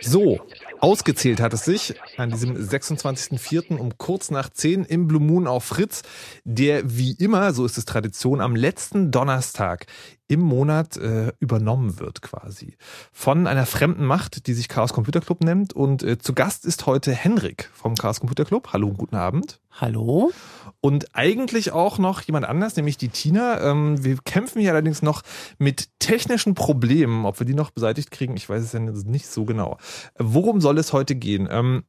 So, ausgezählt hat es sich an diesem 26.04. um kurz nach 10 im Blue Moon auf Fritz, der wie immer, so ist es Tradition, am letzten Donnerstag im Monat äh, übernommen wird quasi von einer fremden Macht, die sich Chaos Computer Club nennt. Und äh, zu Gast ist heute Henrik vom Chaos Computer Club. Hallo, guten Abend. Hallo. Und eigentlich auch noch jemand anders, nämlich die Tina. Ähm, wir kämpfen hier allerdings noch mit technischen Problemen. Ob wir die noch beseitigt kriegen, ich weiß es ja nicht so genau. Worum soll es heute gehen? Ähm,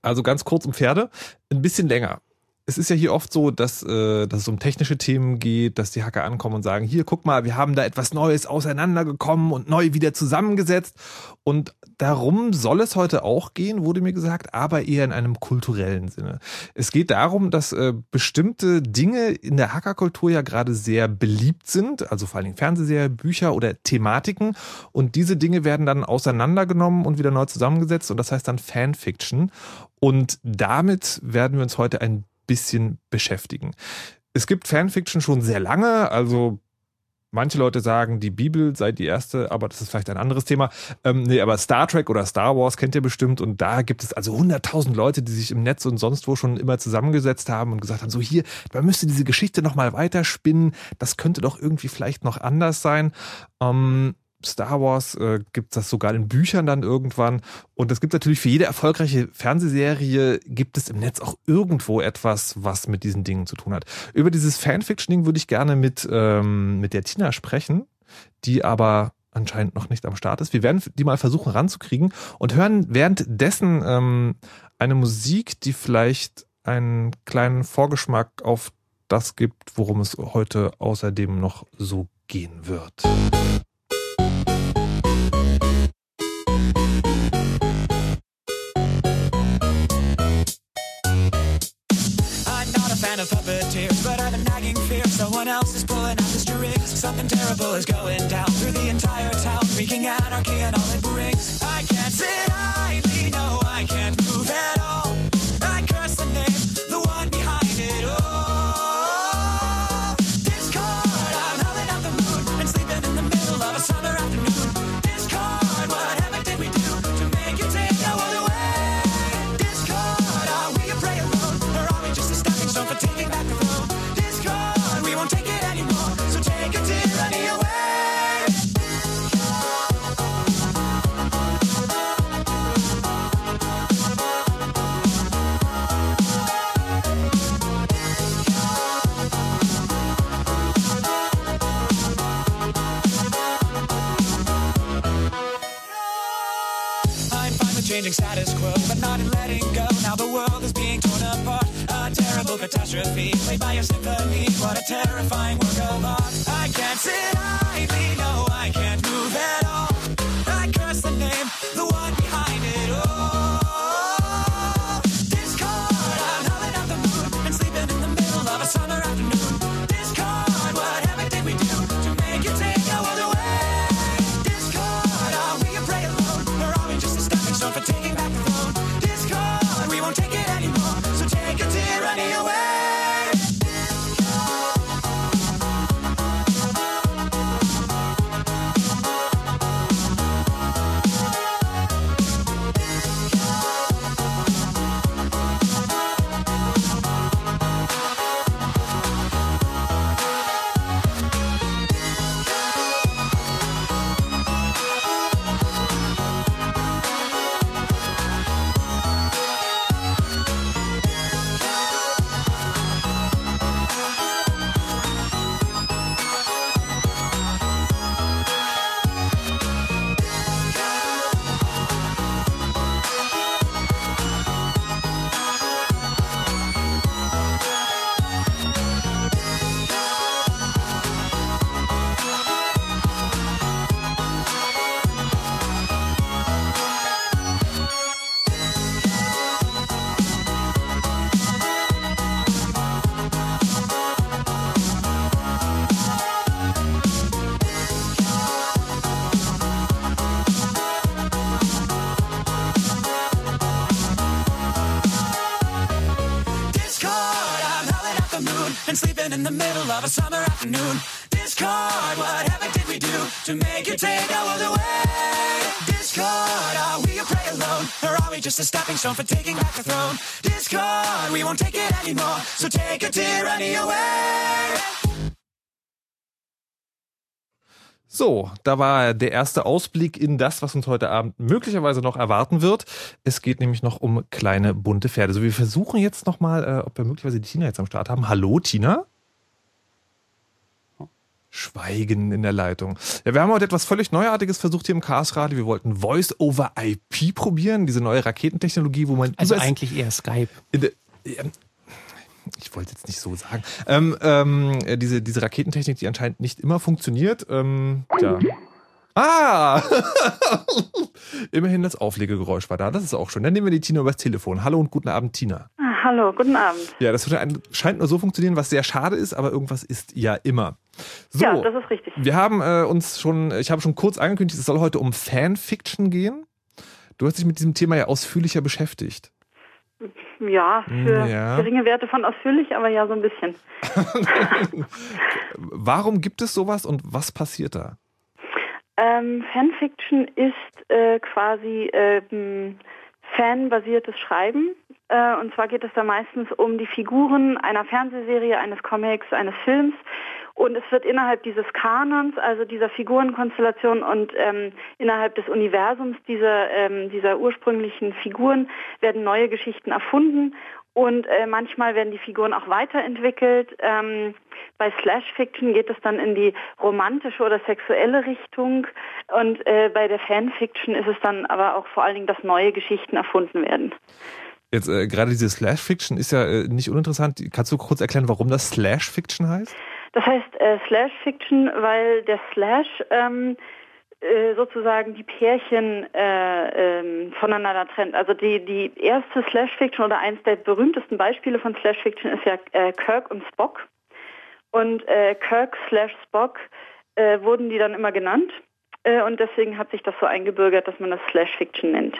also ganz kurz um Pferde, ein bisschen länger es ist ja hier oft so, dass, äh, dass es um technische Themen geht, dass die Hacker ankommen und sagen, hier, guck mal, wir haben da etwas Neues auseinandergekommen und neu wieder zusammengesetzt. Und darum soll es heute auch gehen, wurde mir gesagt, aber eher in einem kulturellen Sinne. Es geht darum, dass äh, bestimmte Dinge in der Hackerkultur ja gerade sehr beliebt sind, also vor allen Dingen Fernsehserien, Bücher oder Thematiken. Und diese Dinge werden dann auseinandergenommen und wieder neu zusammengesetzt und das heißt dann Fanfiction. Und damit werden wir uns heute ein bisschen beschäftigen. Es gibt Fanfiction schon sehr lange, also Manche Leute sagen, die Bibel sei die erste, aber das ist vielleicht ein anderes Thema. Ähm, nee, aber Star Trek oder Star Wars kennt ihr bestimmt und da gibt es also hunderttausend Leute, die sich im Netz und sonst wo schon immer zusammengesetzt haben und gesagt haben, so hier, man müsste diese Geschichte nochmal weiterspinnen, das könnte doch irgendwie vielleicht noch anders sein. Ähm, Star Wars äh, gibt das sogar in Büchern dann irgendwann. Und es gibt natürlich für jede erfolgreiche Fernsehserie gibt es im Netz auch irgendwo etwas, was mit diesen Dingen zu tun hat. Über dieses Fanfiction-Ding würde ich gerne mit, ähm, mit der Tina sprechen, die aber anscheinend noch nicht am Start ist. Wir werden die mal versuchen ranzukriegen und hören währenddessen ähm, eine Musik, die vielleicht einen kleinen Vorgeschmack auf das gibt, worum es heute außerdem noch so gehen wird. Someone else is pulling out the strings. Something terrible is going down through the entire town, wreaking anarchy and all it brings. I can't sit idly, no, I can't fine status quo, but not in letting go. Now the world is being torn apart. A terrible catastrophe played by a symphony. What a terrifying work sleeping in the middle of a summer afternoon. Discord, what heaven did we do to make you take our world away? Discord, are we a prey alone, or are we just a stepping stone for taking back the throne? Discord, we won't take it anymore, so take your tyranny away. So, da war der erste Ausblick in das, was uns heute Abend möglicherweise noch erwarten wird. Es geht nämlich noch um kleine bunte Pferde. So, wir versuchen jetzt nochmal, äh, ob wir möglicherweise die Tina jetzt am Start haben. Hallo, Tina? Schweigen in der Leitung. Ja, wir haben heute etwas völlig Neuartiges versucht hier im Chaos Radio. Wir wollten Voice over IP probieren, diese neue Raketentechnologie, wo man Also eigentlich eher Skype. ich wollte jetzt nicht so sagen. Ähm, ähm, äh, diese, diese Raketentechnik, die anscheinend nicht immer funktioniert. Ähm, ja. Ah! Immerhin das Auflegegeräusch war da. Das ist auch schön. Dann nehmen wir die Tina übers Telefon. Hallo und guten Abend, Tina. Hallo, guten Abend. Ja, das scheint nur so funktionieren, was sehr schade ist, aber irgendwas ist ja immer. So, ja, das ist richtig. Wir haben äh, uns schon, ich habe schon kurz angekündigt, es soll heute um Fanfiction gehen. Du hast dich mit diesem Thema ja ausführlicher beschäftigt. Ja, für ja. geringe Werte von ausführlich, aber ja, so ein bisschen. Warum gibt es sowas und was passiert da? Ähm, Fanfiction ist äh, quasi ähm, fanbasiertes Schreiben. Äh, und zwar geht es da meistens um die Figuren einer Fernsehserie, eines Comics, eines Films. Und es wird innerhalb dieses Kanons, also dieser Figurenkonstellation und ähm, innerhalb des Universums dieser, ähm, dieser ursprünglichen Figuren werden neue Geschichten erfunden und äh, manchmal werden die Figuren auch weiterentwickelt. Ähm, bei Slash Fiction geht es dann in die romantische oder sexuelle Richtung und äh, bei der Fanfiction ist es dann aber auch vor allen Dingen, dass neue Geschichten erfunden werden. Jetzt äh, gerade diese Slash Fiction ist ja äh, nicht uninteressant. Kannst du kurz erklären, warum das Slash Fiction heißt? Das heißt äh, Slash Fiction, weil der Slash ähm, äh, sozusagen die Pärchen äh, ähm, voneinander trennt. Also die, die erste Slash Fiction oder eines der berühmtesten Beispiele von Slash Fiction ist ja äh, Kirk und Spock. Und Kirk slash Spock wurden die dann immer genannt. Äh, und deswegen hat sich das so eingebürgert, dass man das Slash Fiction nennt.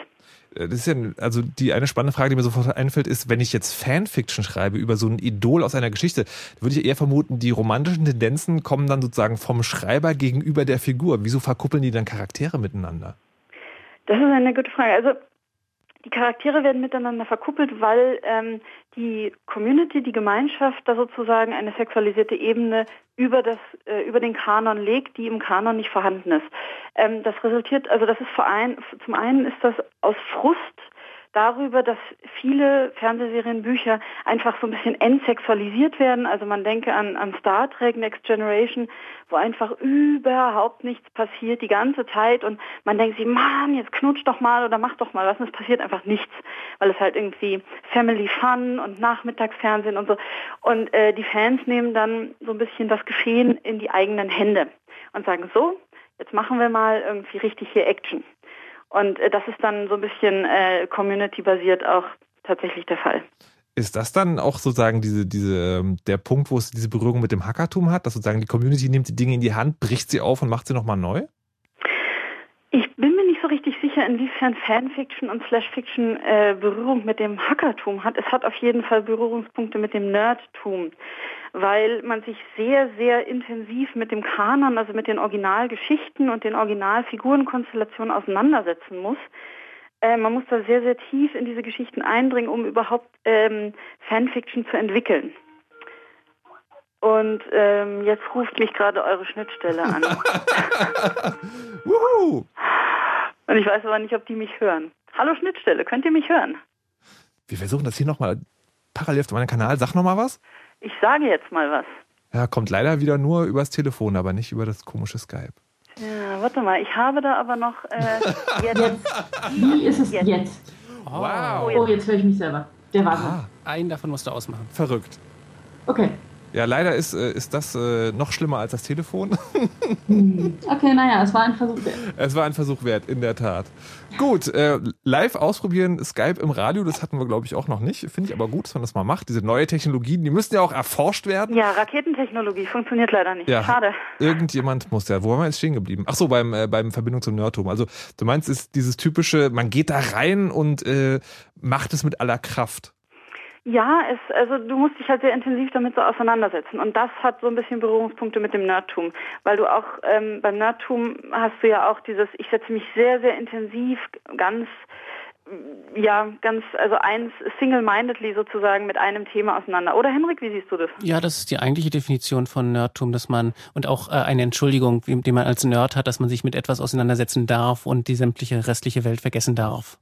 Äh, das ist ja, also die eine spannende Frage, die mir sofort einfällt, ist, wenn ich jetzt Fanfiction schreibe über so ein Idol aus einer Geschichte, würde ich eher vermuten, die romantischen Tendenzen kommen dann sozusagen vom Schreiber gegenüber der Figur. Wieso verkuppeln die dann Charaktere miteinander? Das ist eine gute Frage. Also die Charaktere werden miteinander verkuppelt, weil ähm, die Community, die Gemeinschaft da sozusagen eine sexualisierte Ebene über das äh, über den Kanon legt, die im Kanon nicht vorhanden ist. Ähm, das resultiert, also das ist vor ein, zum einen ist das aus Frust darüber, dass viele Fernsehserien, Bücher einfach so ein bisschen entsexualisiert werden. Also man denke an, an Star Trek Next Generation, wo einfach überhaupt nichts passiert die ganze Zeit und man denkt sich, Mann, jetzt knutsch doch mal oder mach doch mal was und es passiert einfach nichts, weil es halt irgendwie Family Fun und Nachmittagsfernsehen und so. Und äh, die Fans nehmen dann so ein bisschen das Geschehen in die eigenen Hände und sagen, so, jetzt machen wir mal irgendwie richtig hier Action. Und äh, das ist dann so ein bisschen äh, community-basiert auch tatsächlich der Fall. Ist das dann auch sozusagen diese, diese, ähm, der Punkt, wo es diese Berührung mit dem Hackertum hat, dass sozusagen die Community nimmt die Dinge in die Hand, bricht sie auf und macht sie nochmal neu? Ich bin mir nicht so richtig sicher, inwiefern Fanfiction und Slashfiction äh, Berührung mit dem Hackertum hat. Es hat auf jeden Fall Berührungspunkte mit dem Nerdtum weil man sich sehr, sehr intensiv mit dem Kanon, also mit den Originalgeschichten und den Originalfigurenkonstellationen auseinandersetzen muss. Äh, man muss da sehr, sehr tief in diese Geschichten eindringen, um überhaupt ähm, Fanfiction zu entwickeln. Und ähm, jetzt ruft mich gerade eure Schnittstelle an. Und ich weiß aber nicht, ob die mich hören. Hallo Schnittstelle, könnt ihr mich hören? Wir versuchen das hier nochmal parallel auf meinem Kanal. Sag nochmal was. Ich sage jetzt mal was. Ja, kommt leider wieder nur übers Telefon, aber nicht über das komische Skype. Ja, warte mal, ich habe da aber noch äh, jetzt. Wie ist es jetzt? jetzt? Wow. Oh, jetzt höre ich mich selber. Der war ah. Einen davon musst du ausmachen. Verrückt. Okay. Ja, leider ist, äh, ist das äh, noch schlimmer als das Telefon. Hm. okay, naja, es war ein Versuch wert. Es war ein Versuch wert, in der Tat. Gut, äh, live ausprobieren, Skype im Radio, das hatten wir, glaube ich, auch noch nicht. Finde ich aber gut, dass man das mal macht. Diese neue Technologien, die müssen ja auch erforscht werden. Ja, Raketentechnologie funktioniert leider nicht. Ja, Schade. Irgendjemand muss ja. Wo haben wir jetzt stehen geblieben? Ach so, beim, äh, beim Verbindung zum Nerdtum. Also, du meinst, ist dieses typische, man geht da rein und äh, macht es mit aller Kraft. Ja, es, also du musst dich halt sehr intensiv damit so auseinandersetzen. Und das hat so ein bisschen Berührungspunkte mit dem Nerdtum. Weil du auch ähm, beim Nerdtum hast du ja auch dieses, ich setze mich sehr, sehr intensiv, ganz ja, ganz, also eins single-mindedly sozusagen mit einem Thema auseinander. Oder Henrik, wie siehst du das? Ja, das ist die eigentliche Definition von Nerdtum, dass man, und auch äh, eine Entschuldigung, die man als Nerd hat, dass man sich mit etwas auseinandersetzen darf und die sämtliche restliche Welt vergessen darf.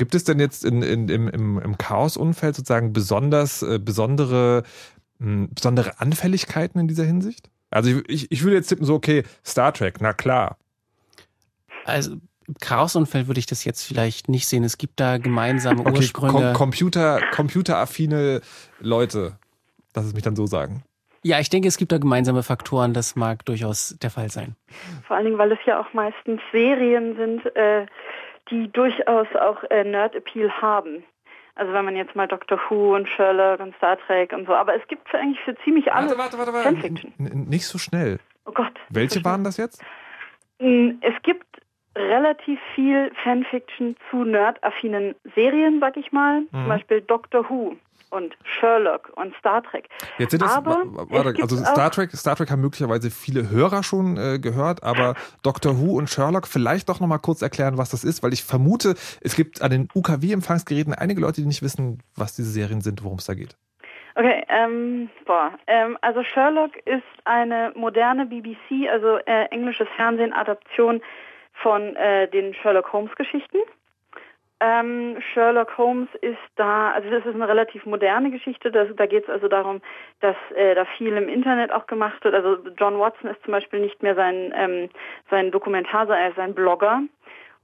Gibt es denn jetzt in, in, im, im, im Chaos-Umfeld sozusagen besonders äh, besondere, mh, hm, besondere Anfälligkeiten in dieser Hinsicht? Also ich, ich würde jetzt tippen, so, okay, Star Trek, na klar. Also im Chaos-Umfeld würde ich das jetzt vielleicht nicht sehen. Es gibt da gemeinsame okay, Ursprünge. Com Computer, computeraffine Leute. Lass es mich dann so sagen. Ja, ich denke, es gibt da gemeinsame Faktoren. Das mag durchaus der Fall sein. Vor allen Dingen, weil es ja auch meistens Serien sind, äh, die durchaus auch äh, Nerd-Appeal haben. Also wenn man jetzt mal Doctor Who und Sherlock und Star Trek und so. Aber es gibt für eigentlich für ziemlich alle Warte, warte, warte, warte. Fanfiction. Nicht so schnell. Oh Gott. Welche waren das jetzt? Mm, Es gibt relativ viel Fanfiction zu nerdaffinen Serien, sag ich mal. Mhm. Zum Beispiel Doctor Who und Sherlock und Star Trek. Jetzt sind das, Aber warte, also Star Trek, Star Trek haben möglicherweise viele Hörer schon äh, gehört, aber Doctor Who und Sherlock vielleicht doch noch mal kurz erklären, was das ist, weil ich vermute, es gibt an den UKW-Empfangsgeräten einige Leute, die nicht wissen, was diese Serien sind, worum es da geht. Okay, ähm, boah, ähm, also Sherlock ist eine moderne BBC, also äh, englisches Fernsehen Adaption von äh, den Sherlock Holmes Geschichten. Ähm, Sherlock Holmes ist da, also das ist eine relativ moderne Geschichte. Das, da geht es also darum, dass äh, da viel im Internet auch gemacht wird. Also John Watson ist zum Beispiel nicht mehr sein ähm, sein Dokumentar, sondern er ist ein Blogger.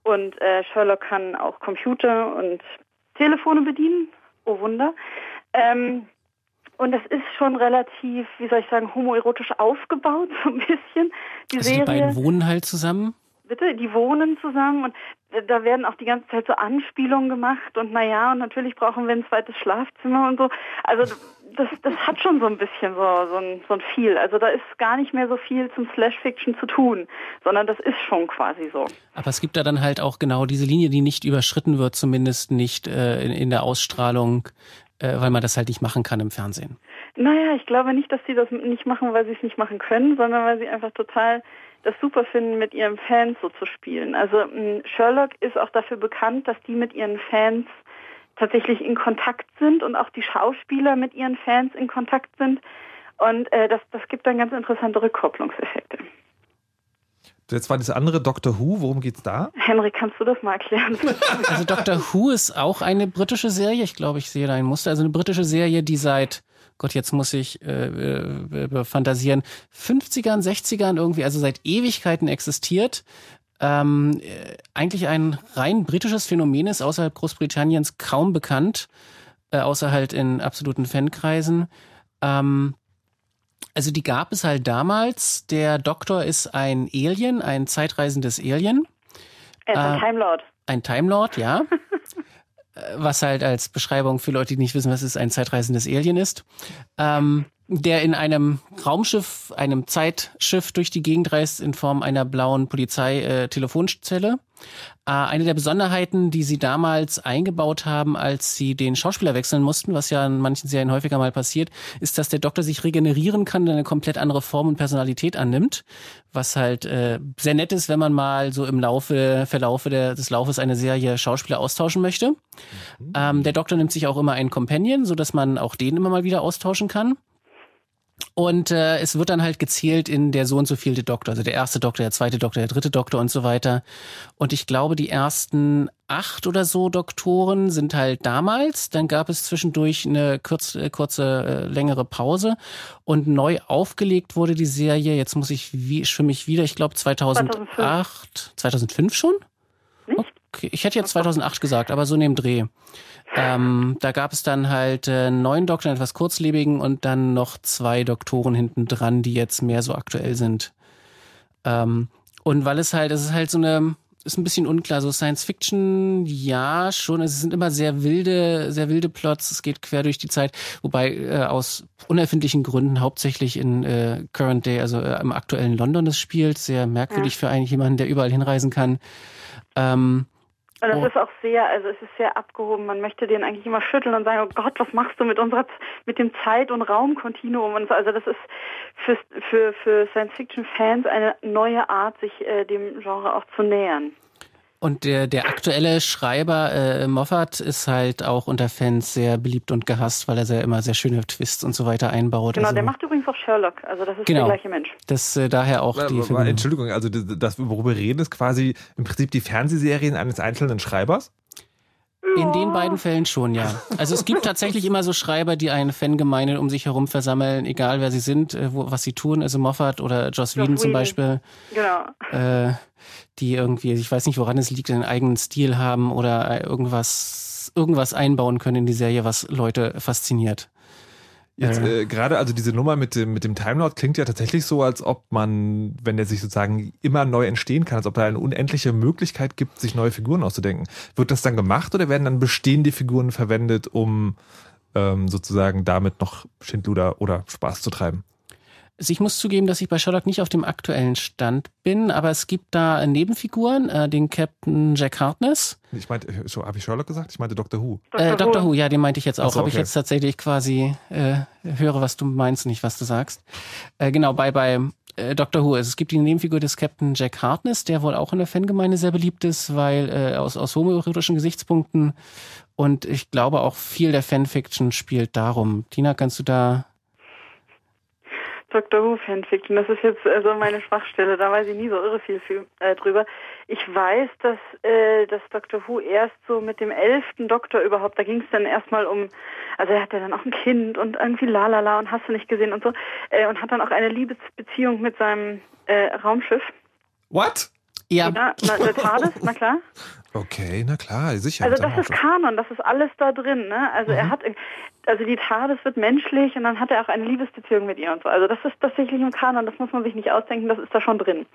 Und äh, Sherlock kann auch Computer und Telefone bedienen. Oh Wunder. Ähm, und das ist schon relativ, wie soll ich sagen, homoerotisch aufgebaut, so ein bisschen. Die Also die beiden wohnen halt zusammen. Bitte, die wohnen zusammen und da werden auch die ganze Zeit so Anspielungen gemacht und naja, und natürlich brauchen wir ein zweites Schlafzimmer und so. Also das, das hat schon so ein bisschen so, so, ein, so ein viel. Also da ist gar nicht mehr so viel zum Slash-Fiction zu tun, sondern das ist schon quasi so. Aber es gibt da dann halt auch genau diese Linie, die nicht überschritten wird, zumindest nicht äh, in, in der Ausstrahlung, äh, weil man das halt nicht machen kann im Fernsehen. Naja, ich glaube nicht, dass sie das nicht machen, weil sie es nicht machen können, sondern weil sie einfach total das super finden, mit ihren Fans so zu spielen. Also mh, Sherlock ist auch dafür bekannt, dass die mit ihren Fans tatsächlich in Kontakt sind und auch die Schauspieler mit ihren Fans in Kontakt sind. Und äh, das, das gibt dann ganz interessante Rückkopplungseffekte. Jetzt war das andere Doctor Who, worum geht's da? Henry, kannst du das mal erklären? Also Doctor Who ist auch eine britische Serie. Ich glaube, ich sehe da ein Muster. Also eine britische Serie, die seit, Gott, jetzt muss ich äh, äh, fantasieren, 50ern, 60ern irgendwie, also seit Ewigkeiten existiert. Ähm, äh, eigentlich ein rein britisches Phänomen ist, außerhalb Großbritanniens kaum bekannt, äh, außer halt in absoluten Fankreisen. Ähm, also die gab es halt damals. Der Doktor ist ein Alien, ein zeitreisendes Alien. er ist ein Äh, Time Lord. Ein Time Lord, ja. Was halt als Beschreibung für Leute, die nicht wissen, was es ein zeitreisendes Alien ist. Ähm, der in einem Raumschiff, einem Zeitschiff durch die Gegend reist in Form einer blauen Polizei-Telefonzelle. Äh, eine der Besonderheiten, die sie damals eingebaut haben, als sie den Schauspieler wechseln mussten, was ja in manchen Serien häufiger mal passiert, ist, dass der Doktor sich regenerieren kann und eine komplett andere Form und Personalität annimmt, was halt äh, sehr nett ist, wenn man mal so im Laufe, Verlaufe der, des Laufes eine Serie Schauspieler austauschen möchte. Ähm, der Doktor nimmt sich auch immer einen Companion, so dass man auch den immer mal wieder austauschen kann. Und äh, es wird dann halt gezählt in der so und so vielte Doktor, also der erste Doktor, der zweite Doktor, der dritte Doktor und so weiter. Und ich glaube, die ersten acht oder so Doktoren sind halt damals. Dann gab es zwischendurch eine kurz, äh, kurze, äh, längere Pause. Und neu aufgelegt wurde die Serie, jetzt muss ich, wie, schwimme ich wieder, ich glaube 2008, 2005 schon? Nicht? Okay, ich hätte jetzt 2008 gesagt, aber so dem Dreh. Ähm, da gab es dann halt äh, neun Doktor, einen etwas kurzlebigen und dann noch zwei Doktoren hinten dran, die jetzt mehr so aktuell sind. Ähm, und weil es halt, es ist halt so eine, ist ein bisschen unklar, so Science Fiction, ja, schon, es sind immer sehr wilde, sehr wilde Plots, es geht quer durch die Zeit, wobei äh, aus unerfindlichen Gründen hauptsächlich in äh, Current Day, also äh, im aktuellen London es spielt, sehr merkwürdig für eigentlich jemanden, der überall hinreisen kann. Ähm, Und das Oh. ist auch sehr, also es ist sehr abgehoben. Man möchte den eigentlich immer schütteln und sagen, oh Gott, was machst du mit unserer, mit dem Zeit- und Raumkontinuum und so. Also das ist für, für, für Science-Fiction-Fans eine neue Art, sich äh, dem Genre auch zu nähern. Und der, der aktuelle Schreiber äh, Moffat ist halt auch unter Fans sehr beliebt und gehasst, weil er sehr immer sehr schöne Twists und so weiter einbaut. Genau, also, der macht übrigens auch Sherlock. Also das ist Genau. der gleiche Mensch. das äh, daher auch die Aber- aber Verbindung. Entschuldigung, also das, das, worüber wir reden, ist quasi im Prinzip die Fernsehserien eines einzelnen Schreibers. In den beiden Fällen schon, ja. Also es gibt tatsächlich immer so Schreiber, die eine Fangemeinde um sich herum versammeln, egal wer sie sind, äh, wo, was sie tun. Also Moffat oder Joss Whedon zum. Beispiel, Genau. äh, die irgendwie, ich weiß nicht, woran es liegt, einen eigenen Stil haben oder äh, irgendwas, irgendwas einbauen können in die Serie, was Leute fasziniert. Jetzt äh, gerade, also diese Nummer mit dem, mit dem Timelord klingt ja tatsächlich so, als ob man, wenn der sich sozusagen immer neu entstehen kann, als ob da eine unendliche Möglichkeit gibt, sich neue Figuren auszudenken. Wird das dann gemacht oder werden dann bestehende Figuren verwendet, um ähm, sozusagen damit noch Schindluder oder Spaß zu treiben? Also ich muss zugeben, dass ich bei Sherlock nicht auf dem aktuellen Stand bin, aber es gibt da Nebenfiguren, äh, den Captain Jack Harkness. Ich meinte, habe ich Sherlock gesagt? Ich meinte Doctor Who. Dr. Äh, Doctor Who. Who, ja, den meinte ich jetzt auch. so, Habe ich jetzt tatsächlich quasi äh, höre, was du meinst, nicht was du sagst. Äh, genau, bei bei äh, Doctor Who. Also es gibt die Nebenfigur des Captain Jack Harkness, der wohl auch in der Fangemeinde sehr beliebt ist, weil äh, aus aus homoerotischen Gesichtspunkten und ich glaube auch viel der Fanfiction spielt darum. Tina, kannst du da Dr. Who Fanfiction, das ist jetzt äh, so meine Schwachstelle, da weiß ich nie so irre viel, viel äh, drüber. Ich weiß, dass, äh, dass Dr. Who erst so mit dem elften Doktor überhaupt, da ging es dann erstmal um, also er hat ja dann auch ein Kind und irgendwie lalala und hast du nicht gesehen und so, äh, und hat dann auch eine Liebesbeziehung mit seinem äh, Raumschiff. What? ja, Ja, na, TARDIS, na klar. Okay, na klar, sicher. Also das ist. Kanon, das ist alles da drin, ne? Also er hat, also die TARDIS wird menschlich und dann hat er auch eine Liebesbeziehung mit ihr und so. Also das ist tatsächlich im Kanon, das muss man sich nicht ausdenken, das ist da schon drin.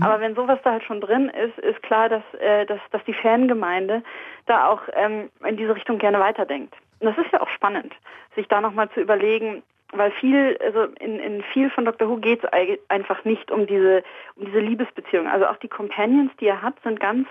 Aber wenn sowas da halt schon drin ist, ist klar, dass, äh, dass, dass die Fangemeinde da auch ähm, in diese Richtung gerne weiterdenkt. Und das ist ja auch spannend, sich da nochmal zu überlegen, weil viel, also in, in viel von Dr. Who geht es einfach nicht um diese, um diese Liebesbeziehung. Also auch die Companions, die er hat, sind ganz,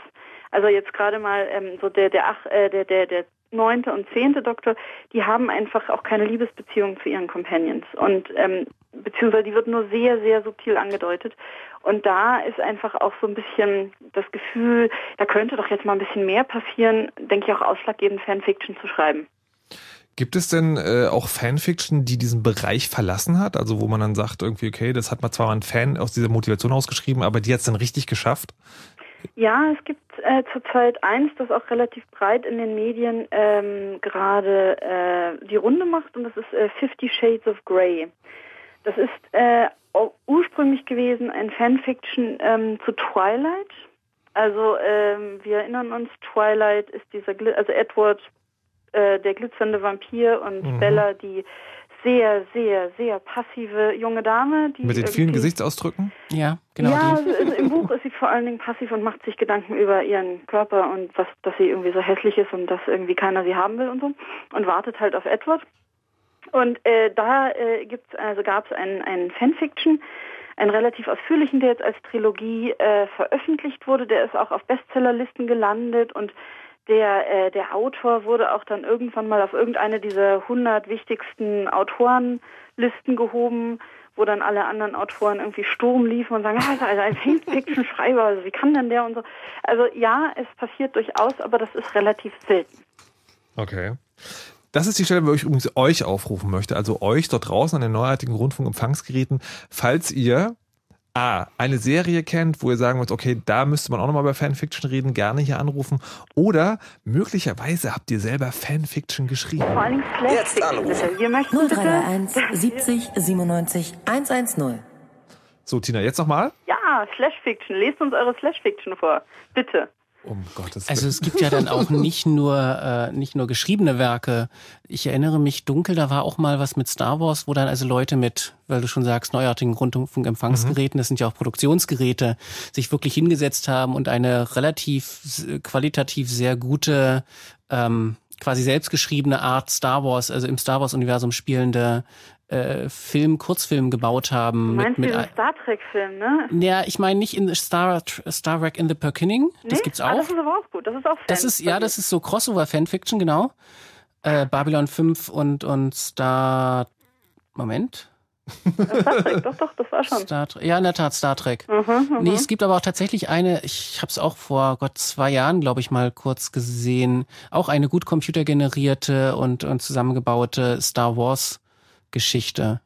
also jetzt gerade mal ähm, so der, der, ach, äh, der, der, der neunte und zehnte Doktor, die haben einfach auch keine Liebesbeziehung zu ihren Companions. Und ähm, beziehungsweise die wird nur sehr, sehr subtil angedeutet. Und da ist einfach auch so ein bisschen das Gefühl, da könnte doch jetzt mal ein bisschen mehr passieren, denke ich auch ausschlaggebend, Fanfiction zu schreiben. Gibt es denn äh, auch Fanfiction, die diesen Bereich verlassen hat? Also wo man dann sagt, irgendwie, okay, das hat man zwar mal ein Fan aus dieser Motivation ausgeschrieben, aber die hat es dann richtig geschafft? Ja, es gibt äh, zurzeit eins, das auch relativ breit in den Medien ähm, gerade äh, die Runde macht und das ist äh, Fifty Shades of Grey. Das ist äh, ursprünglich gewesen ein Fanfiction ähm, zu Twilight. Also ähm, wir erinnern uns, Twilight ist dieser, Gli also Edward, äh, der glitzernde Vampir und Mhm. Bella, die sehr, sehr, sehr passive junge Dame. Die Mit den vielen Gesichtsausdrücken? ja, genau ja, die. also im Buch ist sie vor allen Dingen passiv und macht sich Gedanken über ihren Körper und was, dass sie irgendwie so hässlich ist und dass irgendwie keiner sie haben will und so und wartet halt auf Edward. Und äh, da äh, gibt's also gab es einen, einen Fanfiction, einen relativ ausführlichen, der jetzt als Trilogie äh, veröffentlicht wurde. Der ist auch auf Bestsellerlisten gelandet und der, äh, der Autor wurde auch dann irgendwann mal auf irgendeine dieser 100 wichtigsten Autorenlisten gehoben, wo dann alle anderen Autoren irgendwie Sturm liefen und sagen, ja, also ein Fanfiction-Schreiber, also wie kann denn der und so. Also ja, es passiert durchaus, aber das ist relativ selten. Okay. Das ist die Stelle, wo ich übrigens euch aufrufen möchte, also euch dort draußen an den neuartigen Rundfunkempfangsgeräten, falls ihr A, eine Serie kennt, wo ihr sagen wollt, okay, da müsste man auch nochmal über Fanfiction reden, gerne hier anrufen. Oder möglicherweise habt ihr selber Fanfiction geschrieben. Vor allen Dingen Slash Jetzt Fiction, anrufen. bitte. Wir möchten bitte 0331 70 97 110. So, Tina, jetzt nochmal. Ja, Slash Fiction. Lest uns eure Slash Fiction vor. Bitte. Um Gottes Also Willen. es gibt ja dann auch nicht nur äh, nicht nur geschriebene Werke. Ich erinnere mich dunkel, da war auch mal was mit Star Wars, wo dann also Leute mit, weil du schon sagst, neuartigen Rundfunkempfangsgeräten, das sind ja auch Produktionsgeräte, sich wirklich hingesetzt haben und eine relativ qualitativ sehr gute ähm, quasi selbstgeschriebene Art Star Wars, also im Star Wars Universum spielende äh, Film, Kurzfilm gebaut haben. Du meinst mit, mit, Star Trek-Film, ne? ja, ich meine nicht in Star, Star Trek in the Perkinning, das Nee? gibt's Ah, auch. das ist aber auch gut. Das ist auch Fan. Das ist, ja, das ist so Crossover-Fanfiction, genau. Äh, Babylon 5 und, und Star. Moment. Star Trek. Doch, doch, das war schon. Star, ja, in der Tat, Star Trek. Mhm, Nee, es gibt aber auch tatsächlich eine, ich habe es auch vor Gott zwei Jahren, glaube ich, mal kurz gesehen, auch eine gut computergenerierte und, und zusammengebaute Star Wars Geschichte.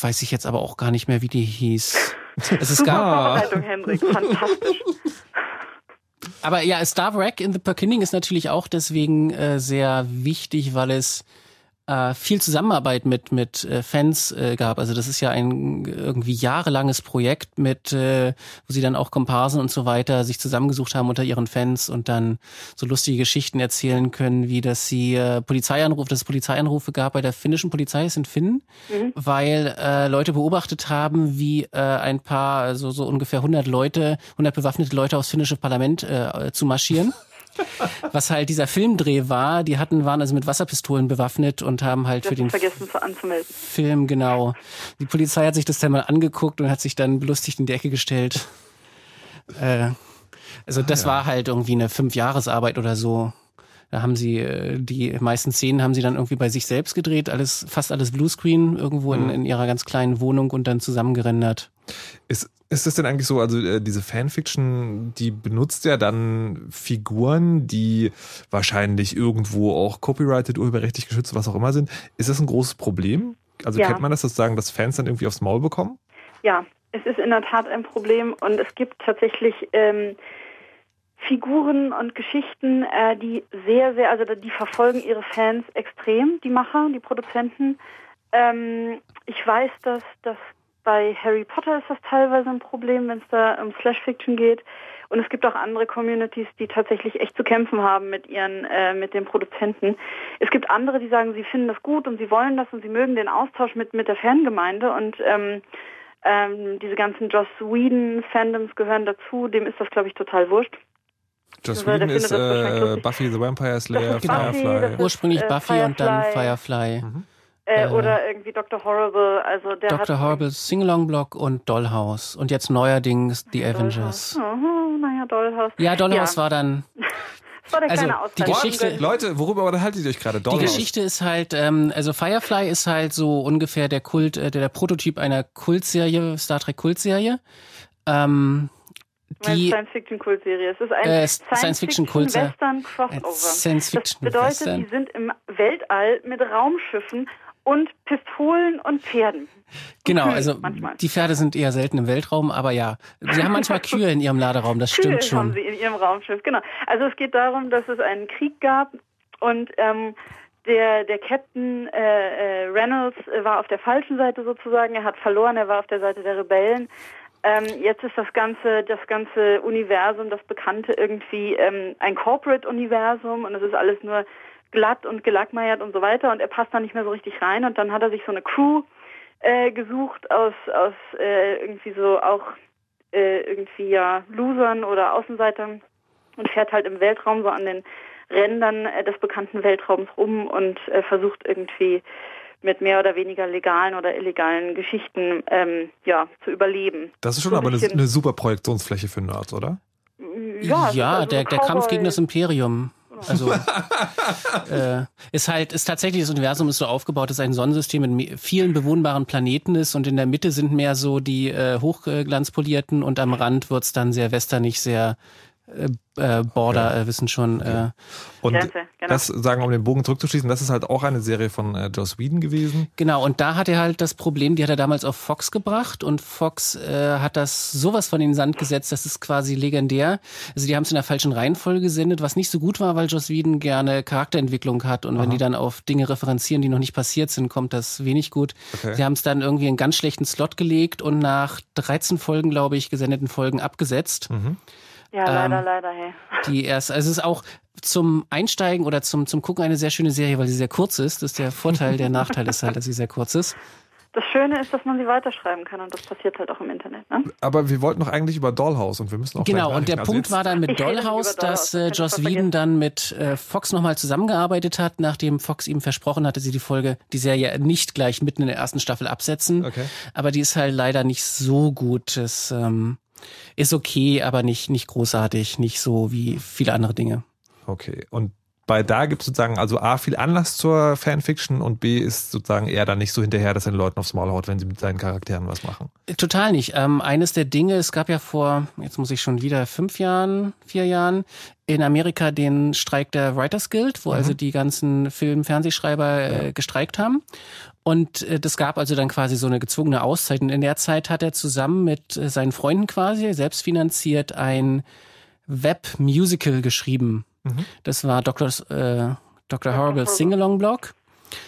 Weiß ich jetzt aber auch gar nicht mehr, wie die hieß. Es ist gar, Vorbereitung, Hendrik. Fantastisch. Aber ja, Star Wreck in the Perkinning ist natürlich auch deswegen äh, sehr wichtig, weil es äh, viel Zusammenarbeit mit mit äh, Fans äh, gab. Also das ist ja ein irgendwie jahrelanges Projekt mit, äh, wo sie dann auch Komparsen und so weiter sich zusammengesucht haben unter ihren Fans und dann so lustige Geschichten erzählen können, wie dass sie äh, Polizeianrufe, dass es Polizeianrufe gab bei der finnischen Polizei ist in Finnen, mhm. weil äh, Leute beobachtet haben, wie äh, ein paar, also so ungefähr 100 Leute, 100 bewaffnete Leute aufs finnische Parlament äh, zu marschieren. Was halt dieser Filmdreh war, die hatten, waren also mit Wasserpistolen bewaffnet und haben halt das für den vergessen anzumelden. Film, genau. Die Polizei hat sich das dann mal angeguckt und hat sich dann belustigt in die Ecke gestellt. Äh, also das ja. war halt irgendwie eine Fünfjahresarbeit oder so. Da haben sie äh, die meisten Szenen haben sie dann irgendwie bei sich selbst gedreht, alles fast alles Bluescreen irgendwo in, mhm. in ihrer ganz kleinen Wohnung und dann zusammengerendert. Ist ist das denn eigentlich so, also äh, diese Fanfiction, die benutzt ja dann Figuren, die wahrscheinlich irgendwo auch copyrighted, urheberrechtlich geschützt, was auch immer sind. Ist das ein großes Problem? Also ja. kennt man das sozusagen, dass Fans dann irgendwie aufs Maul bekommen? Ja, es ist in der Tat ein Problem und es gibt tatsächlich ähm, Figuren und Geschichten, äh, die sehr, sehr, also die verfolgen ihre Fans extrem, die Macher, die Produzenten. Ähm, ich weiß, dass, dass bei Harry Potter ist das teilweise ein Problem, wenn es da um Slash-Fiction geht. Und es gibt auch andere Communities, die tatsächlich echt zu kämpfen haben mit ihren, äh, mit den Produzenten. Es gibt andere, die sagen, sie finden das gut und sie wollen das und sie mögen den Austausch mit, mit der Fangemeinde und ähm, ähm, diese ganzen Joss Whedon-Fandoms gehören dazu, dem ist das, glaube ich, total wurscht. Joss Whedon ist äh, Buffy the Vampire Slayer, Firefly. Ursprünglich äh, Buffy Firefly. und dann Firefly. Mhm. Äh, äh, oder irgendwie Dr. Horrible, also der Dr. Horrible, Singalong Block und Dollhouse und jetzt neuerdings The Avengers. Oh, naja, Dollhouse. Ja, Dollhouse ja. war dann war der also die Geschichte, Leute, worüber unterhaltet ihr euch gerade? Die Geschichte ist halt, ähm, also Firefly ist halt so ungefähr der Kult, äh, der, der Prototyp einer Kultserie, Star Trek Kultserie. Ähm, die Science-Fiction-Kultserie. Es ist ein Science-Fiction-Western-Crossover. Science das bedeutet, die sind im Weltall mit Raumschiffen und Pistolen und Pferden. Genau, also manchmal. die Pferde sind eher selten im Weltraum, aber ja, sie haben manchmal Kühe in ihrem Laderaum, das Kühe stimmt schon. haben sie in ihrem Raumschiff, genau. Also es geht darum, dass es einen Krieg gab und ähm, der, der Captain äh, äh, Reynolds war auf der falschen Seite sozusagen, er hat verloren, er war auf der Seite der Rebellen. Ähm, jetzt ist das ganze, das ganze Universum, das Bekannte irgendwie ähm, ein Corporate-Universum und es ist alles nur glatt und gelackmeiert und so weiter und er passt da nicht mehr so richtig rein und dann hat er sich so eine Crew äh, gesucht aus, aus äh, irgendwie so auch äh, irgendwie ja Losern oder Außenseitern und fährt halt im Weltraum so an den Rändern äh, des bekannten Weltraums rum und äh, versucht irgendwie mit mehr oder weniger legalen oder illegalen Geschichten ähm, ja zu überleben. Das ist schon so aber eine, eine, super Projektionsfläche für Nerds, oder? Ja, ja also der, der Kampf gegen das Imperium. Also äh, ist halt, ist tatsächlich das Universum ist so aufgebaut, dass ein Sonnensystem mit vielen bewohnbaren Planeten ist und in der Mitte sind mehr so die äh, hochglanzpolierten und am Rand wird's dann sehr westernig, sehr äh, äh, Border, okay. äh, wissen schon. Äh, und genau. das sagen, um den Bogen zurückzuschließen, das ist halt auch eine Serie von äh, Joss Whedon gewesen. Genau, und da hat er halt das Problem, die hat er damals auf Fox gebracht und Fox äh, hat das sowas von in den Sand gesetzt, das ist quasi legendär. Also die haben es in der falschen Reihenfolge gesendet, was nicht so gut war, weil Joss Whedon gerne Charakterentwicklung hat und Aha. wenn die dann auf Dinge referenzieren, die noch nicht passiert sind, kommt das wenig gut. Okay. Sie haben es dann irgendwie in einen ganz schlechten Slot gelegt und nach 13 Folgen, glaube ich, gesendeten Folgen abgesetzt. Mhm. Ja, leider, ähm, leider, hey. Die erst, also es ist auch zum Einsteigen oder zum, zum Gucken eine sehr schöne Serie, weil sie sehr kurz ist. Das ist der Vorteil, der Nachteil ist halt, dass sie sehr kurz ist. Das Schöne ist, dass man sie weiterschreiben kann und das passiert halt auch im Internet. Ne? Aber wir wollten noch eigentlich über Dollhouse und wir müssen auch Genau, und der also Punkt war dann mit Dollhouse, dass äh, Joss Whedon dann mit äh, Fox nochmal zusammengearbeitet hat, nachdem Fox ihm versprochen hatte, sie die Folge, die Serie nicht gleich mitten in der ersten Staffel absetzen. Okay. Aber die ist halt leider nicht so gut. Das, ähm, ist okay, aber nicht, nicht großartig, nicht so wie viele andere Dinge. Okay. Und bei da gibt es sozusagen also A, viel Anlass zur Fanfiction und B ist sozusagen eher dann nicht so hinterher, dass er den Leuten aufs Maul haut, wenn sie mit seinen Charakteren was machen. Total nicht. Ähm, eines der Dinge, es gab ja vor, jetzt muss ich schon wieder fünf Jahren, vier Jahren, in Amerika den Streik der Writers Guild, wo mhm. also die ganzen Film-, Fernsehschreiber äh, gestreikt haben. Und äh, das gab also dann quasi so eine gezwungene Auszeit. Und in der Zeit hat er zusammen mit äh, seinen Freunden quasi selbst finanziert ein Web-Musical geschrieben. Mhm. Das war Dr. Äh, Dr. Horrible Singalong Blog.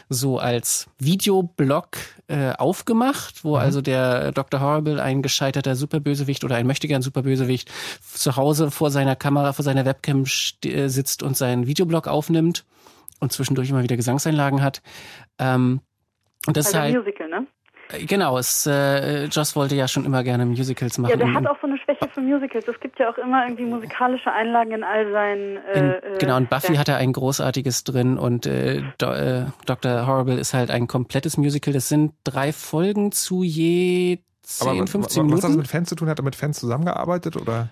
so als Videoblog äh, aufgemacht, wo mhm. also der Dr. Horrible, ein gescheiterter Superbösewicht oder ein möchtegern Superbösewicht, zu Hause vor seiner Kamera, vor seiner Webcam äh, sitzt und seinen Videoblog aufnimmt und zwischendurch immer wieder Gesangseinlagen hat. Ähm, und das also ist halt, Musical, ne? Genau, es, äh, Joss wollte ja schon immer gerne Musicals machen. Ja, der hat auch so eine Schwäche für Musicals. Es gibt ja auch immer irgendwie musikalische Einlagen in all seinen. Äh, in, äh, genau, und Buffy ja. hat er ein großartiges drin und äh, Do, äh, Dr. Horrible ist halt ein komplettes Musical. Das sind drei Folgen zu je 10, Aber 15 Minuten. Was hat das mit Fans zu tun? Hat er mit Fans zusammengearbeitet oder?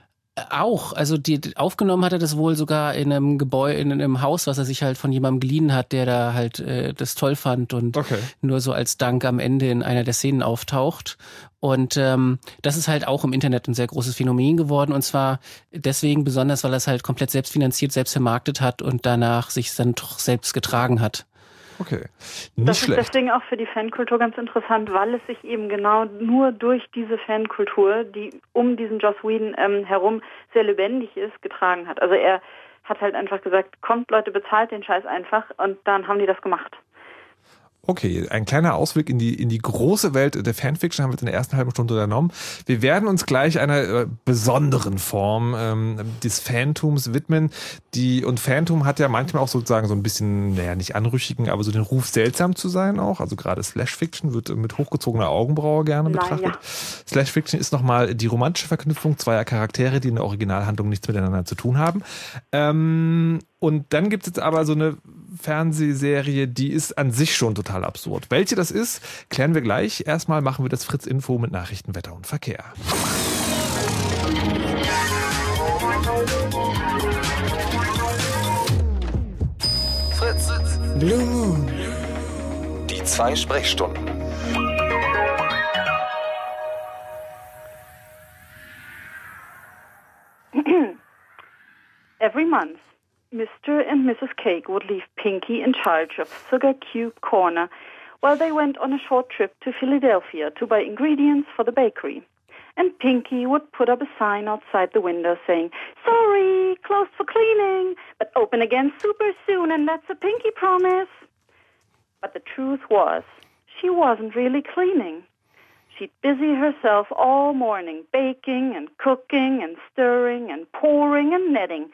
Auch, also die aufgenommen hat er das wohl sogar in einem Gebäude, in einem Haus, was er sich halt von jemandem geliehen hat, der da halt äh, das toll fand und okay. nur so als Dank am Ende in einer der Szenen auftaucht. Und ähm, das ist halt auch im Internet ein sehr großes Phänomen geworden und zwar deswegen besonders, weil er es halt komplett selbstfinanziert, selbst vermarktet hat und danach sich dann doch selbst getragen hat. Okay. Nicht das schlecht. ist deswegen auch für die Fankultur ganz interessant, weil es sich eben genau nur durch diese Fankultur, die um diesen Joss Whedon ähm, herum sehr lebendig ist, getragen hat. Also er hat halt einfach gesagt, kommt Leute, bezahlt den Scheiß einfach und dann haben die das gemacht. Okay, ein kleiner Ausblick in die, in die große Welt der Fanfiction haben wir in der ersten halben Stunde unternommen. Wir werden uns gleich einer äh, besonderen Form ähm, des Fantums widmen. Die, und Phantom hat ja manchmal auch sozusagen so ein bisschen, naja, nicht anrüchigen, aber so den Ruf seltsam zu sein auch. Also gerade Slash Fiction wird mit hochgezogener Augenbraue gerne betrachtet. Nein, ja. Slash Fiction ist nochmal die romantische Verknüpfung zweier Charaktere, die in der Originalhandlung nichts miteinander zu tun haben. Ähm, und dann gibt es jetzt aber so eine Fernsehserie, die ist an sich schon total absurd. Welche das ist, klären wir gleich. Erstmal machen wir das Fritz Info mit Nachrichten, Wetter und Verkehr. Fritz. Blue Moon. Die zwei Sprechstunden. Every month. Mr. and Mrs. Cake would leave Pinky in charge of Sugar Cube Corner while they went on a short trip to Philadelphia to buy ingredients for the bakery. And Pinky would put up a sign outside the window saying, Sorry, closed for cleaning, but open again super soon, and that's a Pinky promise. But the truth was, she wasn't really cleaning. She'd busy herself all morning, baking and cooking and stirring and pouring and netting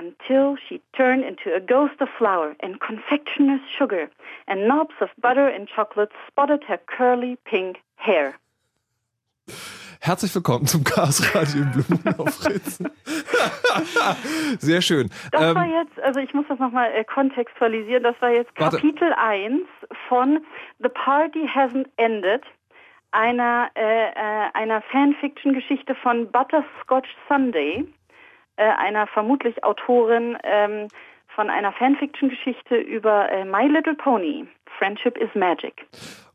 until she turned into a ghost of flour and confectioner's sugar, and knobs of butter and chocolate spotted her curly pink hair. Herzlich willkommen zum Chaos Radio Blumen auf Fritz. Sehr schön. Das ähm, war jetzt, also ich muss das nochmal äh, kontextualisieren, das war jetzt Kapitel warte. 1 von The Party Hasn't Ended, einer, äh, äh, einer Fanfiction-Geschichte von Butterscotch Sunday äh, einer vermutlich Autorin ähm, von einer Fanfiction-Geschichte über äh, My Little Pony. Friendship is Magic.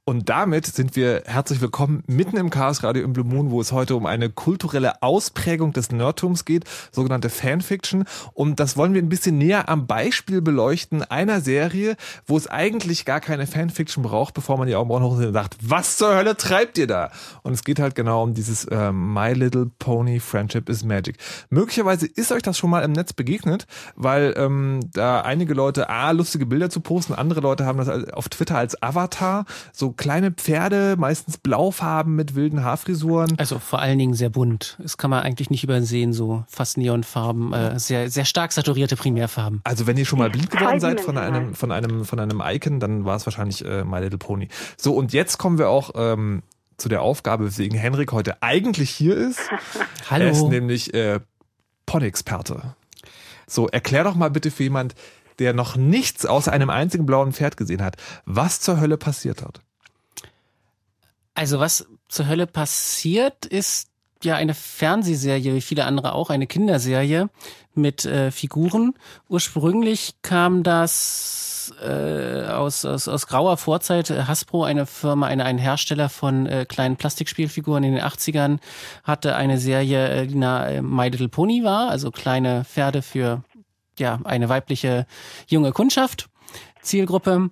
Und damit sind wir herzlich willkommen mitten im Chaos Radio im Blue Moon, wo es heute um eine kulturelle Ausprägung des Nerdtums geht, sogenannte Fanfiction. Und das wollen wir ein bisschen näher am Beispiel beleuchten einer Serie, wo es eigentlich gar keine Fanfiction braucht, bevor man die Augen hoch und sagt, was zur Hölle treibt ihr da? Und es geht halt genau um dieses äh, My Little Pony Friendship is Magic. Möglicherweise ist euch das schon mal im Netz begegnet, weil ähm, da einige Leute A, lustige Bilder zu posten, andere Leute haben das auf Twitter als Avatar, so kleine Pferde, meistens blaufarben mit wilden Haarfrisuren. Also vor allen Dingen sehr bunt. Das kann man eigentlich nicht übersehen, so fast Neonfarben, äh, sehr, sehr stark saturierte Primärfarben. Also wenn ihr schon mal blind geworden seid von einem, von einem, von einem Icon, dann war es wahrscheinlich äh, My Little Pony. So, und jetzt kommen wir auch ähm, zu der Aufgabe, weswegen Henrik heute eigentlich hier ist. Hallo. Er ist nämlich äh, Pony-Experte. So, erklär doch mal bitte für jemand, der noch nichts außer einem einzigen blauen Pferd gesehen hat, was zur Hölle passiert hat. Also was zur Hölle passiert, ist ja eine Fernsehserie, wie viele andere auch, eine Kinderserie mit äh, Figuren. Ursprünglich kam das äh, aus, aus, aus grauer Vorzeit. Hasbro, eine Firma, eine, ein Hersteller von äh, kleinen Plastikspielfiguren in den 80ern, hatte eine Serie, äh, die na, äh, My Little Pony war, also kleine Pferde für ja eine weibliche junge Kundschaft. Zielgruppe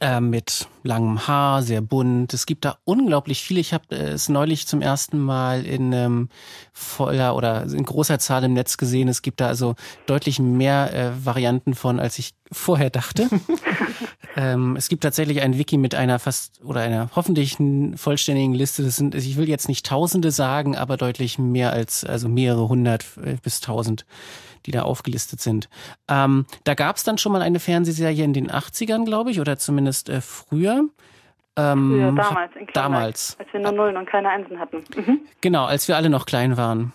äh, mit langem Haar, sehr bunt. Es gibt da unglaublich viele. Ich habe äh, es neulich zum ersten Mal in ähm, voller oder in großer Zahl im Netz gesehen. Es gibt da also deutlich mehr äh, Varianten von, als ich vorher dachte. Ähm, es gibt tatsächlich ein Wiki mit einer fast oder einer hoffentlich vollständigen Liste. Das sind, ich will jetzt nicht Tausende sagen, aber deutlich mehr als, also mehrere hundert äh, bis tausend, die da aufgelistet sind. Ähm, da gab es dann schon mal eine Fernsehserie in den 80ern, glaube ich, oder zumindest äh, früher. Ähm, früher, damals, in damals. Als wir nur Nullen und keine Einsen hatten. Mhm. Genau, als wir alle noch klein waren.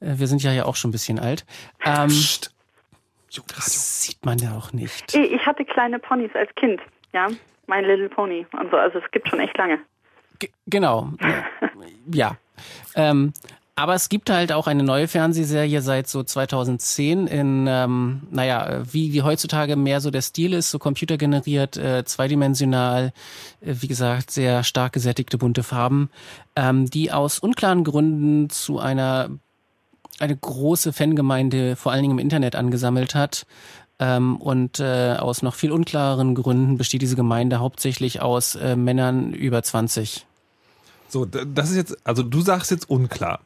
Äh, wir sind ja ja auch schon ein bisschen alt. Ähm, Psst. Das sieht man ja auch nicht. Ich hatte kleine Ponys als Kind, ja. My Little Pony und so. Also es gibt schon echt lange. G genau. ja. Ähm, aber es gibt halt auch eine neue Fernsehserie seit so 2010 in, ähm, naja, wie, wie heutzutage mehr so der Stil ist, so computergeneriert, äh, zweidimensional, äh, wie gesagt, sehr stark gesättigte bunte Farben, ähm, die aus unklaren Gründen zu einer eine große Fangemeinde vor allen Dingen im Internet angesammelt hat. Ähm, und äh, aus noch viel unklareren Gründen besteht diese Gemeinde hauptsächlich aus äh, Männern über 20. So, das ist jetzt, also du sagst jetzt unklar.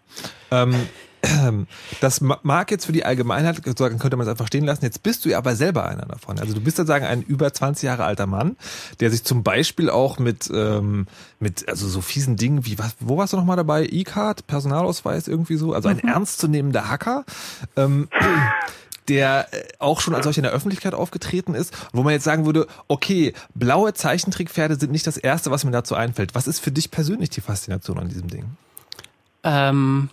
Ähm, das mag jetzt für die Allgemeinheit, sagen könnte man es einfach stehen lassen. Jetzt bist du ja aber selber einer davon. Also du bist sozusagen ein über 20 Jahre alter Mann, der sich zum Beispiel auch mit, ähm, mit also so fiesen Dingen wie, was, wo warst du nochmal dabei? E-Card, Personalausweis irgendwie so, also ein mhm. ernstzunehmender Hacker. Ähm, der äh, auch schon als solch in der Öffentlichkeit aufgetreten ist, wo man jetzt sagen würde, okay, blaue Zeichentrickpferde sind nicht das Erste, was mir dazu einfällt. Was ist für dich persönlich die Faszination an diesem Ding? Ähm,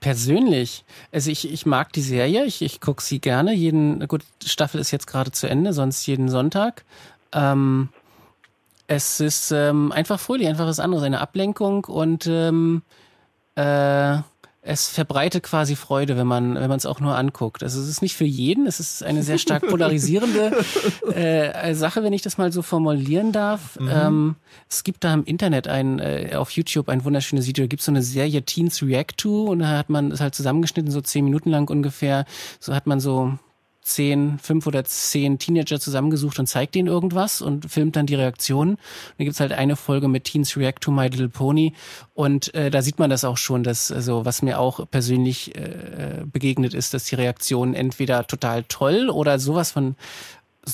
persönlich, also ich, ich mag die Serie, ich, ich gucke sie gerne. Jeden, gut, Staffel ist jetzt gerade zu Ende, sonst jeden Sonntag. Ähm, es ist ähm, einfach fröhlich, einfach was anderes, eine Ablenkung und ähm, äh, es verbreitet quasi Freude, wenn man wenn man es auch nur anguckt. Also es ist nicht für jeden, es ist eine sehr stark polarisierende äh, Sache, wenn ich das mal so formulieren darf. Mhm. Ähm, es gibt da im Internet ein äh, auf YouTube ein wunderschönes Video. Da gibt so eine Serie Teens React to und da hat man es halt zusammengeschnitten, so zehn Minuten lang ungefähr. So hat man so zehn, fünf oder zehn Teenager zusammengesucht und zeigt ihnen irgendwas und filmt dann die Reaktionen. Und dann gibt's halt eine Folge mit Teens React to My Little Pony und äh, da sieht man das auch schon, dass also was mir auch persönlich äh, begegnet ist, dass die Reaktionen entweder total toll oder sowas von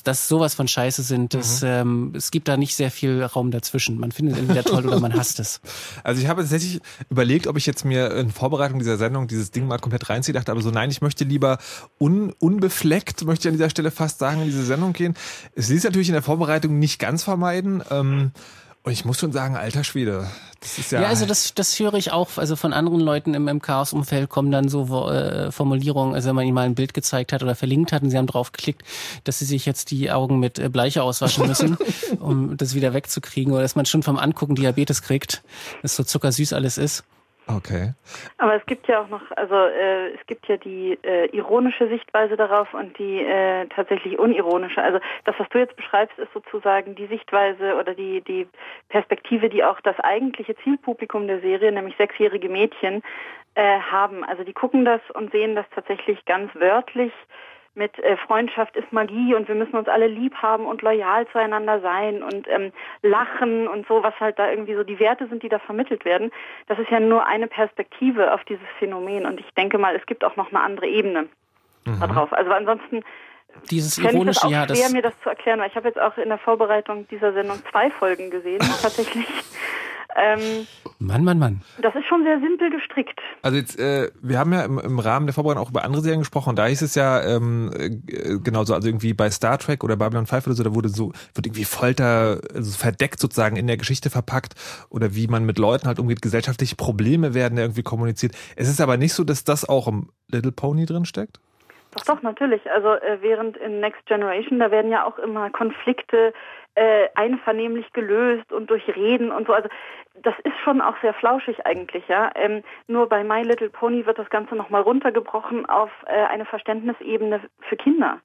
dass sowas von Scheiße sind, dass, mhm. ähm, es gibt da nicht sehr viel Raum dazwischen. Man findet es entweder toll oder man hasst es. Also ich habe tatsächlich überlegt, ob ich jetzt mir in Vorbereitung dieser Sendung dieses Ding mal komplett reinziehe, dachte aber so, nein, ich möchte lieber un, unbefleckt, möchte ich an dieser Stelle fast sagen, in diese Sendung gehen. Es ließ natürlich in der Vorbereitung nicht ganz vermeiden. Ähm, und ich muss schon sagen, alter Schwede. Das ist ja, ja, also das, das höre ich auch. Also von anderen Leuten im, im Chaos-Umfeld kommen dann so äh, Formulierungen, also wenn man ihnen mal ein Bild gezeigt hat oder verlinkt hat und sie haben drauf geklickt, dass sie sich jetzt die Augen mit äh, Bleiche auswaschen müssen, um das wieder wegzukriegen. Oder dass man schon vom Angucken Diabetes kriegt, dass so zuckersüß alles ist. Okay. Aber es gibt ja auch noch, also äh, es gibt ja die äh, ironische Sichtweise darauf und die äh, tatsächlich unironische. Also das, was du jetzt beschreibst, ist sozusagen die Sichtweise oder die die Perspektive, die auch das eigentliche Zielpublikum der Serie, nämlich sechsjährige Mädchen, äh, haben. Also die gucken das und sehen das tatsächlich ganz wörtlich mit äh, Freundschaft ist Magie und wir müssen uns alle lieb haben und loyal zueinander sein und ähm, lachen und so, was halt da irgendwie so die Werte sind, die da vermittelt werden. Das ist ja nur eine Perspektive auf dieses Phänomen und ich denke mal, es gibt auch noch eine andere Ebene mhm. darauf. Also ansonsten dieses ironische, ich das auch ja, schwer, mir das zu erklären, weil ich habe jetzt auch in der Vorbereitung dieser Sendung zwei Folgen gesehen, tatsächlich. Ähm, Mann, Mann, Mann. Das ist schon sehr simpel gestrickt. Also jetzt, äh, wir haben ja im, im Rahmen der Vorbereitung auch über andere Serien gesprochen und da hieß es ja ähm, äh, genauso, also irgendwie bei Star Trek oder Babylon 5 oder so, da wurde so, wird irgendwie Folter also verdeckt sozusagen in der Geschichte verpackt oder wie man mit Leuten halt umgeht, gesellschaftliche Probleme werden irgendwie kommuniziert. Es ist aber nicht so, dass das auch im Little Pony drin steckt? Doch, doch, natürlich. Also äh, während in Next Generation, da werden ja auch immer Konflikte äh, einvernehmlich gelöst und durch Reden und so. Also das ist schon auch sehr flauschig eigentlich, ja. Ähm, nur bei My Little Pony wird das Ganze nochmal runtergebrochen auf äh, eine Verständnisebene für Kinder.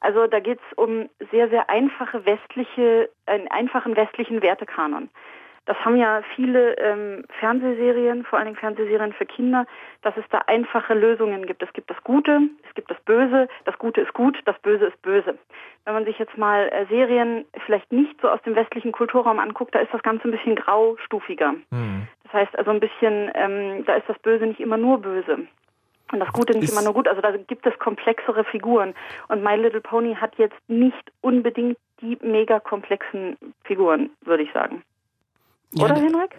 Also da geht es um sehr, sehr einfache westliche, einen einfachen westlichen Wertekanon. Das haben ja viele ähm, Fernsehserien, vor allen Dingen Fernsehserien für Kinder, dass es da einfache Lösungen gibt. Es gibt das Gute, es gibt das Böse, das Gute ist gut, das Böse ist böse. Wenn man sich jetzt mal äh, Serien vielleicht nicht so aus dem westlichen Kulturraum anguckt, da ist das Ganze ein bisschen graustufiger. Mhm. Das heißt also ein bisschen, ähm, da ist das Böse nicht immer nur böse. Und das Gute nicht immer nur gut. Also da gibt es komplexere Figuren. Und My Little Pony hat jetzt nicht unbedingt die mega komplexen Figuren, würde ich sagen. Ja, Oder, d- Henrik?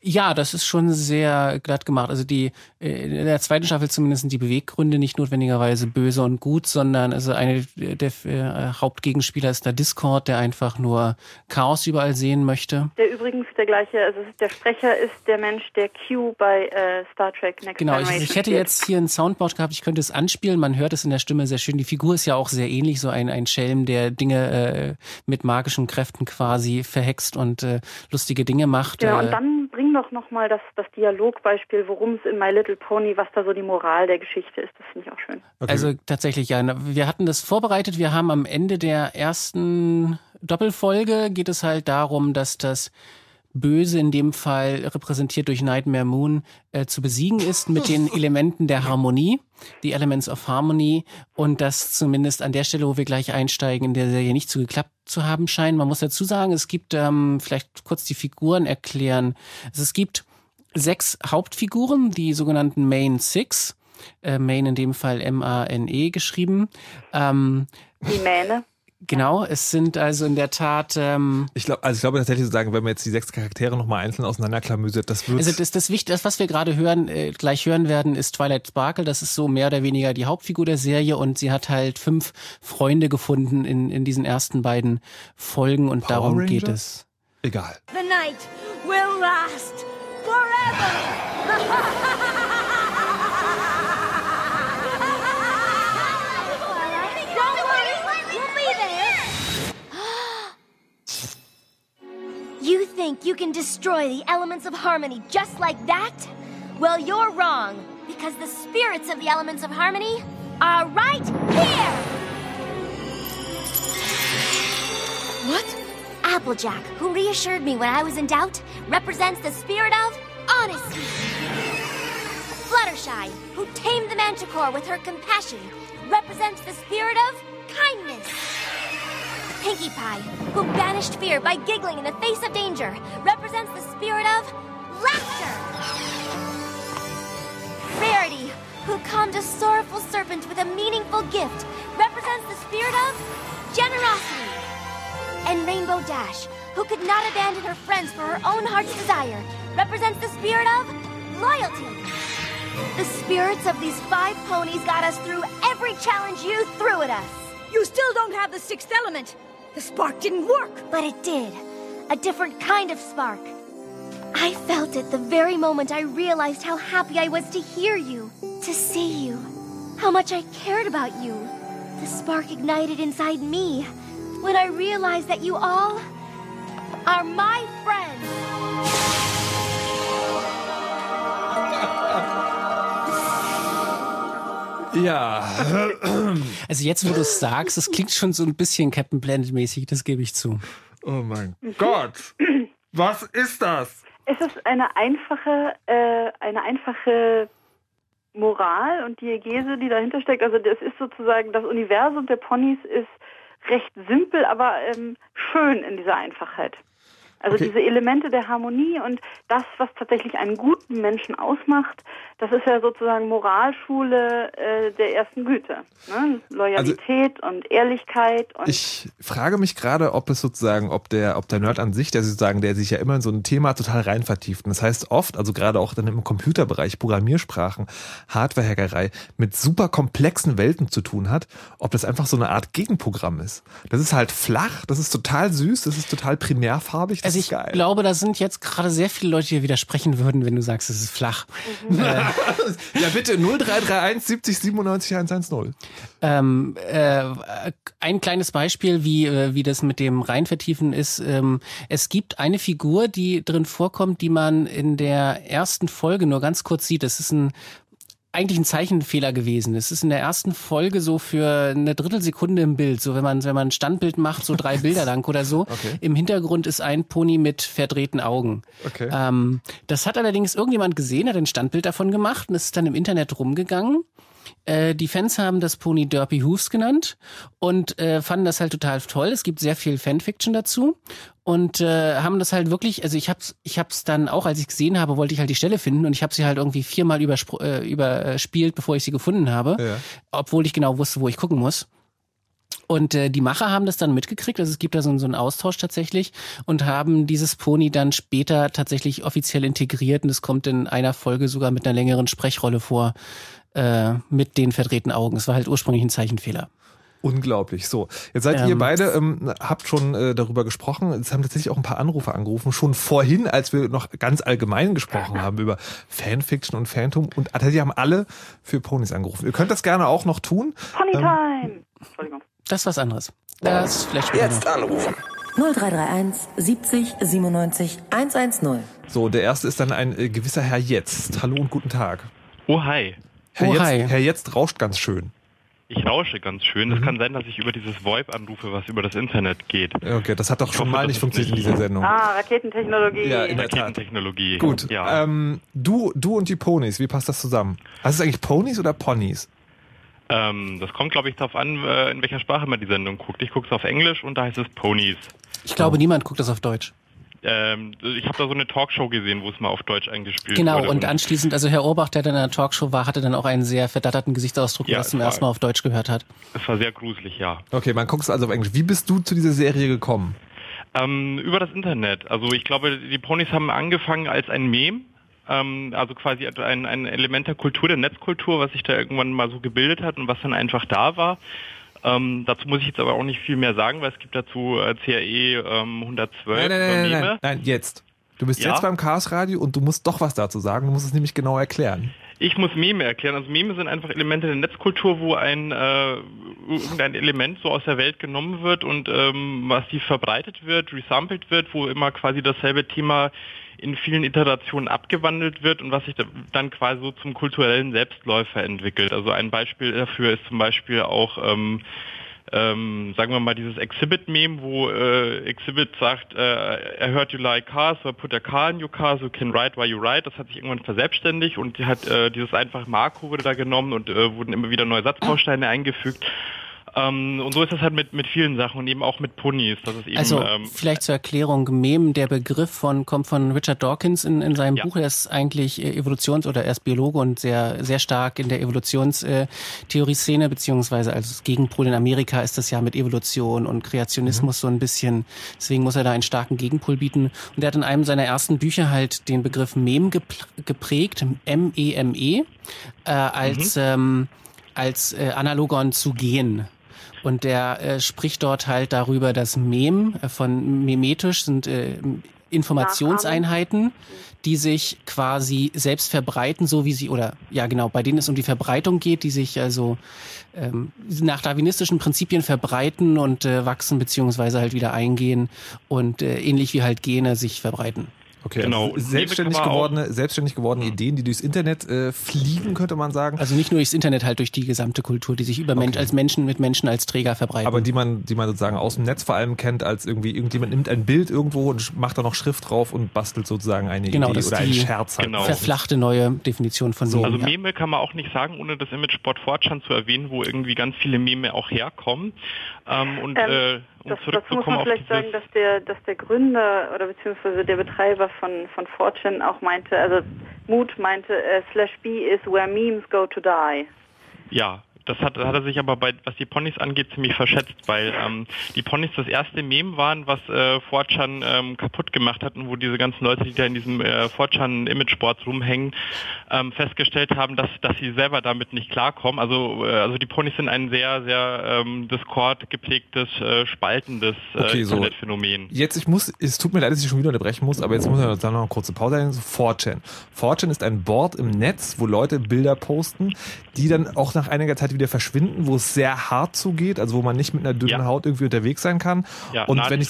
Ja, das ist schon sehr glatt gemacht. Also die äh, in der zweiten Staffel zumindest sind die Beweggründe nicht notwendigerweise böse und gut, sondern also eine der äh, Hauptgegenspieler ist der Discord, der einfach nur Chaos überall sehen möchte. Der übrigens der gleiche, also der Sprecher ist der Mensch, der Q bei äh, Star Trek Next Genau, ich, ich hätte jetzt hier ein Soundboard gehabt, ich könnte es anspielen, man hört es in der Stimme sehr schön. Die Figur ist ja auch sehr ähnlich, so ein, ein Schelm, der Dinge äh, mit magischen Kräften quasi verhext und äh, lustige Dinge macht. Genau, äh, und dann bring doch nochmal das, das Dialogbeispiel, worum es in My Little Pony, was da so die Moral der Geschichte ist. Das finde ich auch schön. Okay. Also tatsächlich, ja. Wir hatten das vorbereitet. Wir haben am Ende der ersten Doppelfolge geht es halt darum, dass das Böse in dem Fall repräsentiert durch Nightmare Moon äh, zu besiegen ist mit den Elementen der Harmonie, die Elements of Harmony und das zumindest an der Stelle, wo wir gleich einsteigen, in der Serie nicht so geklappt zu haben scheint. Man muss dazu sagen, es gibt ähm, vielleicht kurz die Figuren erklären. Also es gibt sechs Hauptfiguren, die sogenannten Main Six. Äh, Main in dem Fall M-A-N-E geschrieben. Ähm, Die Mähne. Genau, es sind also in der Tat, ähm, ich glaube, also ich glaube tatsächlich zu sagen, wenn man jetzt die sechs Charaktere nochmal einzeln auseinanderklamüsert, das wird. also das, das Wichtige, das, was wir gerade hören, äh, gleich hören werden, ist Twilight Sparkle. Das ist so mehr oder weniger die Hauptfigur der Serie und sie hat halt fünf Freunde gefunden in, in diesen ersten beiden Folgen und Power darum Rangers? geht es. egal. The night will last forever. You think you can destroy the elements of harmony just like that? Well, you're wrong, because the spirits of the elements of harmony are right here. What? Applejack, who reassured me when I was in doubt, represents the spirit of honesty. Fluttershy, who tamed the manticore with her compassion, represents the spirit of kindness. Pinkie Pie, who banished fear by giggling in the face of danger, represents the spirit of laughter. Rarity, who calmed a sorrowful serpent with a meaningful gift, represents the spirit of generosity. And Rainbow Dash, who could not abandon her friends for her own heart's desire, represents the spirit of loyalty. The spirits of these five ponies got us through every challenge you threw at us. You still don't have the sixth element. The spark didn't work. But it did. A different kind of spark. I felt it the very moment I realized how happy I was to hear you, to see you, how much I cared about you. The spark ignited inside me when I realized that you all are my friends. Ja. Also jetzt, wo du es sagst, das klingt schon so ein bisschen Captain Planet mäßig, das gebe ich zu. Oh mein Gott. Was ist das? Es ist eine einfache, äh, eine einfache Moral und Diegese, die dahinter steckt. Also das ist sozusagen, das Universum der Ponys ist recht simpel, aber ähm, schön in dieser Einfachheit. Also Okay. diese Elemente der Harmonie und das, was tatsächlich einen guten Menschen ausmacht, das ist ja sozusagen Moralschule äh, der ersten Güte. Ne? Loyalität und Ehrlichkeit und Ich frage mich gerade, ob es sozusagen, ob der, ob der Nerd an sich, der sozusagen, der sich ja immer in so ein Thema total rein vertieft. Und das heißt oft, also gerade auch dann im Computerbereich, Programmiersprachen, Hardwarehackerei, mit super komplexen Welten zu tun hat, ob das einfach so eine Art Gegenprogramm ist. Das ist halt flach, das ist total süß, das ist total primärfarbig, Also ich geil. glaube, da sind jetzt gerade sehr viele Leute, die dir widersprechen würden, wenn du sagst, es ist flach. ja bitte, 0331 70 97 110. Ähm, äh, ein kleines Beispiel, wie, äh, wie das mit dem Reinvertiefen ist. Ähm, es gibt eine Figur, die drin vorkommt, die man in der ersten Folge nur ganz kurz sieht. Das ist ein eigentlich ein Zeichenfehler gewesen. Es ist in der ersten Folge so für eine Drittelsekunde im Bild, so wenn man wenn man ein Standbild macht, so drei Bilder lang oder so. Okay. Im Hintergrund ist ein Pony mit verdrehten Augen. Okay. Ähm, das hat allerdings irgendjemand gesehen, hat ein Standbild davon gemacht und es ist dann im Internet rumgegangen. Äh, die Fans haben das Pony Derpy Hooves genannt und äh, fanden das halt total toll. Es gibt sehr viel Fanfiction dazu und äh, haben das halt wirklich, also ich hab's, ich hab's dann auch, als ich gesehen habe, wollte ich halt die Stelle finden und ich habe sie halt irgendwie viermal überspro- äh, überspielt, bevor ich sie gefunden habe, Ja. obwohl ich genau wusste, wo ich gucken muss. Und äh, die Macher haben das dann mitgekriegt, also es gibt da so, so einen Austausch tatsächlich und haben dieses Pony dann später tatsächlich offiziell integriert und es kommt in einer Folge sogar mit einer längeren Sprechrolle vor, äh, mit den verdrehten Augen. Es war halt ursprünglich ein Zeichenfehler. Unglaublich. So, jetzt seid Ähm. ihr beide, ähm, habt schon äh, darüber gesprochen. Es haben tatsächlich auch ein paar Anrufer angerufen. Schon vorhin, als wir noch ganz allgemein gesprochen haben über Fanfiction und Phantom. Und die haben alle für Ponys angerufen. Ihr könnt das gerne auch noch tun. Ponytime! Entschuldigung. Das ist was anderes. Das ist vielleicht Jetzt noch. anrufen. 0331 70 97 110. So, der erste ist dann ein äh, gewisser Herr Jetzt. Hallo und guten Tag. Oh, hi. Herr, Oh, Jetzt. Herr Jetzt rauscht ganz schön. Ich rausche ganz schön. Es kann sein, dass ich über dieses VoIP anrufe, was über das Internet geht. Okay, das hat doch Ich schon hoffe, mal nicht funktioniert in nicht- dieser Sendung. Ah, Raketentechnologie. Ja, in. Raketentechnologie. Gut, Ja. ähm, du, du und die Ponys, wie passt das zusammen? Also ist es eigentlich Ponys oder Ponys? Ähm, das kommt, glaube ich, darauf an, äh, in welcher Sprache man die Sendung guckt. Ich gucke es auf Englisch und da heißt es Ponys. Ich glaube, niemand guckt das auf Deutsch. Ähm, ich habe da so eine Talkshow gesehen, wo es mal auf Deutsch eingespielt Genau, wurde. und anschließend, also Herr Orbach, der dann in der Talkshow war, hatte dann auch einen sehr verdatterten Gesichtsausdruck, Ja, das zum ersten Mal auf Deutsch gehört hat. es war sehr gruselig, ja. Okay, man guckt es also auf Englisch. Wie bist du zu dieser Serie gekommen? Ähm, über das Internet. Also ich glaube, die Ponys haben angefangen als ein Meme. Ähm, also quasi ein, ein Element der Kultur, der Netzkultur, was sich da irgendwann mal so gebildet hat und was dann einfach da war. Ähm, dazu muss ich jetzt aber auch nicht viel mehr sagen, weil es gibt dazu äh, CRE ähm, 112 Nein, nein, nein, nein, nein, jetzt. Du bist Ja? jetzt beim Chaos Radio und du musst doch was dazu sagen. Du musst es nämlich genau erklären. Ich muss Meme erklären. Also Meme sind einfach Elemente der Netzkultur, wo ein äh, irgendein Element so aus der Welt genommen wird und ähm, was die verbreitet wird, resampled wird, wo immer quasi dasselbe Thema in vielen Iterationen abgewandelt wird und was sich da- dann quasi so zum kulturellen Selbstläufer entwickelt. Also ein Beispiel dafür ist zum Beispiel auch ähm, ähm, sagen wir mal dieses Exhibit-Meme, wo äh, Exhibit sagt, äh, I heard you like cars, so put a car in your car, so you can ride while you ride. Das hat sich irgendwann verselbstständigt und hat äh, dieses einfache Marco wurde da genommen und äh, wurden immer wieder neue Satzbausteine eingefügt. Ähm, und so ist das halt mit, mit vielen Sachen und eben auch mit Ponys. Das ist eben Also ähm, vielleicht zur Erklärung, Mem, der Begriff von kommt von Richard Dawkins in, in seinem Ja. Buch. Er ist eigentlich äh, Evolutions- oder er ist Biologe und sehr sehr stark in der Evolutionstheorie-Szene beziehungsweise als Gegenpol in Amerika ist das ja mit Evolution und Kreationismus so ein bisschen. Deswegen muss er da einen starken Gegenpol bieten. Und er hat in einem seiner ersten Bücher halt den Begriff Mem geprägt, M-E-M-E, äh, als ähm, als äh, Analogon zu gehen. Und der äh, spricht dort halt darüber, dass Mem äh, von memetisch sind äh, Informationseinheiten, die sich quasi selbst verbreiten, so wie sie, oder ja genau, bei denen es um die Verbreitung geht, die sich also ähm, nach darwinistischen Prinzipien verbreiten und äh, wachsen beziehungsweise halt wieder eingehen und äh, ähnlich wie halt Gene sich verbreiten. Okay, Genau. also selbstständig gewordene, selbstständig gewordene Ideen, die durchs Internet äh, fliegen, könnte man sagen. Also nicht nur durchs Internet, halt durch die gesamte Kultur, die sich über Mensch, als Menschen mit Menschen als Träger verbreiten. aber die man, die man sozusagen aus dem Netz vor allem kennt, als irgendwie irgendjemand nimmt ein Bild irgendwo und macht da noch Schrift drauf und bastelt sozusagen eine Genau, Idee das oder ist einen Scherz halt. Genau. verflachte neue Definition von So. Meme. Also ja. Meme kann man auch nicht sagen, ohne das Image Sport Fortran zu erwähnen, wo irgendwie ganz viele Meme auch herkommen. Ähm, und Ähm, äh, um Das, dazu muss man vielleicht sagen, dass der, dass der Gründer oder beziehungsweise der Betreiber von, von Fortune auch meinte, also Mood meinte, äh, slash B is where memes go to die. Ja, das hat, hat er sich aber bei, was die Ponys angeht, ziemlich verschätzt, weil ähm, die Ponys das erste Meme waren, was äh, Fortran ähm, kaputt gemacht hat und wo diese ganzen Leute, die da in diesem äh, Fortran Imagesport rumhängen, ähm, festgestellt haben, dass, dass sie selber damit nicht klarkommen. Also, äh, also die Ponys sind ein sehr, sehr ähm, Discord geprägtes, äh, spaltendes äh, Okay, so. Internetphänomen. Jetzt, ich muss, es tut mir leid, dass ich schon wieder unterbrechen muss, aber jetzt muss ich dann noch eine kurze Pause halten. 4chan. 4chan ist ein Board im Netz, wo Leute Bilder posten, die dann auch nach einiger Zeit wieder verschwinden, wo es sehr hart zugeht, also wo man nicht mit einer dünnen Ja. Haut irgendwie unterwegs sein kann. Ja, und wenn ich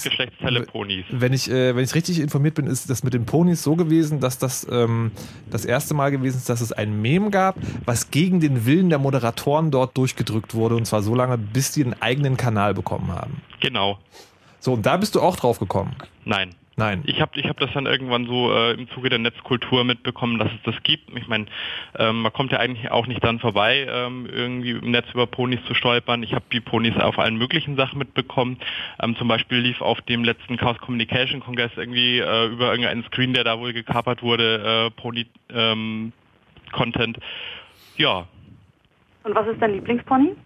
wenn ich äh, wenn ich richtig informiert bin, ist das mit den Ponys so gewesen, dass das ähm, das erste Mal gewesen ist, dass es ein Meme gab, was gegen den Willen der Moderatoren dort durchgedrückt wurde und zwar so lange, bis die einen eigenen Kanal bekommen haben. Genau. So und da bist du auch drauf gekommen. Nein. Nein. Ich habe ich hab das dann irgendwann so äh, im Zuge der Netzkultur mitbekommen, dass es das gibt. Ich meine, ähm, man kommt ja eigentlich auch nicht dann vorbei, ähm, irgendwie im Netz über Ponys zu stolpern. Ich habe die Ponys auf allen möglichen Sachen mitbekommen. Ähm, zum Beispiel lief auf dem letzten Chaos Communication Kongress irgendwie äh, über irgendeinen Screen, der da wohl gekapert wurde, äh, Pony ähm, Content. Ja, Und was ist dein Lieblingspony?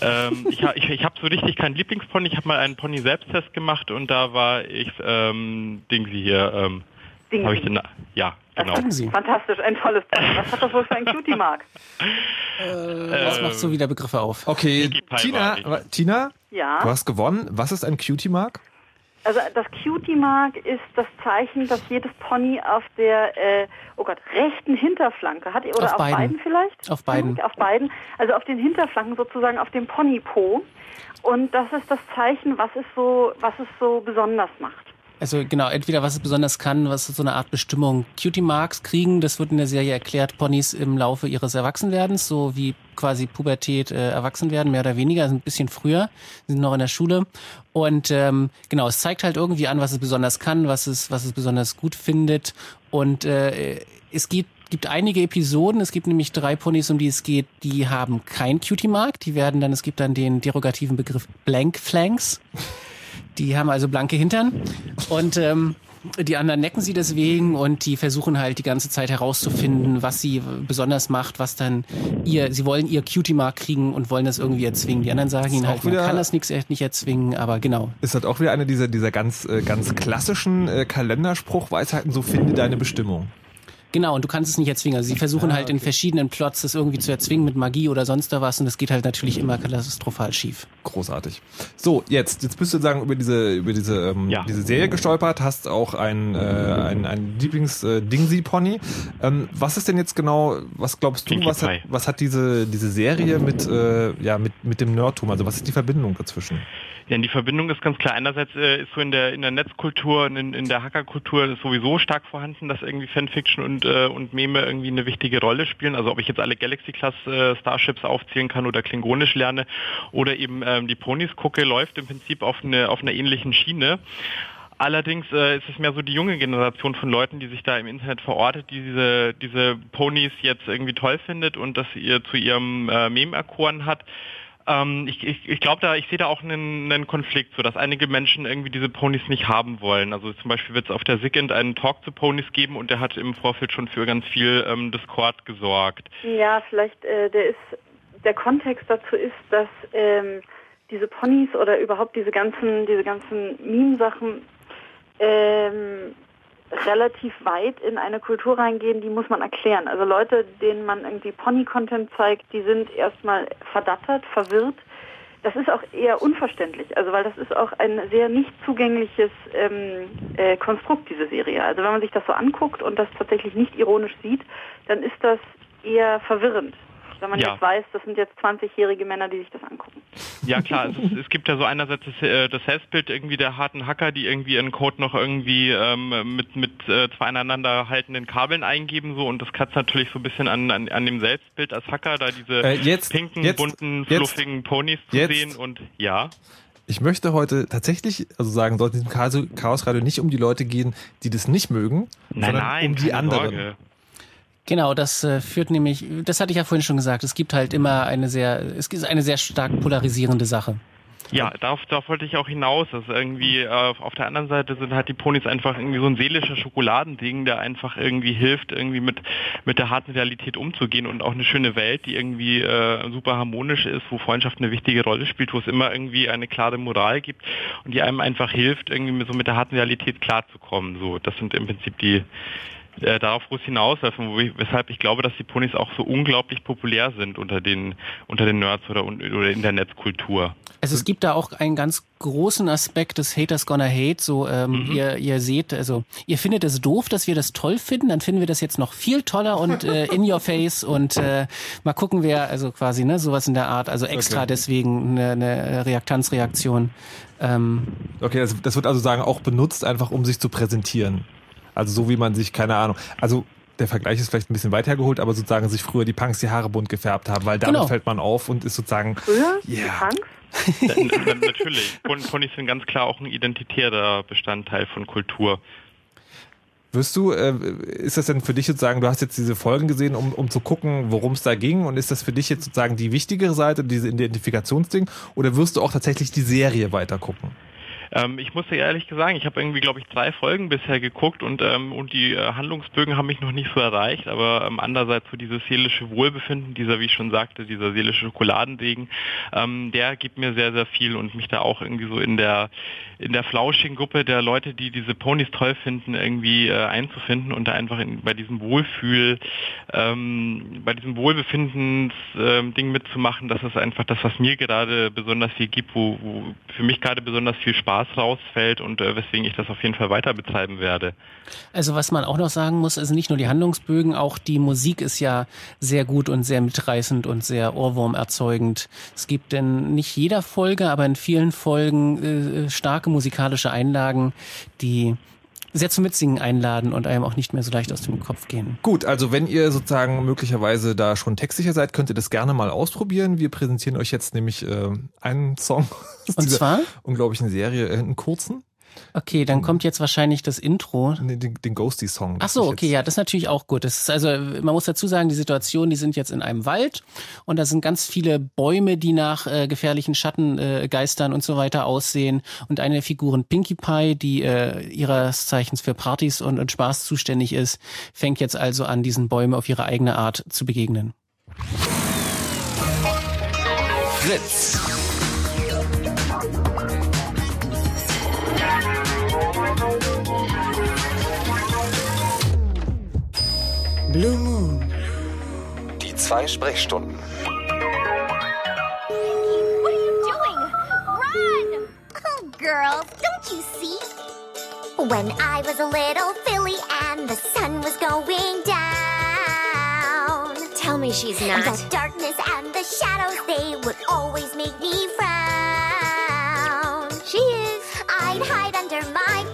Ähm, ich ich, ich habe so richtig keinen Lieblingspony. Ich habe mal einen Pony-Selbsttest gemacht und da war ich ähm, Dingsy hier. Ähm, Dingsy. Habe ich den? Ja, genau. Fantastisch, ein tolles Pony. Was hat das wohl für ein Cutie Mark? Das macht so wieder Begriffe auf. Okay, Tina, Tina, Ja. du hast gewonnen. Was ist ein Cutie Mark? Also das Cutie Mark ist das Zeichen, dass jedes Pony auf der, äh, oh Gott, rechten Hinterflanke hat, oder Auf auf, beiden. beiden. vielleicht? Auf beiden. Auf beiden, also auf den Hinterflanken sozusagen, auf dem Ponypo. Und das ist das Zeichen, was es so, was es so besonders macht. Also genau, entweder was es besonders kann, was so eine Art Bestimmung. Cutie Marks kriegen, das wird in der Serie erklärt, Ponys im Laufe ihres Erwachsenwerdens, so wie quasi Pubertät äh, erwachsen werden, mehr oder weniger, also ein bisschen früher, sind noch in der Schule. Und ähm, genau, es zeigt halt irgendwie an, was es besonders kann, was es, was es besonders gut findet. Und äh, es geht gibt einige Episoden, es gibt nämlich drei Ponys, um die es geht, die haben kein Cutie Mark, die werden dann, es gibt dann den derogativen Begriff Blank Flanks. Die haben also blanke Hintern und ähm, die anderen necken sie deswegen und die versuchen halt die ganze Zeit herauszufinden, was sie besonders macht, was dann ihr, sie wollen ihr Cutie Mark kriegen und wollen das irgendwie erzwingen. Die anderen sagen ihnen halt, man kann das nix, nicht erzwingen, aber genau. Ist halt auch wieder eine dieser, dieser ganz, äh, ganz klassischen äh, Kalenderspruchweisheiten, so finde deine Bestimmung. Genau, und du kannst es nicht erzwingen. Also sie versuchen halt in verschiedenen Plots das irgendwie zu erzwingen mit Magie oder sonst da was und das geht halt natürlich immer katastrophal schief. Großartig. So, jetzt, jetzt bist du sagen über diese, über diese, ähm, Ja. diese Serie gestolpert, hast auch ein, äh, ein, ein Lieblings-Dingsy-Pony. Ähm, was ist denn jetzt genau, was glaubst du, Pinkie was hat, was hat diese, diese Serie mit, äh, ja, mit, mit dem Nerdtum? Also was ist die Verbindung dazwischen? Ja, die Verbindung ist ganz klar. Einerseits äh, ist so in der in der Netzkultur und in, in der Hackerkultur sowieso stark vorhanden, dass irgendwie Fanfiction und äh, und Meme irgendwie eine wichtige Rolle spielen. Also ob ich jetzt alle Galaxy Class äh, Starships aufzählen kann oder Klingonisch lerne oder eben ähm, die Ponys gucke, läuft im Prinzip auf eine auf einer ähnlichen Schiene. Allerdings äh, ist es mehr so die junge Generation von Leuten, die sich da im Internet verortet, die diese, diese Ponys jetzt irgendwie toll findet und das ihr zu ihrem äh, Meme erkoren hat. Ähm, ich ich, ich glaube da, ich sehe da auch einen, einen Konflikt, so dass einige Menschen irgendwie diese Ponys nicht haben wollen. Also zum Beispiel wird es auf der SIGINT einen Talk zu Ponys geben und der hat im Vorfeld schon für ganz viel ähm, Discord gesorgt. Ja, vielleicht äh, der ist der Kontext dazu ist, dass ähm, diese Ponys oder überhaupt diese ganzen diese ganzen Meme-Sachen ähm, relativ weit in eine Kultur reingehen, die muss man erklären. Also Leute, denen man irgendwie Pony-Content zeigt, die sind erstmal verdattert, verwirrt. Das ist auch eher unverständlich, also weil das ist auch ein sehr nicht zugängliches ähm, äh, Konstrukt, diese Serie. Also wenn man sich das so anguckt und das tatsächlich nicht ironisch sieht, dann ist das eher verwirrend. Wenn man Ja. jetzt weiß, das sind jetzt 20-jährige Männer, die sich das angucken. Ja klar, es, ist- es gibt ja so einerseits das, äh, das Selbstbild irgendwie der harten Hacker, die irgendwie ihren Code noch irgendwie ähm, mit, mit äh, zwei aneinander haltenden Kabeln eingeben so und das kratzt natürlich so ein bisschen an, an, an dem Selbstbild als Hacker, da diese Äh, jetzt- pinken, jetzt- bunten, jetzt- fluffigen Ponys zu jetzt- sehen und ja. Ich möchte heute tatsächlich, also sagen, sollte in diesem Chaos- Chaosradio nicht um die Leute gehen, die das nicht mögen, Nein, sondern nein, um die anderen. Sorge. Genau, das äh, führt nämlich, das hatte ich ja vorhin schon gesagt, es gibt halt immer eine sehr, es ist eine sehr stark polarisierende Sache. Ja, darauf, darauf wollte ich auch hinaus. Dass irgendwie äh, auf der anderen Seite sind halt die Ponys einfach irgendwie so ein seelischer Schokoladending, der einfach irgendwie hilft, irgendwie mit mit der harten Realität umzugehen und auch eine schöne Welt, die irgendwie äh, super harmonisch ist, wo Freundschaft eine wichtige Rolle spielt, wo es immer irgendwie eine klare Moral gibt und die einem einfach hilft, irgendwie so mit der harten Realität klarzukommen. So, das sind im Prinzip die äh, darauf muss hinauswerfen, wo ich, weshalb ich glaube, dass die Ponys auch so unglaublich populär sind unter den unter den Nerds oder, oder in der Netzkultur. Also es gibt da auch einen ganz großen Aspekt des Haters Gonna Hate. So, ähm, ihr, ihr seht, also ihr findet es doof, dass wir das toll finden, dann finden wir das jetzt noch viel toller und äh, in your face und äh, mal gucken, wer, also quasi, ne, sowas in der Art, also extra Okay. deswegen eine, eine Reaktanzreaktion. Ähm, Okay, das, das wird also sagen auch benutzt, einfach um sich zu präsentieren. Also so wie man sich, keine Ahnung, also der Vergleich ist vielleicht ein bisschen weit hergeholt, aber sozusagen sich früher die Punks die Haare bunt gefärbt haben, weil damit Genau. fällt man auf und ist sozusagen, Früher? Ja. Punks? Na- Natürlich. Pon- Ponys sind ganz klar auch ein identitärer Bestandteil von Kultur. wirst du, äh, ist das denn für dich sozusagen, du hast jetzt diese Folgen gesehen, um, um zu gucken, worum es da ging und ist das für dich jetzt sozusagen die wichtigere Seite, diese Identifikationsding oder wirst du auch tatsächlich die Serie weiter gucken? Ähm, ich muss dir ehrlich sagen, ich habe irgendwie, glaube ich, drei Folgen bisher geguckt und, ähm, und die äh, Handlungsbögen haben mich noch nicht so erreicht, aber ähm, andererseits so dieses seelische Wohlbefinden, dieser, wie ich schon sagte, dieser seelische Schokoladensegen, ähm, der gibt mir sehr, sehr viel und mich da auch irgendwie so in der in der flauschigen Gruppe der Leute, die diese Ponys toll finden, irgendwie äh, einzufinden und da einfach in, bei diesem Wohlfühl, ähm, bei diesem Wohlbefindens-Ding ähm, mitzumachen, das ist einfach das, was mir gerade besonders viel gibt, wo, wo für mich gerade besonders viel Spaß rausfällt und äh, weswegen ich das auf jeden Fall weiter betreiben werde. Also was man auch noch sagen muss, also nicht nur die Handlungsbögen, auch die Musik ist ja sehr gut und sehr mitreißend und sehr Ohrwurm erzeugend. Es gibt in nicht jeder Folge, aber in vielen Folgen äh, starke musikalische Einlagen, die sehr zum Mitsingen einladen und einem auch nicht mehr so leicht aus dem Kopf gehen. Gut, also wenn ihr sozusagen möglicherweise da schon textsicher seid, könnt ihr das gerne mal ausprobieren. Wir präsentieren euch jetzt nämlich äh, einen Song und zwar unglaublichen Serie, äh, einen kurzen. Okay, dann kommt jetzt wahrscheinlich das Intro. Nee, den, den Ghosty-Song. Ach so, okay, ja, das ist natürlich auch gut. Das ist also, man muss dazu sagen, die Situation, die sind jetzt in einem Wald und da sind ganz viele Bäume, die nach äh, gefährlichen Schattengeistern äh, und so weiter aussehen. Und eine der Figuren, Pinkie Pie, die äh, ihres Zeichens für Partys und, und Spaß zuständig ist, fängt jetzt also an, diesen Bäumen auf ihre eigene Art zu begegnen. Fritz. Blue Moon. Die zwei Sprechstunden. What are you doing? Run! Oh, girls, don't you see? When I was a little filly and the sun was going down. Tell me she's not. The darkness and the shadows, they would always make me frown. She is. I'd hide under my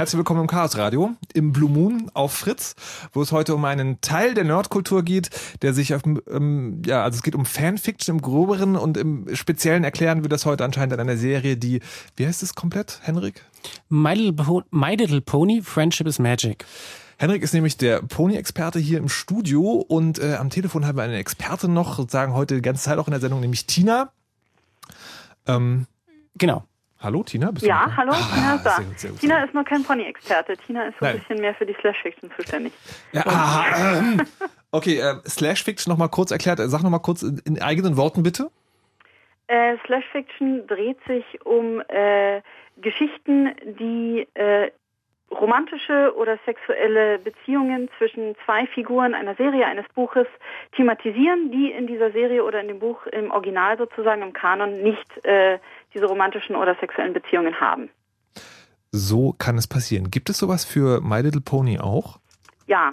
herzlich willkommen im Chaos Radio, im Blue Moon auf Fritz, wo es heute um einen Teil der Nerdkultur geht, der sich auf, ähm, ja, also es geht um Fanfiction im Groberen und im Speziellen erklären wir das heute anscheinend in einer Serie, die, wie heißt es komplett, Henrik? My Little, My Little Pony, Friendship is Magic. Henrik ist nämlich der Pony-Experte hier im Studio und äh, am Telefon haben wir eine Expertin noch, sozusagen heute die ganze Zeit auch in der Sendung, nämlich Tina. Ähm, genau. Hallo Tina, bist Ja, du hallo, Tina ist da. sehr gut, sehr gut, Tina ist nur kein Pony-Experte. Tina ist so ein bisschen mehr für die Slash-Fiction zuständig. Ja, aha, ähm, okay, äh, Slash Fiction nochmal kurz erklärt. Sag nochmal kurz in, in eigenen Worten bitte. Äh, Slash-Fiction dreht sich um äh, Geschichten, die äh, romantische oder sexuelle Beziehungen zwischen zwei Figuren einer Serie, eines Buches thematisieren, die in dieser Serie oder in dem Buch im Original sozusagen im Kanon nicht äh, diese romantischen oder sexuellen Beziehungen haben. So kann es passieren. Gibt es sowas für My Little Pony auch? Ja,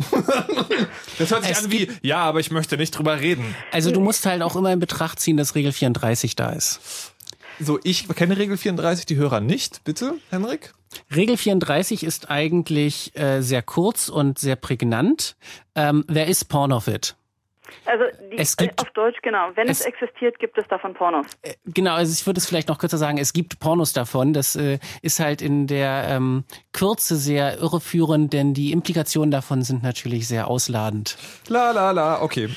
Das hört sich Es an wie, ja, aber ich möchte nicht drüber reden. Also du musst halt auch immer in Betracht ziehen, dass Regel 34 da ist. So, ich kenne Regel 34, die Hörer nicht. Bitte, Henrik? Regel 34 ist eigentlich äh, sehr kurz und sehr prägnant. Ähm, wer ist Pornofit? Also die, Es gibt- äh, auf Deutsch genau. Wenn es, es- existiert, gibt es davon Pornos. Genau, also ich würde es vielleicht noch kürzer sagen, es gibt Pornos davon. Das äh, ist halt in der ähm, Kürze sehr irreführend, denn die Implikationen davon sind natürlich sehr ausladend. La la la, okay.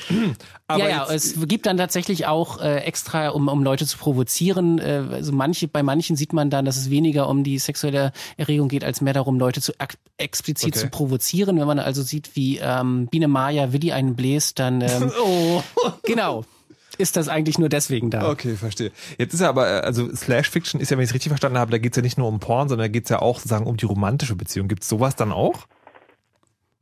Aber ja, ja, es gibt dann tatsächlich auch äh, extra, um, um Leute zu provozieren. Äh, also manche, bei manchen sieht man dann, dass es weniger um die sexuelle Erregung geht, als mehr darum, Leute zu explizit Okay. zu provozieren. Wenn man also sieht, wie ähm, Biene Maya Willi einen bläst, dann ähm, oh. genau. ist das eigentlich nur deswegen da. Okay, verstehe. Jetzt ist ja aber, äh, also Slash Fiction ist ja, wenn ich es richtig verstanden habe, da geht es ja nicht nur um Porn, sondern da geht es ja auch sozusagen um die romantische Beziehung. Gibt es sowas dann auch?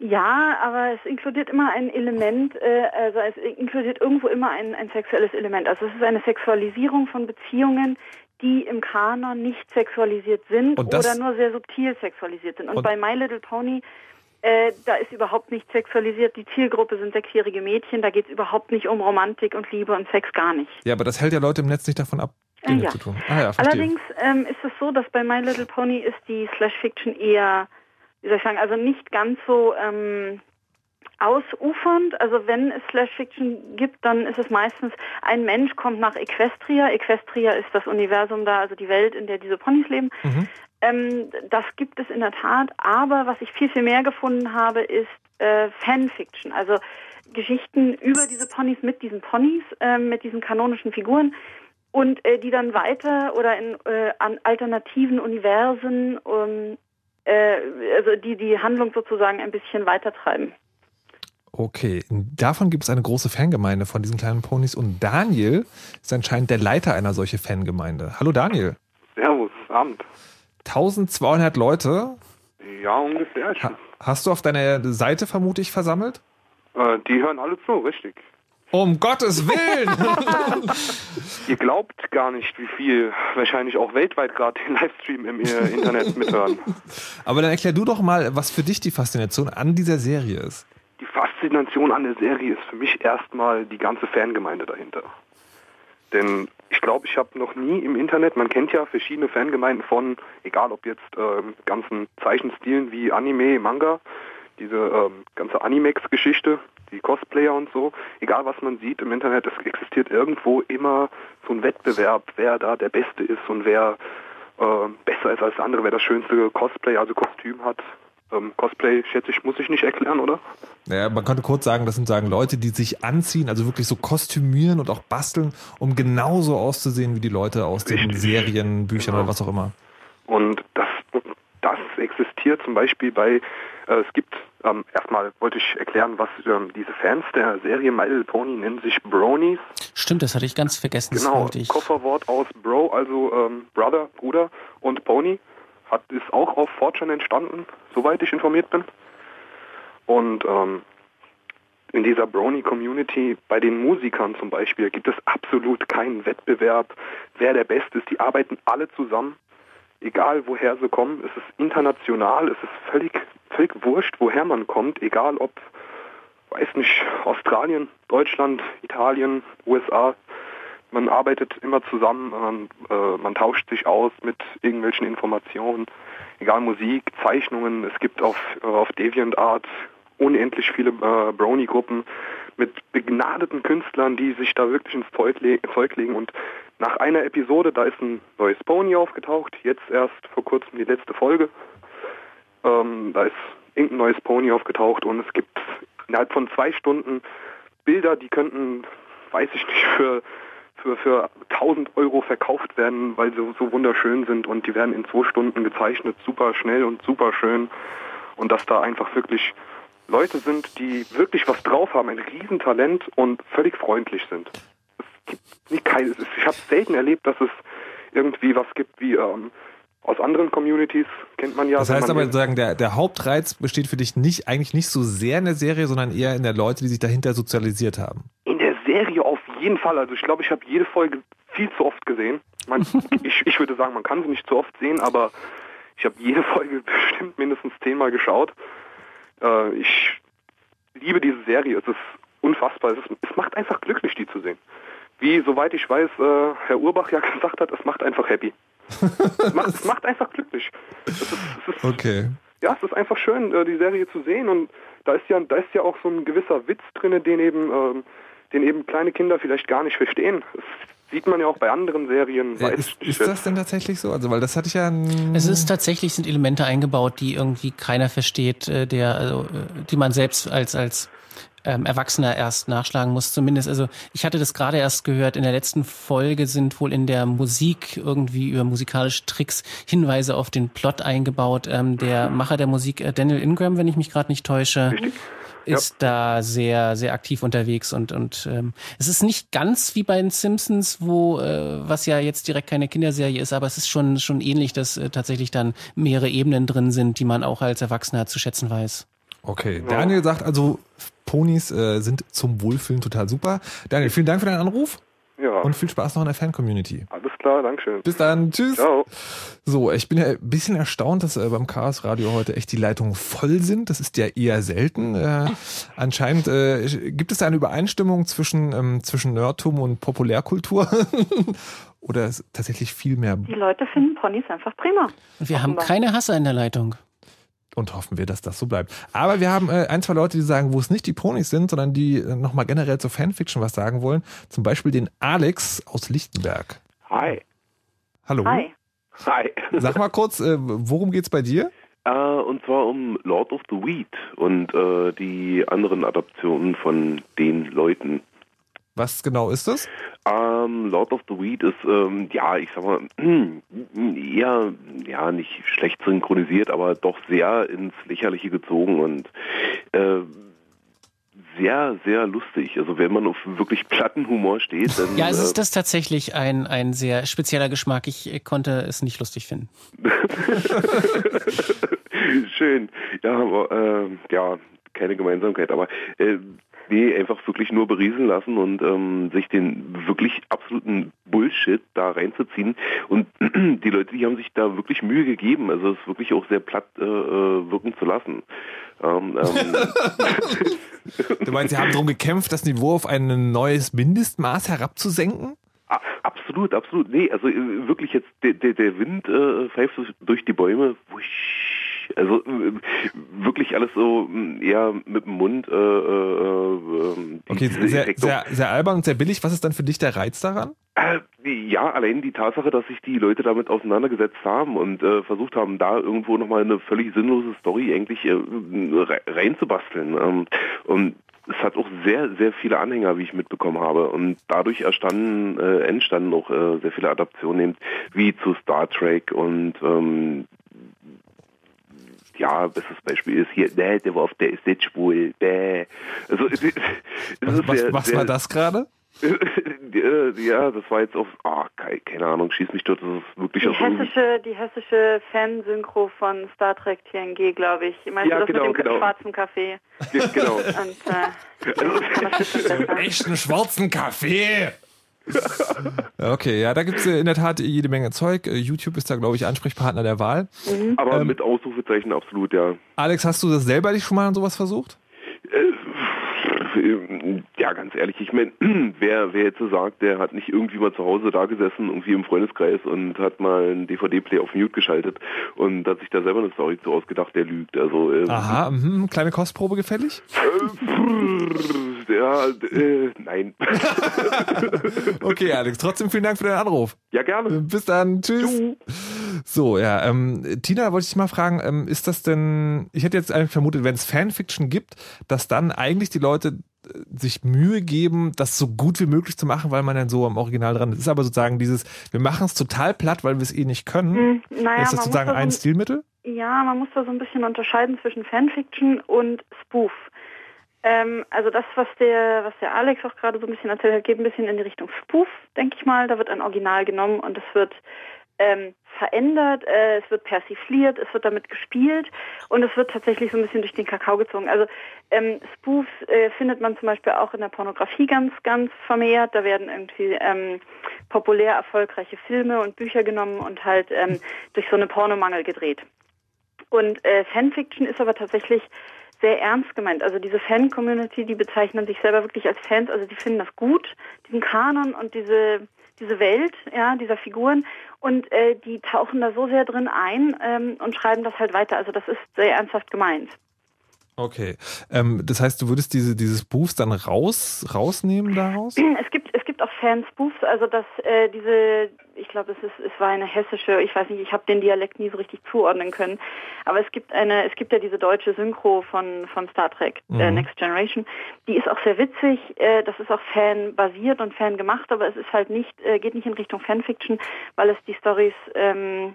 Ja, aber es inkludiert immer ein Element, äh, also es inkludiert irgendwo immer ein, ein sexuelles Element. Also es ist eine Sexualisierung von Beziehungen, die im Kanon nicht sexualisiert sind das- oder nur sehr subtil sexualisiert sind. Und, Und- bei My Little Pony, äh, da ist überhaupt nicht sexualisiert. Die Zielgruppe sind sechsjährige Mädchen, da geht es überhaupt nicht um Romantik und Liebe und Sex gar nicht. Ja, aber das hält ja Leute im Netz nicht davon ab, Dinge ja. zu tun. Ah ja. Allerdings ähm, ist es so, dass bei My Little Pony ist die Slash Fiction eher, wie soll ich sagen, also nicht ganz so ähm, ausufernd. Also wenn es Slash Fiction gibt, dann ist es meistens, ein Mensch kommt nach Equestria. Equestria ist das Universum da, also die Welt, in der diese Ponys leben. Mhm. Ähm, das gibt es in der Tat, aber was ich viel, viel mehr gefunden habe, ist äh, Fanfiction. Also Geschichten über diese Ponys mit diesen Ponys, ähm, mit diesen kanonischen Figuren und äh, die dann weiter oder in äh, an alternativen Universen, um, äh, also die die Handlung sozusagen ein bisschen weitertreiben. Okay, davon gibt es eine große Fangemeinde von diesen kleinen Ponys und Daniel ist anscheinend der Leiter einer solchen Fangemeinde. Hallo Daniel. Servus, Abend. 1200 Leute Ja, ungefähr. ha hast du auf deiner Seite vermutlich versammelt? Äh, die hören alle zu, richtig. Um Gottes Willen! Ihr glaubt gar nicht, wie viel wahrscheinlich auch weltweit gerade den Livestream im äh, Internet mithören. Aber dann erklär du doch mal, was für dich die Faszination an dieser Serie ist. Die Faszination an der Serie ist für mich erstmal die ganze Fangemeinde dahinter. Denn ich glaube, ich habe noch nie im Internet, man kennt ja verschiedene Fangemeinden von, egal ob jetzt ähm, ganzen Zeichenstilen wie Anime, Manga, diese ähm, ganze Animex-Geschichte, die Cosplayer und so, egal was man sieht im Internet, es existiert irgendwo immer so ein Wettbewerb, wer da der Beste ist und wer äh, besser ist als der andere, wer das schönste Cosplay, also Kostüm hat. Ähm, Cosplay, schätze ich, muss ich nicht erklären, oder? Naja, man könnte kurz sagen, das sind sagen Leute, die sich anziehen, also wirklich so kostümieren und auch basteln, um genauso auszusehen wie die Leute aus den Richtig. Serien, Büchern oder was auch immer. Und das, das existiert zum Beispiel bei, es gibt, ähm, erstmal wollte ich erklären, was ähm, diese Fans der Serie My Little Pony nennen sich Bronies. Stimmt, das hatte ich ganz vergessen. Genau. Kofferwort aus Bro, also ähm, Brother, Bruder und Pony. Hat, ist auch auf Fortune entstanden, soweit ich informiert bin. Und ähm, in dieser Brony-Community, bei den Musikern zum Beispiel, gibt es absolut keinen Wettbewerb, wer der Beste ist. Die arbeiten alle zusammen, egal woher sie kommen. Es ist international, es ist völlig, völlig wurscht, woher man kommt, egal ob, weiß nicht, Australien, Deutschland, Italien, USA. Man arbeitet immer zusammen, man, äh, man tauscht sich aus mit irgendwelchen Informationen, egal Musik, Zeichnungen. Es gibt auf, äh, auf DeviantArt unendlich viele äh, Brony-Gruppen mit begnadeten Künstlern, die sich da wirklich ins Zeug, le Zeug legen. Und nach einer Episode, da ist ein neues Pony aufgetaucht, jetzt erst vor kurzem die letzte Folge. Ähm, da ist irgendein neues Pony aufgetaucht und es gibt innerhalb von zwei Stunden Bilder, die könnten, weiß ich nicht, für für, für 1000 Euro verkauft werden, weil sie so wunderschön sind und die werden in zwei Stunden gezeichnet, super schnell und super schön und dass da einfach wirklich Leute sind, die wirklich was drauf haben, ein Riesentalent und völlig freundlich sind. Es gibt nicht kein, ich habe selten erlebt, dass es irgendwie was gibt wie ähm, aus anderen Communities kennt man ja. Das heißt aber sagen, der, der Hauptreiz besteht für dich nicht eigentlich nicht so sehr in der Serie, sondern eher in der Leute, die sich dahinter sozialisiert haben. In der Serie auf jeden Fall. Also ich glaube, ich habe jede Folge viel zu oft gesehen. Man, ich, ich würde sagen, man kann sie nicht zu oft sehen, aber ich habe jede Folge bestimmt mindestens zehnmal geschaut. Äh, ich liebe diese Serie. Es ist unfassbar. Es, ist, es macht einfach glücklich, die zu sehen. Wie, soweit ich weiß, äh, Herr Urbach ja gesagt hat, es macht einfach happy. macht, macht einfach glücklich. Es ist, es ist, Okay. ja, es ist einfach schön, äh, die Serie zu sehen und da ist ja, da ist ja auch so ein gewisser Witz drin, den eben, ähm, den eben kleine Kinder vielleicht gar nicht verstehen. Das sieht man ja auch bei anderen Serien. Ja, weiß ist, ist das denn tatsächlich so? Also, weil das hatte ich ja. Es ist tatsächlich sind Elemente eingebaut, die irgendwie keiner versteht, äh, der also äh, die man selbst als als ähm, Erwachsener erst nachschlagen muss. Zumindest, also ich hatte das gerade erst gehört. In der letzten Folge sind wohl in der Musik irgendwie über musikalische Tricks Hinweise auf den Plot eingebaut. Ähm, der Macher der Musik, äh, Daniel Ingram, wenn ich mich gerade nicht täusche, ist da sehr, sehr aktiv unterwegs und, und ähm, es ist nicht ganz wie bei den Simpsons, wo, äh, was ja jetzt direkt keine Kinderserie ist, aber es ist schon, schon ähnlich, dass äh, tatsächlich dann mehrere Ebenen drin sind, die man auch als Erwachsener zu schätzen weiß. Okay, Daniel sagt also, Ponys äh, sind zum Wohlfühlen total super. Daniel, vielen Dank für deinen Anruf. Ja. Und viel Spaß noch in der Fan-Community. Alles klar, Dankeschön. Bis dann, tschüss. Ciao. So, ich bin ja ein bisschen erstaunt, dass äh, beim Chaos Radio heute echt die Leitungen voll sind. Das ist ja eher selten. Äh, anscheinend äh, gibt es da eine Übereinstimmung zwischen, ähm, zwischen Nerdtum und Populärkultur. Oder ist tatsächlich viel mehr. Die Leute finden Ponys einfach prima. Und wir haben keine Hasser in der Leitung. Und hoffen wir, dass das so bleibt. Aber wir haben äh, ein, zwei Leute, die sagen, wo es nicht die Ponys sind, sondern die äh, nochmal generell zur Fanfiction was sagen wollen. Zum Beispiel den Alex aus Lichtenberg. Hi. Hallo. Hi. Hi. Sag mal kurz, äh, worum geht's bei dir? Äh, und zwar um Lord of the Weed und äh, die anderen Adaptionen von den Leuten. Was genau ist das? Ähm, Lord of the Weed ist, ähm, ja, ich sag mal, eher, ja, nicht schlecht synchronisiert, aber doch sehr ins Lächerliche gezogen und äh, sehr, sehr lustig. Also wenn man auf wirklich platten Humor steht, dann... Ja, es äh, ist das tatsächlich ein, ein sehr spezieller Geschmack. Ich äh, konnte es nicht lustig finden. Schön. Ja, aber äh, ja, keine Gemeinsamkeit. Aber äh, nee, einfach wirklich nur berieseln lassen und ähm, sich den wirklich absoluten Bullshit da reinzuziehen. Und die Leute, die haben sich da wirklich Mühe gegeben, also es wirklich auch sehr platt äh, äh, wirken zu lassen. Ähm, ähm, Du meinst, sie haben darum gekämpft, das Niveau auf ein neues Mindestmaß herabzusenken? absolut, absolut. Nee, also äh, wirklich jetzt, der, der, der Wind äh, pfeift durch die Bäume. Wusch. Also äh, wirklich alles so eher mit dem Mund. Äh, äh, äh, Okay, sehr, sehr, sehr albern und sehr billig. Was ist dann für dich der Reiz daran? Äh, ja, allein die Tatsache, dass sich die Leute damit auseinandergesetzt haben und äh, versucht haben, da irgendwo nochmal eine völlig sinnlose Story eigentlich äh, re- reinzubasteln. Ähm, und es hat auch sehr, sehr viele Anhänger, wie ich mitbekommen habe. Und dadurch erstanden, äh, entstanden auch äh, sehr viele Adaptionen, eben wie zu Star Trek und ähm, ja, bestes Beispiel ist hier, nee, der war auf der ist nicht schwul. Bäh. Also, es ist- es Was, ist was, sehr- was sehr- war das gerade? Ja, das war jetzt auf, ah, keine, keine Ahnung, schieß mich dort, das ist wirklich Die hessische, die hessische Fansynchro von Star Trek TNG, glaube ich. Meinst Ja, du das genau, mit dem genau. schwarzen Kaffee? Ja, genau. Und äh, das bisschen besser. Echten schwarzen Kaffee. Okay, ja, da gibt's äh, in der Tat jede Menge Zeug. Äh, YouTube ist da, glaube ich, Ansprechpartner der Wahl. Aber Ähm, mit Ausrufezeichen absolut, ja. Alex, hast du das selber dich schon mal an sowas versucht? Äh, Ja, ganz ehrlich, ich meine, wer, wer jetzt so sagt, der hat nicht irgendwie mal zu Hause da gesessen, irgendwie im Freundeskreis und hat mal einen DVD-Player auf Mute geschaltet und hat sich da selber eine Story zu ausgedacht, der lügt. Also, äh, Aha, mhm, kleine Kostprobe gefällig? äh, ja, äh, nein. Okay, Alex, trotzdem vielen Dank für deinen Anruf. Ja, gerne. Bis dann, tschüss. So, ja, ähm, Tina, wollte ich dich mal fragen, ähm, ist das denn, ich hätte jetzt eigentlich vermutet, wenn es Fanfiction gibt, dass dann eigentlich die Leute sich Mühe geben, das so gut wie möglich zu machen, weil man dann so am Original dran ist. Ist aber sozusagen dieses, wir machen es total platt, weil wir es eh nicht können. Hm, naja, ist das sozusagen da so ein ein- Stilmittel? Ja, man muss da so ein bisschen unterscheiden zwischen Fanfiction und Spoof. Ähm, also das, was der, was der Alex auch gerade so ein bisschen erzählt hat, geht ein bisschen in die Richtung Spoof, denke ich mal. Da wird ein Original genommen und es wird ähm, verändert, äh, es wird persifliert, es wird damit gespielt und es wird tatsächlich so ein bisschen durch den Kakao gezogen. Also ähm, Spoofs äh, findet man zum Beispiel auch in der Pornografie ganz, ganz vermehrt. Da werden irgendwie ähm, populär erfolgreiche Filme und Bücher genommen und halt ähm, durch so eine Pornomangel gedreht. Und äh, Fanfiction ist aber tatsächlich sehr ernst gemeint. Also diese Fan-Community, die bezeichnen sich selber wirklich als Fans, also die finden das gut, diesen Kanon und diese diese Welt, ja, dieser Figuren und äh, die tauchen da so sehr drin ein ähm, und schreiben das halt weiter. Also das ist sehr ernsthaft gemeint. Okay. Ähm, das heißt, du würdest diese, dieses Boost dann raus, rausnehmen daraus? Es gibt es gibt auch Fanspoofs, also dass äh, diese, ich glaube, es ist es war eine hessische, ich weiß nicht, ich habe den Dialekt nie so richtig zuordnen können, aber es gibt eine, es gibt ja diese deutsche Synchro von von Star Trek äh, Mhm. Next Generation, die ist auch sehr witzig, äh, das ist auch Fan-basiert und Fan gemacht, aber es ist halt nicht, äh, geht nicht in Richtung Fanfiction, weil es die Stories ähm,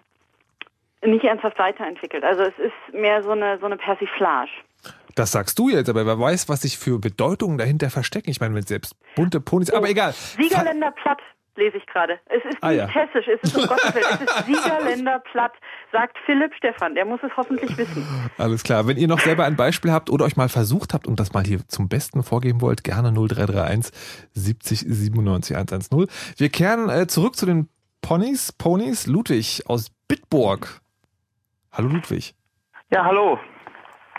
nicht ernsthaft weiterentwickelt. Also es ist mehr so eine so eine Persiflage. Das sagst du jetzt, aber wer weiß, was sich für Bedeutungen dahinter verstecken. Ich meine, mit selbst bunte Ponys, aber egal. Siegerländer Platt lese ich gerade. Es ist Ah, nicht ja. hessisch, es ist um Gottes Willen, es ist Siegerländer Platt, sagt Philipp Stephan, der muss es hoffentlich wissen. Alles klar. Wenn ihr noch selber ein Beispiel habt oder euch mal versucht habt und das mal hier zum Besten vorgeben wollt, gerne 0331 70 97 110. Wir kehren äh, zurück zu den Ponys. Ponys Ludwig aus Bitburg. Hallo Ludwig. Ja, hallo.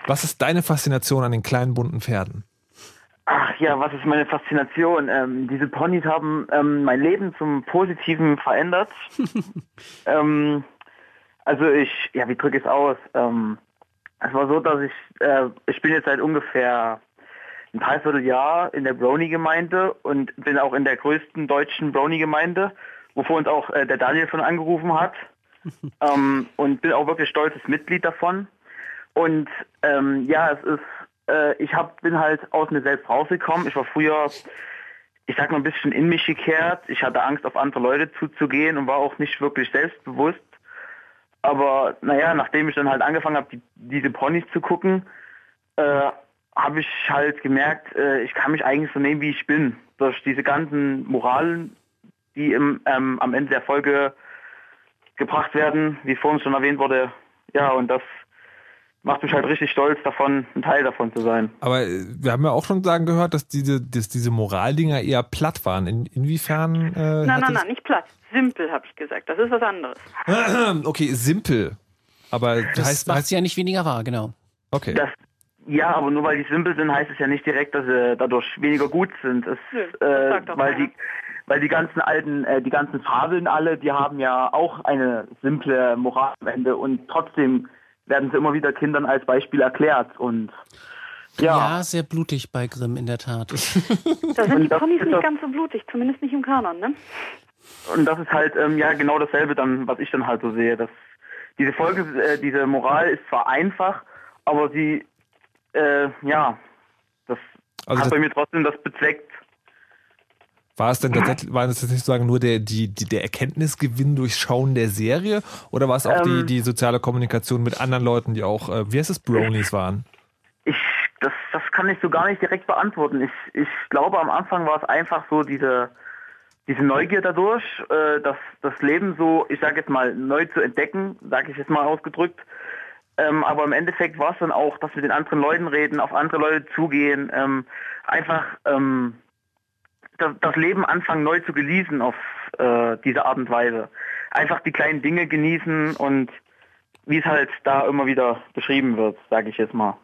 Was ist deine Faszination an den kleinen bunten Pferden? Ach ja, was ist meine Faszination? Ähm, diese Ponys haben ähm, mein Leben zum Positiven verändert. ähm, also ich, ja, wie drücke ich es aus? Ähm, es war so, dass ich, äh, ich bin jetzt seit ungefähr ein Dreivierteljahr in der Brony-Gemeinde und bin auch in der größten deutschen Brony-Gemeinde, wovor uns auch äh, der Daniel von angerufen hat. ähm, und bin auch wirklich stolzes Mitglied davon. Und ähm, ja, es ist, äh, ich hab, bin halt aus mir selbst rausgekommen. Ich war früher, ich sag mal, ein bisschen in mich gekehrt. Ich hatte Angst, auf andere Leute zuzugehen und war auch nicht wirklich selbstbewusst. Aber naja, nachdem ich dann halt angefangen habe, die, diese Ponys zu gucken, äh, habe ich halt gemerkt, äh, ich kann mich eigentlich so nehmen, wie ich bin. Durch diese ganzen Moralen, die im, ähm, am Ende der Folge gebracht werden, wie vorhin schon erwähnt wurde. Ja, und das macht mich halt richtig stolz davon, ein Teil davon zu sein. Aber äh, wir haben ja auch schon sagen gehört, dass diese, dass diese Moraldinger eher platt waren. In, inwiefern? Äh, nein, nein, nein, nicht platt. Simpel, habe ich gesagt. Das ist was anderes. Okay, simpel. Aber Das heißt, macht heißt sie ja nicht weniger wahr, genau. Okay. Das, ja, aber nur weil die simpel sind, heißt es ja nicht direkt, dass sie dadurch weniger gut sind. Es, äh, sagt auch weil keiner. die weil die ganzen alten, äh, die ganzen Fabeln alle, die haben ja auch eine simple Moral am Ende und trotzdem werden sie immer wieder Kindern als Beispiel erklärt und Ja, sehr blutig bei Grimm in der Tat. Da sind die Ponys nicht ganz so blutig, zumindest nicht im Kanon, ne? Und das ist halt ähm, ja genau dasselbe dann, was ich dann halt so sehe. Dass diese Folge, äh, diese Moral ist zwar einfach, aber sie, äh, ja, das Also hat das- bei mir trotzdem das bezweckt. War es denn tatsächlich, war es nicht sozusagen nur der, die, die, der Erkenntnisgewinn durch Schauen der Serie oder war es auch die, Ähm. die soziale Kommunikation mit anderen Leuten, die auch, äh, wie heißt es, Bronies waren? Ich, das, das kann ich so gar nicht direkt beantworten. Ich, ich glaube, am Anfang war es einfach so diese, diese Neugier dadurch, äh, das, das Leben so, ich sage jetzt mal, neu zu entdecken, sage ich jetzt mal ausgedrückt. Ähm, aber im Endeffekt war es dann auch, dass wir den anderen Leuten reden, auf andere Leute zugehen, ähm, einfach ähm, das, Leben anfangen neu zu genießen auf äh, diese Art und Weise. Einfach die kleinen Dinge genießen und wie es halt da immer wieder beschrieben wird, sage ich jetzt mal.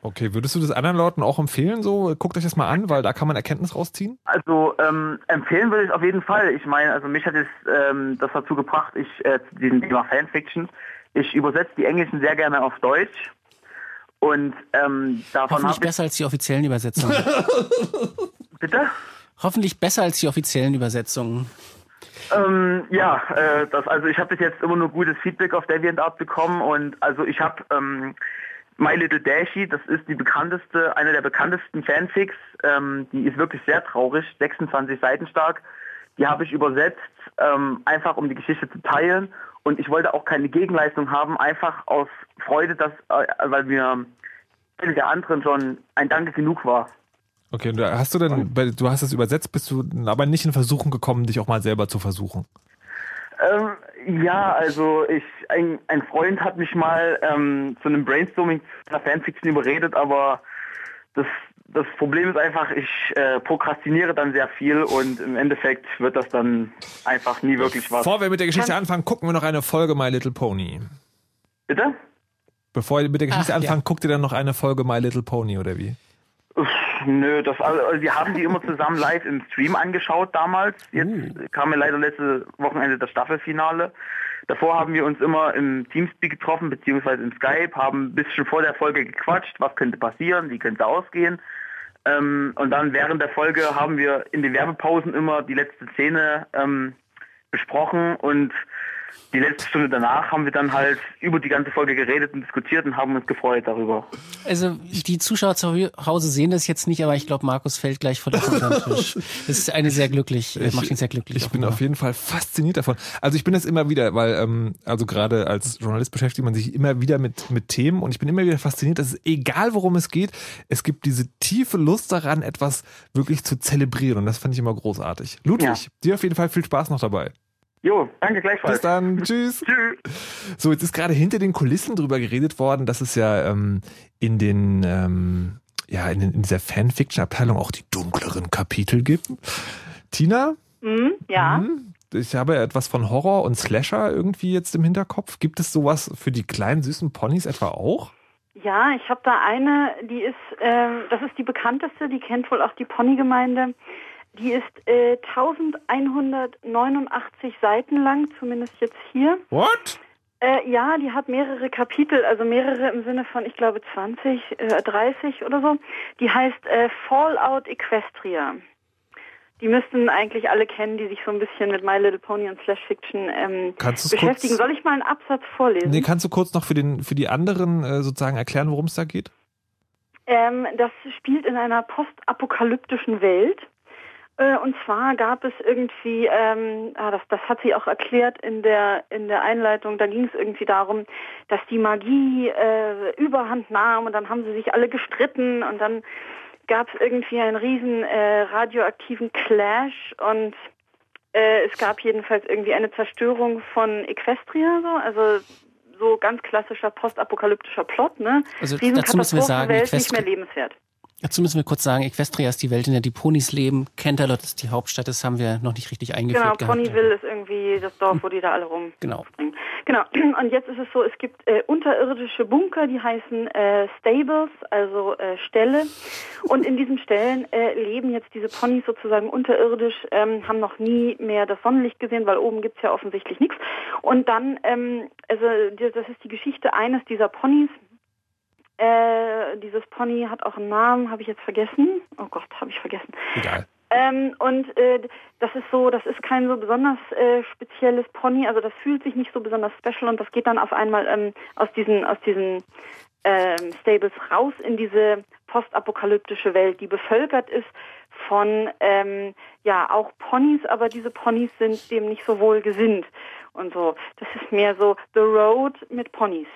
Okay, würdest du das anderen Leuten auch empfehlen, so? Guckt euch das mal an, weil da kann man Erkenntnis rausziehen? Also ähm, empfehlen würde ich auf jeden Fall. Ich meine, also mich hat es ähm, das dazu gebracht, ich äh, zu diesem Thema Fanfiction. Ich übersetze die Englischen sehr gerne auf Deutsch. Und ähm, davon Hoffentlich habe ich... besser als die offiziellen Übersetzungen. Bitte? Hoffentlich besser als die offiziellen Übersetzungen. Ähm, ja, äh, das, also ich habe bis jetzt immer nur gutes Feedback auf DeviantArt bekommen und also ich habe ähm, My Little Dashi, das ist die bekannteste, eine der bekanntesten Fanfics, ähm, die ist wirklich sehr traurig, 26 Seiten stark. Die habe ich übersetzt, ähm, einfach um die Geschichte zu teilen und ich wollte auch keine Gegenleistung haben, einfach aus Freude, dass, äh, weil mir der anderen schon ein Danke genug war. Okay, und hast du denn, du hast das übersetzt, bist du aber nicht in Versuchen gekommen, dich auch mal selber zu versuchen? Ähm, ja, also ich, ein, ein Freund hat mich mal ähm, zu einem Brainstorming zu einer Fanfiction überredet, aber das, das Problem ist einfach, ich äh, prokrastiniere dann sehr viel und im Endeffekt wird das dann einfach nie wirklich was. Bevor wir mit der Geschichte anfangen, gucken wir noch eine Folge My Little Pony. Bitte? Bevor ihr mit der Geschichte Ach, anfangen, guckt ihr dann noch eine Folge My Little Pony oder wie? Nö, das also wir haben die immer zusammen live im Stream angeschaut damals. Jetzt kam ja leider letzte Wochenende das Staffelfinale. Davor haben wir uns immer im Teamspeak getroffen, beziehungsweise im Skype, haben ein bisschen vor der Folge gequatscht, was könnte passieren, wie könnte ausgehen. Ähm, und dann während der Folge haben wir in den Werbepausen immer die letzte Szene ähm, besprochen und die letzte Stunde danach haben wir dann halt über die ganze Folge geredet und diskutiert und haben uns gefreut darüber. Also die Zuschauer zu Hause sehen das jetzt nicht, aber ich glaube, Markus fällt gleich vor den Tisch. Das ist eine sehr glücklich, Ich- macht ihn sehr glücklich. Ich bin auf jeden Fall fasziniert davon. Also ich bin es immer wieder, weil ähm, also gerade als Journalist beschäftigt man sich immer wieder mit mit Themen und ich bin immer wieder fasziniert, dass es egal worum es geht, es gibt diese tiefe Lust daran, etwas wirklich zu zelebrieren und das fand ich immer großartig. Ludwig, Ja. dir auf jeden Fall viel Spaß noch dabei. Jo, danke gleichfalls. Bis dann, tschüss. So, jetzt ist gerade hinter den Kulissen drüber geredet worden, dass es ja ähm, in den ähm, ja in, in dieser Fanfiction-Abteilung auch die dunkleren Kapitel gibt. Tina, Hm, ja. hm, ich habe ja etwas von Horror und Slasher irgendwie jetzt im Hinterkopf. Gibt es sowas für die kleinen süßen Ponys etwa auch? Ja, ich habe da eine, die ist, ähm, das ist die bekannteste, die kennt wohl auch die Ponygemeinde. Die ist äh, 1189 Seiten lang, zumindest jetzt hier. What? Äh, ja, die hat mehrere Kapitel, also mehrere im Sinne von, ich glaube, 20, äh, 30 oder so. Die heißt äh, Fallout Equestria. Die müssten eigentlich alle kennen, die sich so ein bisschen mit My Little Pony und Slash Fiction ähm, beschäftigen. kurz- Soll ich mal einen Absatz vorlesen? Nee, kannst du kurz noch für den für die anderen äh, sozusagen erklären, worum es da geht? Ähm, das spielt in einer postapokalyptischen Welt. Äh, und zwar gab es irgendwie, ähm, ah, das, das hat sie auch erklärt in der in der Einleitung. Da ging es irgendwie darum, dass die Magie äh, Überhand nahm und dann haben sie sich alle gestritten und dann gab es irgendwie einen riesen äh, radioaktiven Clash und äh, es gab jedenfalls irgendwie eine Zerstörung von Equestria, so, also so ganz klassischer postapokalyptischer Plot, ne? Also dazu müssen wir sagen, Welt nicht mehr lebenswert. Dazu müssen wir kurz sagen, Equestria ist die Welt, in der die Ponys leben. Canterlot ist die Hauptstadt, das haben wir noch nicht richtig eingeführt Genau, gehabt. Ponyville ist irgendwie das Dorf, wo die da alle rum. Genau. Genau. Und jetzt ist es so, es gibt äh, unterirdische Bunker, die heißen äh, Stables, also äh, Ställe. Und in diesen Ställen äh, leben jetzt diese Ponys sozusagen unterirdisch, ähm, haben noch nie mehr das Sonnenlicht gesehen, weil oben gibt's ja offensichtlich nichts. Und dann, ähm, also das ist die Geschichte eines dieser Ponys. Äh, dieses Pony hat auch einen Namen, habe ich jetzt vergessen. Oh Gott, habe ich vergessen. Egal. Ähm, und äh, das ist so, das ist kein so besonders äh, spezielles Pony, also das fühlt sich nicht so besonders special und das geht dann auf einmal ähm, aus diesen aus diesen ähm, Stables raus in diese postapokalyptische Welt, die bevölkert ist von ähm, ja auch Ponys, aber diese Ponys sind dem nicht so wohl gesinnt und so. Das ist mehr so The Road mit Ponys.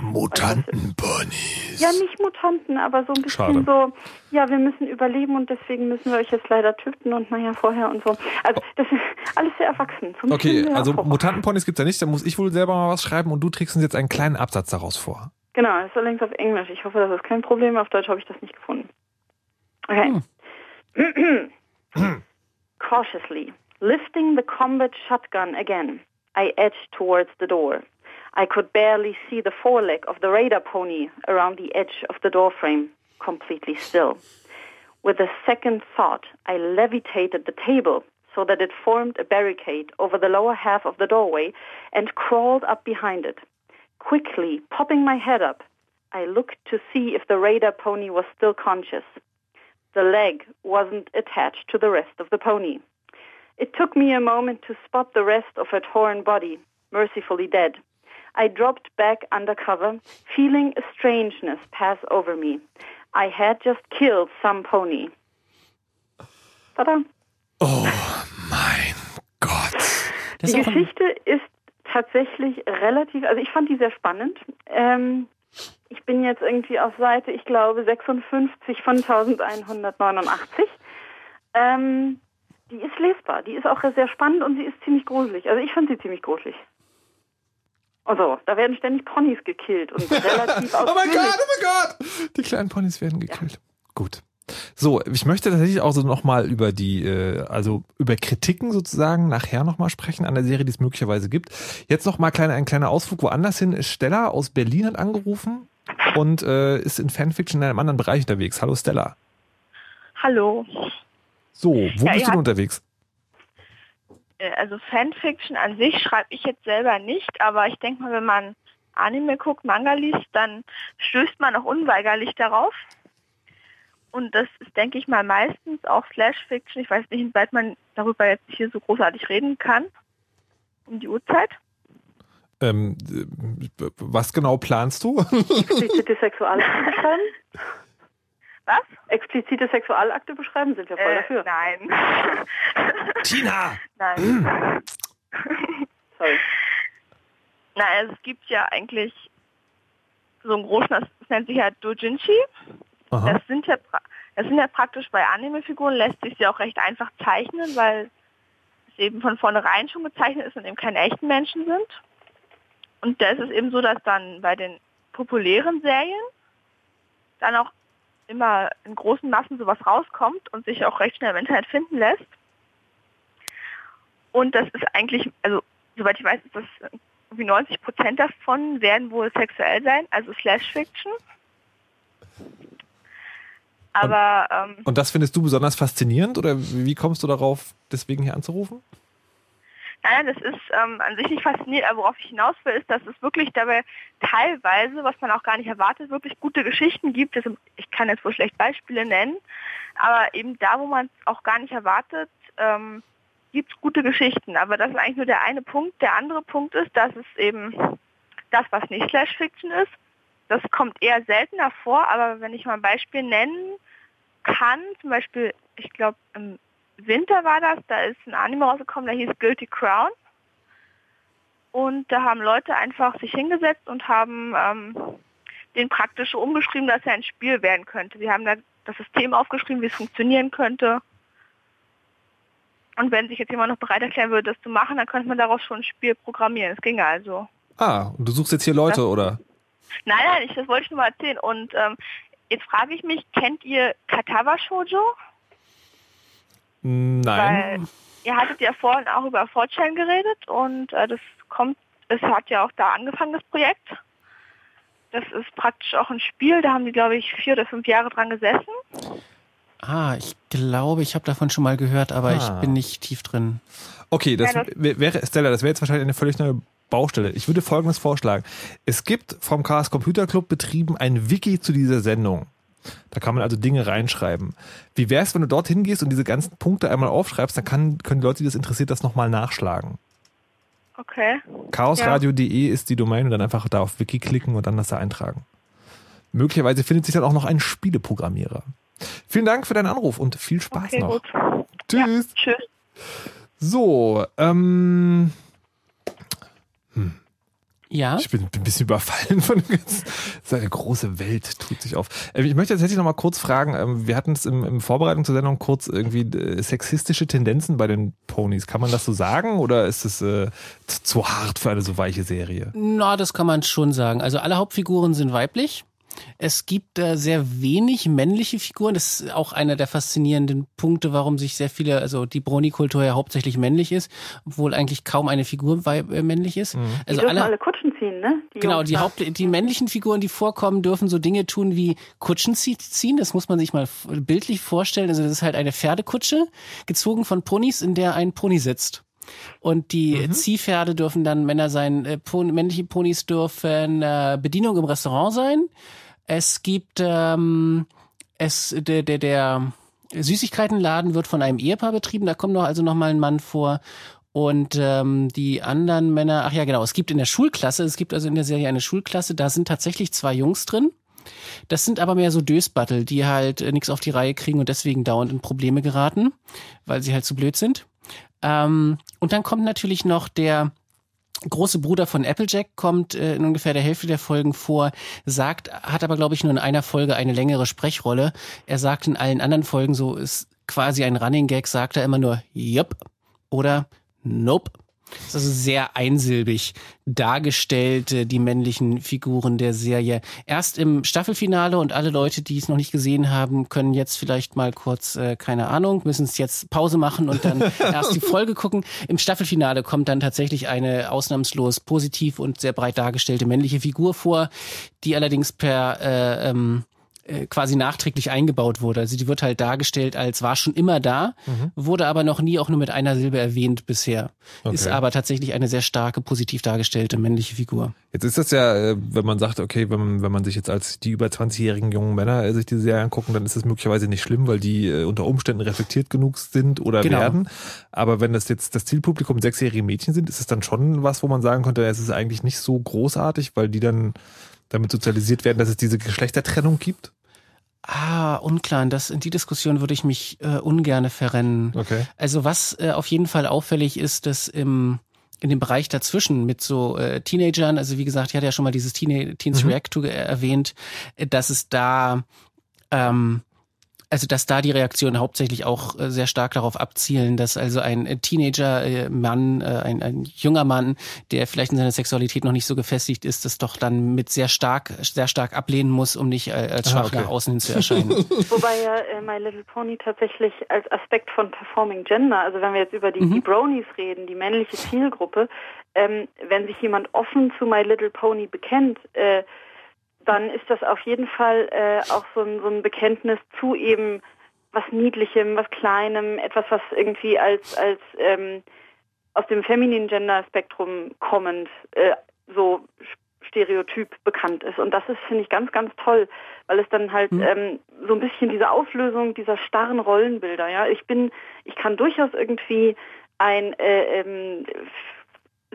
Mutantenponys. ja, nicht Mutanten, aber so ein bisschen Schade. so, ja, wir müssen überleben und deswegen müssen wir euch jetzt leider töten und naja, vorher und so. Also das ist alles sehr erwachsen. So Okay, also. Mutantenponys gibt's ja nicht, da muss ich wohl selber mal was schreiben und du trägst uns jetzt einen kleinen Absatz daraus vor. Genau, das ist allerdings auf Englisch. Ich hoffe, das ist kein Problem. Auf Deutsch habe ich das nicht gefunden. Okay. Cautiously, lifting the combat shotgun again, I edged towards the door. I could barely see the foreleg of the radar pony around the edge of the doorframe, completely still. With a second thought, I levitated the table so that it formed a barricade over the lower half of the doorway and crawled up behind it. Quickly, popping my head up, I looked to see if the radar pony was still conscious. The leg wasn't attached to the rest of the pony. It took me a moment to spot the rest of her torn body, mercifully dead. I dropped back under cover, feeling a strangeness pass over me. I had just killed some pony. Tada. Oh mein Gott. Das die Geschichte ist tatsächlich relativ, also ich fand die sehr spannend. Ähm, ich bin jetzt irgendwie auf Seite, ich glaube, 56 von 1189. Ähm, die ist lesbar, die ist auch sehr spannend und sie ist ziemlich gruselig. Also ich fand sie ziemlich gruselig. Also, da werden ständig Ponys gekillt und relativ Oh mein. Gott, oh mein Gott. Die kleinen Ponys werden gekillt. Gut. So, ich möchte tatsächlich auch so nochmal über die, äh, also über Kritiken sozusagen nachher nochmal sprechen an der Serie, die es möglicherweise gibt. Jetzt nochmal kleine, ein kleiner Ausflug woanders hin. Stella aus Berlin hat angerufen und äh, ist in Fanfiction in einem anderen Bereich unterwegs. Hallo Stella. Hallo. So, wo Ja, bist du denn unterwegs? Äh, Also Fanfiction an sich schreibe ich jetzt selber nicht, aber ich denke mal, wenn man Anime guckt, Manga liest, dann stößt man auch unweigerlich darauf. Und das ist, denke ich mal, meistens auch Slash Fiction. Ich weiß nicht, inwieweit man darüber jetzt hier so großartig reden kann. um die Uhrzeit. Ähm, äh, was genau planst du? Explizite beschreiben? Was? Explizite Sexualakte beschreiben sind wir voll Äh, dafür. nein. Tina! Nein. Sorry. Na, also es gibt ja eigentlich so einen großen, das nennt sich ja Dojinshi. Aha. Das sind ja, das sind ja praktisch bei Anime-Figuren lässt sich ja auch recht einfach zeichnen, weil es eben von vornherein schon gezeichnet ist und eben keine echten Menschen sind. Und da ist es eben so, dass dann bei den populären Serien dann auch immer in großen Massen sowas rauskommt und sich auch recht schnell im Internet finden lässt. Und das ist eigentlich, also soweit ich weiß, ist das irgendwie 90 Prozent davon werden wohl sexuell sein, also Slash Fiction. Aber ähm, Und das findest du besonders faszinierend oder wie kommst du darauf, deswegen hier anzurufen? Nein, das ist ähm, an sich nicht faszinierend, aber worauf ich hinaus will, ist, dass es wirklich dabei teilweise, was man auch gar nicht erwartet, wirklich gute Geschichten gibt. Also ich kann jetzt wohl schlecht Beispiele nennen, aber eben da, wo man es auch gar nicht erwartet, ähm, gibt es gute Geschichten. Aber das ist eigentlich nur der eine Punkt. Der andere Punkt ist, dass es eben das, was nicht Slash Fiction ist, das kommt eher seltener vor, aber wenn ich mal ein Beispiel nennen kann, zum Beispiel, ich glaube, Winter war das, da ist ein Anime rausgekommen, der hieß Guilty Crown. Und da haben Leute einfach sich hingesetzt und haben ähm, den praktisch umgeschrieben, dass er ein Spiel werden könnte. Sie haben da das System aufgeschrieben, wie es funktionieren könnte. Und wenn sich jetzt jemand noch bereit erklären würde, das zu machen, dann könnte man daraus schon ein Spiel programmieren. Es ginge also. Ah, und du suchst jetzt hier Leute, oder? Nein, nein, ich, das wollte ich nur mal erzählen. Und ähm, jetzt frage ich mich, kennt ihr Katawa Shoujo? Nein. Weil ihr hattet ja vorhin auch über Fortune geredet und äh, das kommt, es hat ja auch da angefangen, das Projekt. Das ist praktisch auch ein Spiel, da haben die, glaube ich, vier oder fünf Jahre dran gesessen. Ah, ich glaube, ich habe davon schon mal gehört, aber Ah. ich bin nicht tief drin. Okay, das Ja, das- wär- wäre, Stella, das wäre jetzt wahrscheinlich eine völlig neue Baustelle. Ich würde Folgendes vorschlagen. Es gibt vom Chaos Computer Club betrieben ein Wiki zu dieser Sendung. Da kann man also Dinge reinschreiben. Wie wär's, wenn du dorthin gehst und diese ganzen Punkte einmal aufschreibst, dann kann, können die Leute, die das interessiert, das nochmal nachschlagen. Okay. Chaosradio.de ist die Domain und dann einfach da auf Wiki klicken und dann das da eintragen. Möglicherweise findet sich dann auch noch ein Spieleprogrammierer. Vielen Dank für deinen Anruf und viel Spaß Okay, noch. gut. Tschüss. Tschüss. So, ähm, Ja. ich bin, bin ein bisschen überfallen von dem ganzen. So eine große Welt tut sich auf. Ähm, Ich möchte tatsächlich noch mal kurz fragen, ähm, wir hatten es im, im Vorbereitung zur Sendung kurz irgendwie äh, sexistische Tendenzen bei den Ponys. Kann man das so sagen oder ist es äh, zu hart für eine so weiche Serie? Na, das kann man schon sagen. Also alle Hauptfiguren sind weiblich. Es gibt äh, sehr wenig männliche Figuren. Das ist auch einer der faszinierenden Punkte, warum sich sehr viele, also die Brony-Kultur ja hauptsächlich männlich ist, obwohl eigentlich kaum eine Figur äh, männlich ist. Die Also dürfen alle, alle Kutschen ziehen, ne? Die Genau, die. Haupt, die männlichen Figuren, die vorkommen, dürfen so Dinge tun wie Kutschen zie- ziehen. Das muss man sich mal bildlich vorstellen. Also das ist halt eine Pferdekutsche, gezogen von Ponys, in der ein Pony sitzt. Und die Ziehpferde dürfen dann Männer sein, äh, Pon männliche Ponys dürfen äh, Bedienung im Restaurant sein. Es gibt ähm, es der der der Süßigkeitenladen wird von einem Ehepaar betrieben. Da kommt noch also noch mal ein Mann vor. Und ähm, die anderen Männer, ach ja genau, es gibt in der Schulklasse, es gibt also in der Serie eine Schulklasse, da sind tatsächlich zwei Jungs drin. Das sind aber mehr so Dösbattel, die halt äh, nichts auf die Reihe kriegen und deswegen dauernd in Probleme geraten, weil sie halt zu blöd sind. Ähm, und dann kommt natürlich noch der große Bruder von Applejack kommt äh, in ungefähr der Hälfte der Folgen vor, sagt, hat aber glaube ich nur in einer Folge eine längere Sprechrolle. Er sagt in allen anderen Folgen so ist quasi ein Running Gag, sagt er immer nur Yup oder Nope. Das ist also sehr einsilbig dargestellt, äh, die männlichen Figuren der Serie. Erst im Staffelfinale und alle Leute, die es noch nicht gesehen haben, können jetzt vielleicht mal kurz, äh, keine Ahnung, müssen es jetzt Pause machen und dann erst die Folge gucken. Im Staffelfinale kommt dann tatsächlich eine ausnahmslos positiv und sehr breit dargestellte männliche Figur vor, die allerdings per äh, ähm, äh, quasi nachträglich eingebaut wurde. Also die wird halt dargestellt als war schon immer da, Mhm. wurde aber noch nie auch nur mit einer Silbe erwähnt bisher. Okay. Ist aber tatsächlich eine sehr starke, positiv dargestellte männliche Figur. Jetzt ist das ja, äh, wenn man sagt, okay, wenn man, wenn man sich jetzt als die über 20-jährigen jungen Männer äh, sich diese Serie angucken, dann ist das möglicherweise nicht schlimm, weil die unter Umständen reflektiert genug sind oder Genau. werden. Aber wenn das jetzt das Zielpublikum sechsjährige Mädchen sind, ist es dann schon was, wo man sagen könnte, es ist eigentlich nicht so großartig, weil die dann damit sozialisiert werden, dass es diese Geschlechtertrennung gibt? Ah, unklar. Das, in die Diskussion würde ich mich äh, ungerne verrennen. Okay. Also was äh, auf jeden Fall auffällig ist, dass im in dem Bereich dazwischen mit so äh, Teenagern, also wie gesagt, ich hatte ja schon mal dieses Teen Teens Mhm. React to äh, erwähnt, äh, dass es da ähm, also dass da die Reaktionen hauptsächlich auch äh, sehr stark darauf abzielen, dass also ein äh, Teenager-Mann, äh, ein, ein junger Mann, der vielleicht in seiner Sexualität noch nicht so gefestigt ist, das doch dann mit sehr stark, sehr stark ablehnen muss, um nicht als Ah, schwach okay. nach außen hin zu erscheinen. Wobei ja äh, My Little Pony tatsächlich als Aspekt von Performing Gender, also wenn wir jetzt über die, Mhm. die Bronies reden, die männliche Zielgruppe, ähm, wenn sich jemand offen zu My Little Pony bekennt, äh, dann ist das auf jeden Fall äh, auch so ein, so ein Bekenntnis zu eben was Niedlichem, was Kleinem, etwas, was irgendwie als, als ähm, aus dem femininen Gender-Spektrum kommend äh, so stereotyp bekannt ist. Und das ist, finde ich, ganz, ganz toll, weil es dann halt Mhm. ähm, so ein bisschen diese Auflösung dieser starren Rollenbilder, ja. Ich bin, ich kann durchaus irgendwie ein äh, ähm,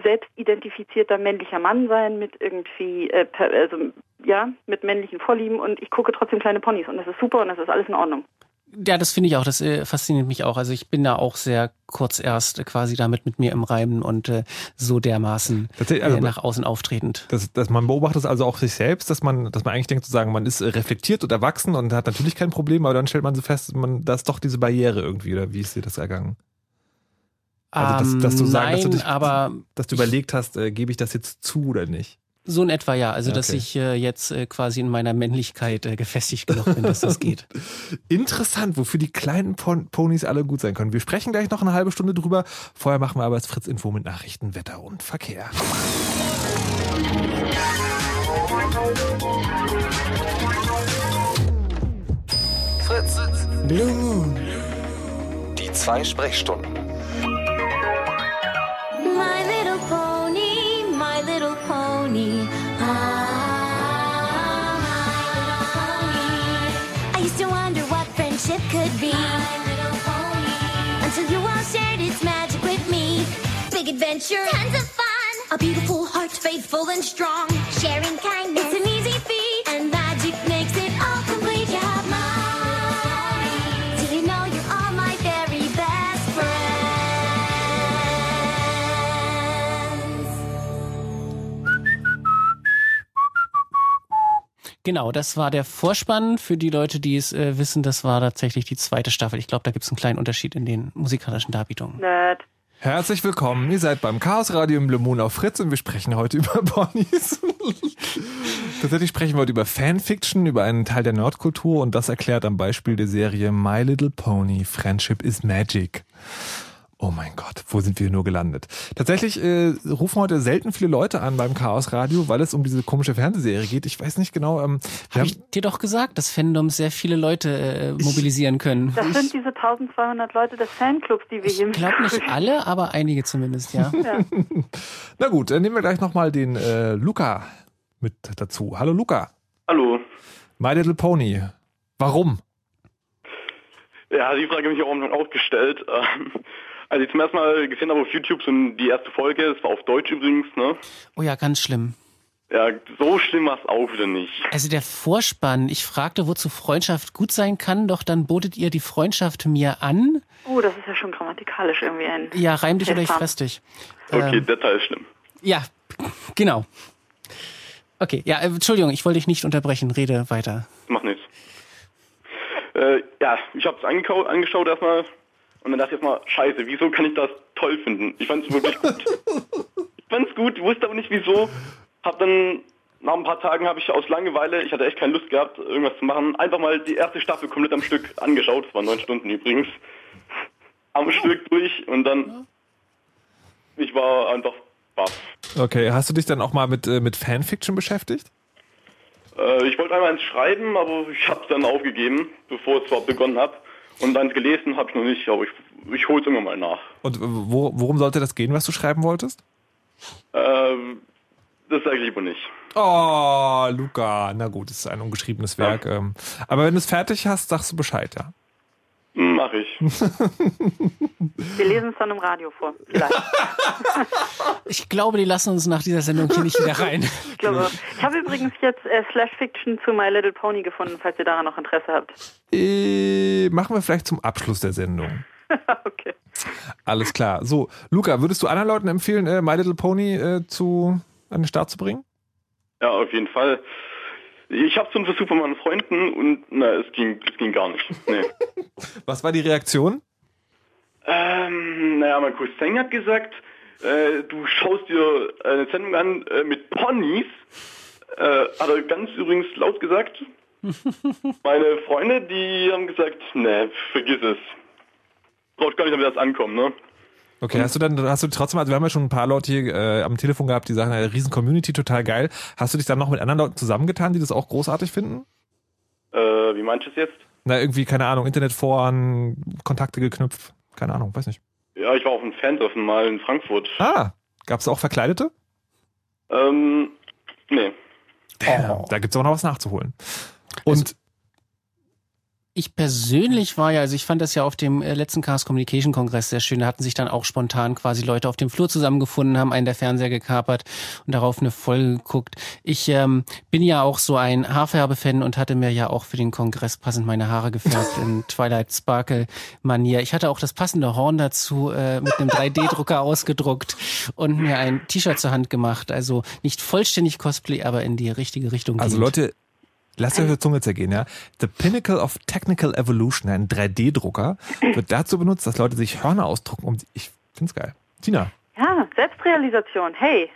selbst identifizierter männlicher Mann sein mit irgendwie, äh, also ja, mit männlichen Vorlieben und ich gucke trotzdem kleine Ponys und das ist super und das ist alles in Ordnung. Ja, das finde ich auch, das äh, fasziniert mich auch. Also ich bin da auch sehr kurz erst äh, quasi damit mit mir im Reimen und äh, so dermaßen also- äh, nach außen auftretend. Das, dass man beobachtet es also auch sich selbst, dass man, dass man eigentlich denkt, sozusagen, man ist äh, reflektiert und erwachsen und hat natürlich kein Problem, aber dann stellt man so fest, man, da ist doch diese Barriere irgendwie, oder wie ist dir das ergangen? Also, dass, dass du Ähm, sagen, dass du nein, dich, aber dass du überlegt hast, äh, gebe ich das jetzt zu oder nicht? so in etwa ja. Also dass Okay. ich äh, jetzt äh, quasi in meiner Männlichkeit äh, gefestigt genug bin, dass das geht. Interessant, wofür die kleinen Pon Ponys alle gut sein können. Wir sprechen gleich noch eine halbe Stunde drüber. Vorher machen wir aber das Fritz Info mit Nachrichten, Wetter und Verkehr. Fritz. Blue Moon. Die zwei Sprechstunden. Adventure, tons of fun. A beautiful heart, faithful and strong. Sharing kindness, it's an easy feat. And magic makes it all complete. You have mine. Do you know you're all my very best friends? Genau, das war der Vorspann. Für die Leute, die es äh, wissen, das war tatsächlich die zweite Staffel. Ich glaube, da gibt es einen kleinen Unterschied in den musikalischen Darbietungen. Nerd. Herzlich willkommen. Ihr seid beim Chaos Radio im Blue Moon auf Fritz und wir sprechen heute über Ponys. Tatsächlich sprechen wir heute über Fanfiction, über einen Teil der Nerdkultur und das erklärt am Beispiel der Serie My Little Pony Friendship is Magic. Oh mein Gott, wo sind wir nur gelandet? Tatsächlich äh, rufen heute selten viele Leute an beim Chaos Radio, weil es um diese komische Fernsehserie geht. Ich weiß nicht genau. Ähm, Habe ich dir doch gesagt, dass Fandoms sehr viele Leute äh, mobilisieren können. Das sind diese 1200 Leute des Fanclubs, die wir hier Ich glaube nicht alle, aber einige zumindest, ja. Ja. Na gut, dann nehmen wir gleich nochmal den äh, Luca mit dazu. Hallo Luca. Hallo. My Little Pony. Warum? Ja, die Frage habe ich auch gestellt. Ähm, Als ich zum ersten Mal gesehen habe auf YouTube so die erste Folge, es war auf Deutsch übrigens, ne? Oh ja, ganz schlimm. Ja, so schlimm war es auch wieder nicht. Also der Vorspann, ich fragte, wozu Freundschaft gut sein kann, doch dann botet ihr die Freundschaft mir an. Oh, das ist ja schon grammatikalisch irgendwie ein. Ja, reim dich oder ich fress dich. Okay, Ähm, der Teil ist schlimm. ja, genau. Okay, ja, äh, Entschuldigung, ich wollte dich nicht unterbrechen. Rede weiter. Macht nichts. Äh, ja, ich habe es angeschaut erstmal und dann dachte ich erstmal, scheiße, wieso kann ich das toll finden? Ich fand es wirklich gut. ich fand es gut, wusste aber nicht wieso. Hab dann nach ein paar Tagen habe ich aus Langeweile, ich hatte echt keine Lust gehabt, irgendwas zu machen, einfach mal die erste Staffel komplett am Stück angeschaut. Es waren neun Stunden übrigens. Am Stück durch und dann ich war einfach baff. Okay, hast du dich dann auch mal mit, äh, mit Fanfiction beschäftigt? Äh, ich wollte einmal ins Schreiben, aber ich habe es dann aufgegeben, bevor ich es überhaupt begonnen habe. Und dann gelesen habe ich noch nicht, aber ich, ich hole es irgendwann mal nach. Und wo, worum sollte das gehen, was du schreiben wolltest? Ähm, das sage ich lieber nicht. Oh, Luca. Na gut, es ist ein ungeschriebenes Werk. ähm, Aber wenn du es fertig hast, sagst du Bescheid, ja. Mach ich. Wir lesen es dann im Radio vor. Vielleicht. Ich glaube, die lassen uns nach dieser Sendung hier nicht wieder rein. Ich glaube, ich habe übrigens jetzt äh, Slash Fiction zu My Little Pony gefunden, falls ihr daran noch Interesse habt. Äh, machen wir vielleicht zum Abschluss der Sendung. okay. Alles klar. So, Luca, würdest du anderen Leuten empfehlen, äh, My Little Pony äh, zu, an den Start zu bringen? Ja, auf jeden Fall. Ich habe schon versucht von meinen Freunden und na, es ging, es ging gar nicht. Nee. Was war die Reaktion? ähm, naja, mein Cousin hat gesagt, äh, du schaust dir eine Sendung an äh, mit Ponys. Äh, hat er ganz übrigens laut gesagt. Meine Freunde, die haben gesagt, ne, vergiss es. Braucht gar nicht damit das ankommen, ne? Okay, hast du dann, hast du trotzdem, also wir haben ja schon ein paar Leute hier äh, am Telefon gehabt, die sagen, eine riesen Community, total geil. Hast du dich dann noch mit anderen Leuten zusammengetan, die das auch großartig finden? Äh, wie meinst du es jetzt? Na, irgendwie, keine Ahnung, Internetforen, Kontakte geknüpft, keine Ahnung, weiß nicht. Ja, ich war auf einem Fan-Treffen mal in Frankfurt. Ah, gab's auch Verkleidete? Ähm, nee. Oh. Da gibt's auch noch was nachzuholen. Und Ich persönlich war ja, also ich fand das ja auf dem äh, letzten Chaos Communication Kongress sehr schön. Da hatten sich dann auch spontan quasi Leute auf dem Flur zusammengefunden, haben einen der Fernseher gekapert und darauf eine Folge geguckt. Ich ähm, bin ja auch so ein Haarfärbe-Fan und hatte mir ja auch für den Kongress passend meine Haare gefärbt in Twilight Sparkle Manier. Ich hatte auch das passende Horn dazu äh, mit einem 3D-Drucker ausgedruckt und mir ein T-Shirt zur Hand gemacht. Also nicht vollständig Cosplay, aber in die richtige Richtung. Also gehend. Leute, lasst euch die Zunge zergehen, ja. The Pinnacle of Technical Evolution, ein 3D-Drucker, wird dazu benutzt, dass Leute sich Hörner ausdrucken. Um, ich find's geil. Tina, Ja, Selbstrealisation. Hey.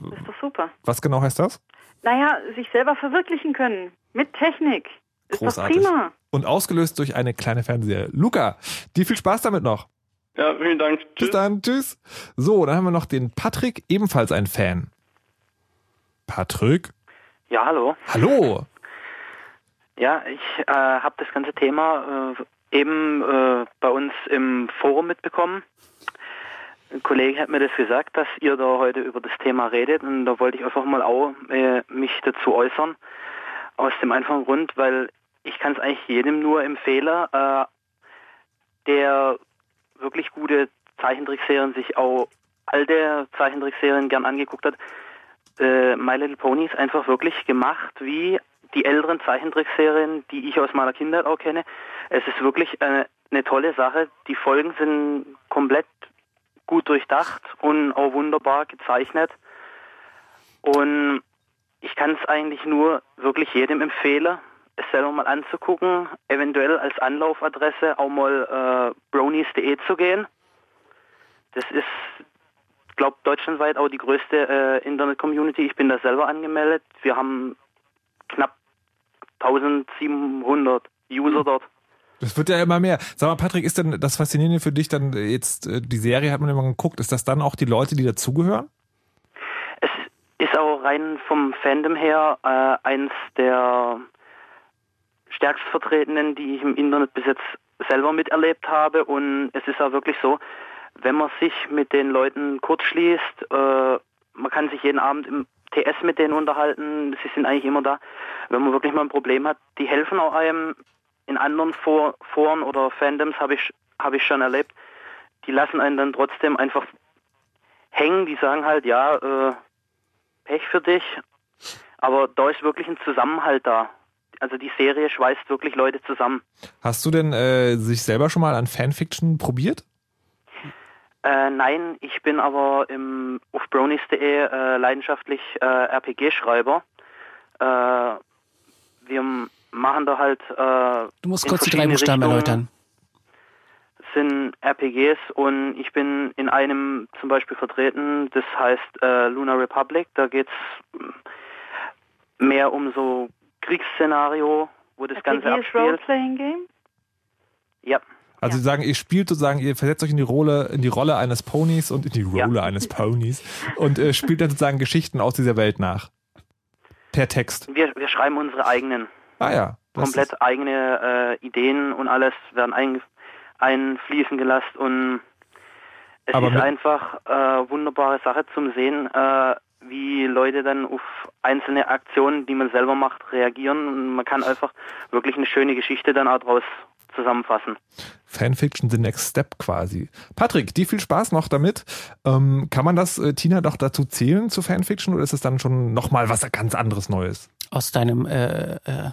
Das ist doch super. was genau heißt das? Naja, sich selber verwirklichen können. Mit Technik. Ist Großartig. doch prima. Und ausgelöst durch eine kleine Fernseher. Luca, dir viel Spaß damit noch. Ja, vielen Dank. Bis dann, tschüss. So, dann haben wir noch den Patrick, ebenfalls ein Fan. Patrick? Ja, hallo. Hallo. Ja, ich äh, habe das ganze Thema äh, eben äh, bei uns im Forum mitbekommen. Ein Kollege hat mir das gesagt, dass ihr da heute über das Thema redet und da wollte ich einfach mal auch äh, mich dazu äußern. Aus dem einfachen Grund, weil ich kann es eigentlich jedem nur empfehlen, äh, der wirklich gute Zeichentrickserien sich auch alte Zeichentrickserien gern angeguckt hat. Äh, My Little Pony ist einfach wirklich gemacht wie die älteren Zeichentrickserien, die ich aus meiner Kindheit auch kenne. Es ist wirklich eine, eine tolle Sache. Die Folgen sind komplett gut durchdacht und auch wunderbar gezeichnet. Und ich kann es eigentlich nur wirklich jedem empfehlen, es selber mal anzugucken, eventuell als Anlaufadresse auch mal äh, bronies.de zu gehen. Das ist, glaube deutschlandweit auch die größte äh, Internet-Community. Ich bin da selber angemeldet. Wir haben knapp 1700 User dort. Das wird ja immer mehr. Sag mal, Patrick, ist denn das Faszinierende für dich dann jetzt, äh, die Serie hat man immer geguckt, ist das dann auch die Leute, die dazugehören? Ist auch rein vom Fandom her äh, eins der stärkst vertretenen, die ich im Internet bis jetzt selber miterlebt habe. Und es ist auch wirklich so, wenn man sich mit den Leuten kurz schließt, äh, man kann sich jeden Abend im TS mit denen unterhalten, sie sind eigentlich immer da. Wenn man wirklich mal ein Problem hat, die helfen auch einem. In anderen For Foren oder Fandoms habe ich, hab ich schon erlebt, die lassen einen dann trotzdem einfach hängen, die sagen halt, ja, äh, Pech für dich, aber da ist wirklich ein Zusammenhalt da. Also die Serie schweißt wirklich Leute zusammen. Hast du denn äh, sich selber schon mal an Fanfiction probiert? Äh, nein, ich bin aber im, auf bronies.de äh, leidenschaftlich äh, RPG-Schreiber. Äh, wir machen da halt. Äh, Du musst in kurz die drei Buchstaben erläutern. sind RPGs und ich bin in einem zum Beispiel vertreten, das heißt äh, Lunar Republic. Da geht's mehr um so Kriegsszenario, wo das Ganze RPG ist abspielt. Role-Playing Game? Ja. Also Sie sagen, ihr spielt sozusagen, ihr versetzt euch in die Rolle, in die Rolle eines Ponys und in die Rolle eines Ponys und äh, spielt dann sozusagen Geschichten aus dieser Welt nach. Per Text. Wir, wir schreiben unsere eigenen, Ah ja. komplett eigene äh, Ideen und alles werden ein, einfließen gelassen und es Aber ist einfach äh, wunderbare Sache zum Sehen, äh, wie Leute dann auf einzelne Aktionen, die man selber macht, reagieren und man kann einfach wirklich eine schöne Geschichte dann auch draus zusammenfassen. Fanfiction the next step quasi. Patrick, dir viel Spaß noch damit. Ähm, kann man das, äh, Tina, doch dazu zählen zu Fanfiction oder ist es dann schon nochmal was ganz anderes Neues? Aus deinem äh, äh,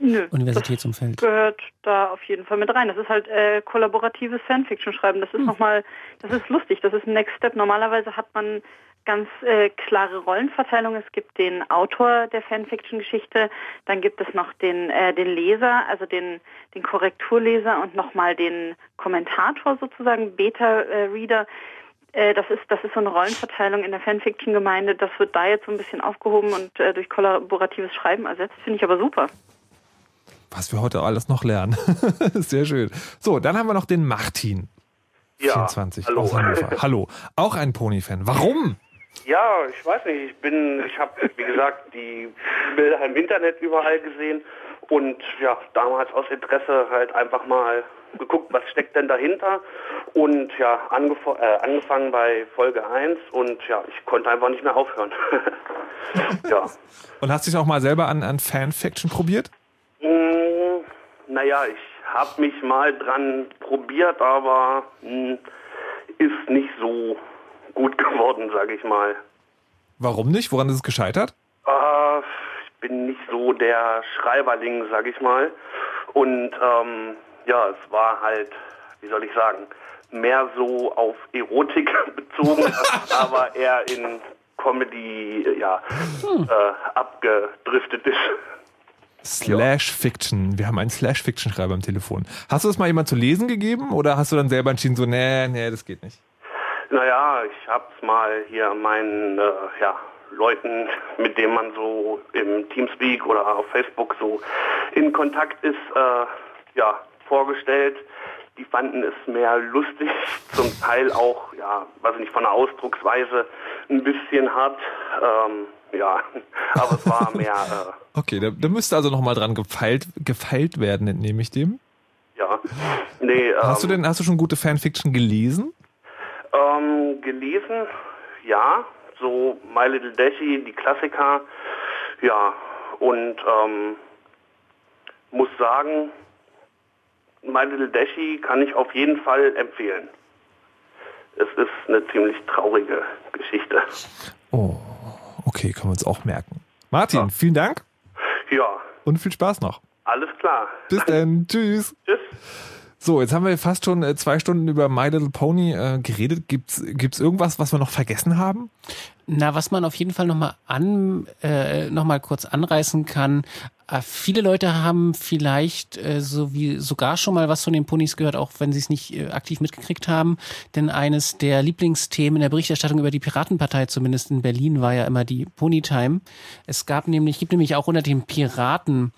Nö, Universitätsumfeld. gehört da auf jeden Fall mit rein. Das ist halt äh, kollaboratives Fanfiction schreiben. Das ist Hm. nochmal, das ist lustig, das ist ein Next Step. Normalerweise hat man ganz äh, klare Rollenverteilung. Es gibt den Autor der Fanfiction-Geschichte, dann gibt es noch den, äh, den Leser, also den, den Korrekturleser und nochmal den Kommentator sozusagen, Beta-Reader. Äh, das ist, das ist so eine Rollenverteilung in der Fanfiction-Gemeinde. Das wird da jetzt so ein bisschen aufgehoben und äh, durch kollaboratives Schreiben ersetzt. Finde ich aber super. Was wir heute alles noch lernen. Sehr schön. So, dann haben wir noch den Martin. Ja, 24 hallo. aus Hannover. Hallo. Auch ein Pony-Fan. Warum? Ja, ich weiß nicht. Ich bin, ich habe, wie gesagt, die Bilder im Internet überall gesehen und ja, damals aus Interesse halt einfach mal geguckt, was steckt denn dahinter und ja, angef äh, angefangen bei Folge 1 und ja, ich konnte einfach nicht mehr aufhören. ja. Und hast dich auch mal selber an, an Fanfiction probiert? Mm, naja, ich habe mich mal dran probiert, aber mm, ist nicht so gut geworden, sage ich mal. Warum nicht? Woran ist es gescheitert? Äh, ich bin nicht so der Schreiberling, sag ich mal. Und ähm, ja, es war halt, wie soll ich sagen, mehr so auf Erotik bezogen, aber eher in Comedy, ja, äh, abgedriftet ist. Slash Fiction. Wir haben einen Slash Fiction Schreiber am Telefon. Hast du das mal jemand zu lesen gegeben oder hast du dann selber entschieden, so, nee, nee, das geht nicht? Naja, ich hab's mal hier meinen äh, ja, Leuten, mit denen man so im Teamspeak oder auf Facebook so in Kontakt ist, äh, ja, vorgestellt. Die fanden es mehr lustig, zum Teil auch, ja, weiß ich nicht, von der Ausdrucksweise ein bisschen hart. Ähm, ja, aber es war mehr, äh, Okay, da, da müsste also nochmal dran gefeilt, gefeilt werden, entnehme ich dem. ja. Nee, ähm, Hast du denn, hast du schon gute Fanfiction gelesen? Ähm, gelesen, ja, so My Little Daisy, die Klassiker, ja, und ähm, muss sagen, My Little Daisy kann ich auf jeden Fall empfehlen. Es ist eine ziemlich traurige Geschichte. Oh, okay, können wir uns auch merken. Martin, vielen Dank Ja, und viel Spaß noch. alles klar. Bis dann, tschüss. Tschüss. So, jetzt haben wir fast schon äh, zwei Stunden über My Little Pony äh, geredet. Gibt's gibt's irgendwas, was wir noch vergessen haben? Na, was man auf jeden Fall nochmal an, äh, noch mal kurz anreißen kann. Äh, viele Leute haben vielleicht äh, so wie sogar schon mal was von den Ponys gehört, auch wenn sie es nicht äh, aktiv mitgekriegt haben. Denn eines der Lieblingsthemen in der Berichterstattung über die Piratenpartei, zumindest in Berlin, war ja immer die Ponytime. Es gab nämlich, gibt nämlich auch unter den Piraten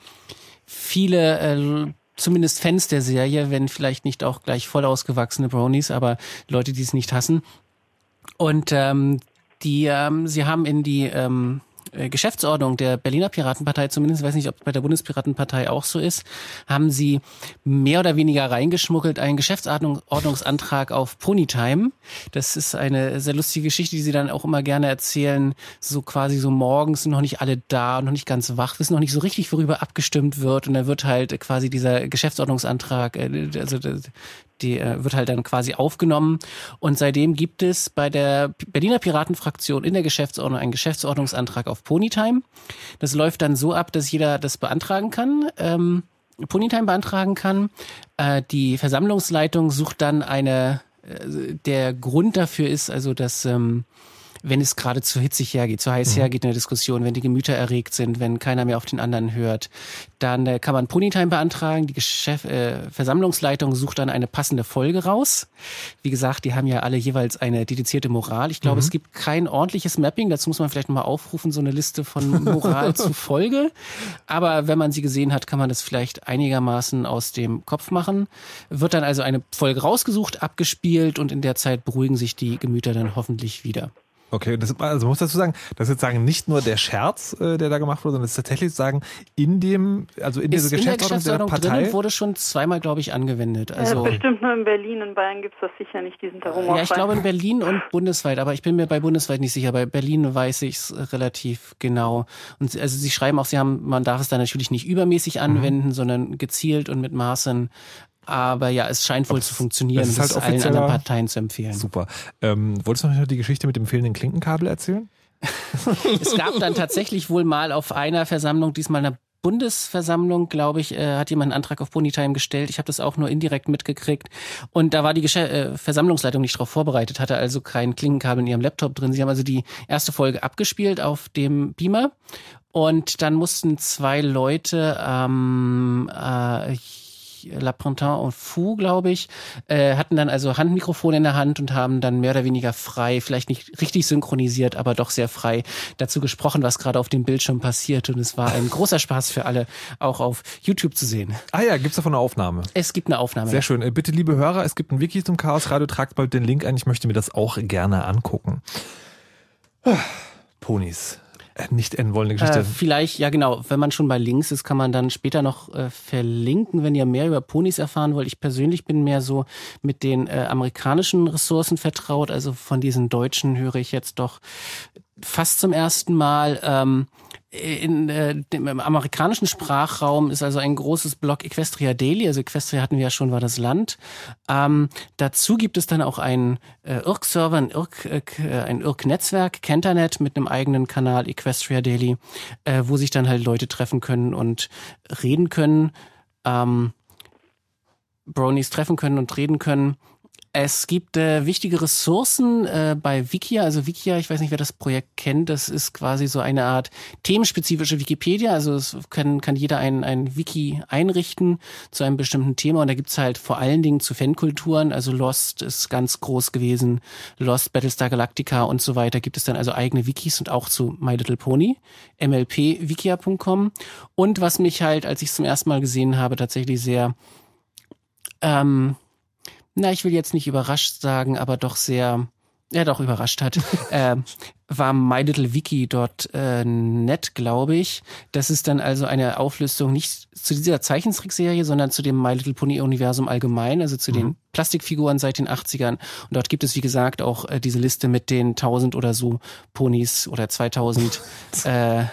viele äh, zumindest Fans der Serie, wenn vielleicht nicht auch gleich voll ausgewachsene Bronies, aber Leute, die es nicht hassen. Und ähm, die, ähm, sie haben in die ähm, äh, Geschäftsordnung der Berliner Piratenpartei, zumindest weiß nicht, ob es bei der Bundespiratenpartei auch so ist, haben sie mehr oder weniger reingeschmuggelt einen Geschäftsordnungsantrag auf Ponytime. Das ist eine sehr lustige Geschichte, die sie dann auch immer gerne erzählen. So quasi so morgens sind noch nicht alle da und noch nicht ganz wach, wissen noch nicht so richtig, worüber abgestimmt wird. Und dann wird halt quasi dieser Geschäftsordnungsantrag, äh, also die äh, wird halt dann quasi aufgenommen. Und seitdem gibt es bei der Berliner Piratenfraktion in der Geschäftsordnung einen Geschäftsordnungsantrag auf Ponytime. Das läuft dann so ab, dass jeder das beantragen kann. Ähm, Ponytime beantragen kann. Äh, die Versammlungsleitung sucht dann eine, äh, der Grund dafür ist also, dass ähm, wenn es gerade zu hitzig hergeht, zu heiß Mhm. hergeht in der Diskussion, wenn die Gemüter erregt sind, wenn keiner mehr auf den anderen hört, dann äh, kann man Ponytime beantragen. Die Geschäf äh, Versammlungsleitung sucht dann eine passende Folge raus. Wie gesagt, die haben ja alle jeweils eine dedizierte Moral. Ich glaube, Mhm. es gibt kein ordentliches Mapping. Dazu muss man vielleicht nochmal aufrufen, so eine Liste von Moral zu Folge. Aber wenn man sie gesehen hat, kann man das vielleicht einigermaßen aus dem Kopf machen. Wird dann also eine Folge rausgesucht, abgespielt und in der Zeit beruhigen sich die Gemüter dann hoffentlich wieder. Okay, das, also muss dazu sagen, das ist jetzt sagen nicht nur der Scherz, äh, der da gemacht wurde, sondern es ist tatsächlich sagen in dem, also in dieser Ist in der Geschäftsordnung der Geschäftsordnung Partei. drin, wurde schon zweimal, glaube ich, angewendet. Also ja, bestimmt nur in Berlin, in Bayern gibt es das sicher nicht, diesen Humor. Ja, ich glaube in Berlin und bundesweit, aber ich bin mir bei bundesweit nicht sicher. Bei Berlin weiß ich es relativ genau. Und also sie schreiben auch, sie haben, man darf es da natürlich nicht übermäßig Mhm. anwenden, sondern gezielt und mit Maßen. Aber ja, es scheint wohl zu funktionieren. es ist Das halt ist allen anderen Parteien zu empfehlen. Super. Ähm, wolltest du noch die Geschichte mit dem fehlenden Klinkenkabel erzählen? Es gab dann tatsächlich wohl mal auf einer Versammlung, diesmal einer Bundesversammlung, glaube ich, äh, hat jemand einen Antrag auf Ponytime gestellt. Ich habe das auch nur indirekt mitgekriegt. Und da war die Gesche äh, Versammlungsleitung nicht darauf vorbereitet, hatte also kein Klinkenkabel in ihrem Laptop drin. Sie haben also die erste Folge abgespielt auf dem Beamer. Und dann mussten zwei Leute, ähm, äh, La Printemps und Fou, glaube ich, äh, hatten dann also Handmikrofone in der Hand und haben dann mehr oder weniger frei, vielleicht nicht richtig synchronisiert, aber doch sehr frei dazu gesprochen, was gerade auf dem Bildschirm passiert. Und es war ein großer Spaß für alle, auch auf YouTube zu sehen. Ah ja, gibt's davon eine Aufnahme? Es gibt eine Aufnahme. Sehr schön. Äh, Bitte, liebe Hörer, es gibt ein Wiki zum Chaos Radio. Tragt bald den Link ein. Ich möchte mir das auch gerne angucken. Ah, Ponys. Äh, Nicht enden wollende Geschichte. Äh, vielleicht, ja genau, wenn man schon bei Links ist, kann man dann später noch äh, verlinken, wenn ihr mehr über Ponys erfahren wollt. Ich persönlich bin mehr so mit den äh, amerikanischen Ressourcen vertraut, also von diesen deutschen höre ich jetzt doch fast zum ersten Mal. Ähm, in äh, dem im amerikanischen Sprachraum ist also ein großes Blog Equestria Daily, also Equestria hatten wir ja schon, war das Land. Ähm, dazu gibt es dann auch einen äh, IRC-Server, ein IRC, äh, IRC-Netzwerk, Kenternet mit einem eigenen Kanal Equestria Daily, äh, wo sich dann halt Leute treffen können und reden können. Ähm, Bronies treffen können und reden können. Es gibt äh, wichtige Ressourcen äh, bei Wikia. Also Wikia, ich weiß nicht, wer das Projekt kennt, das ist quasi so eine Art themenspezifische Wikipedia. Also es kann, kann jeder ein, ein Wiki einrichten zu einem bestimmten Thema. Und da gibt's halt vor allen Dingen zu Fankulturen, also Lost ist ganz groß gewesen, Lost, Battlestar Galactica und so weiter, gibt es dann also eigene Wikis und auch zu My Little Pony, mlpwikia.com. Und was mich halt, als ich es zum ersten Mal gesehen habe, tatsächlich sehr ähm, na, ich will jetzt nicht überrascht sagen, aber doch sehr, ja doch überrascht hat, äh, war mylittlewiki.net, glaube ich. Das ist dann also eine Auflistung nicht zu dieser Zeichentrickserie, sondern zu dem My Little Pony Universum allgemein, also zu den Plastikfiguren seit den 80ern. Und dort gibt es, wie gesagt, auch äh, diese Liste mit den 1000 oder so Ponys oder 2000 äh,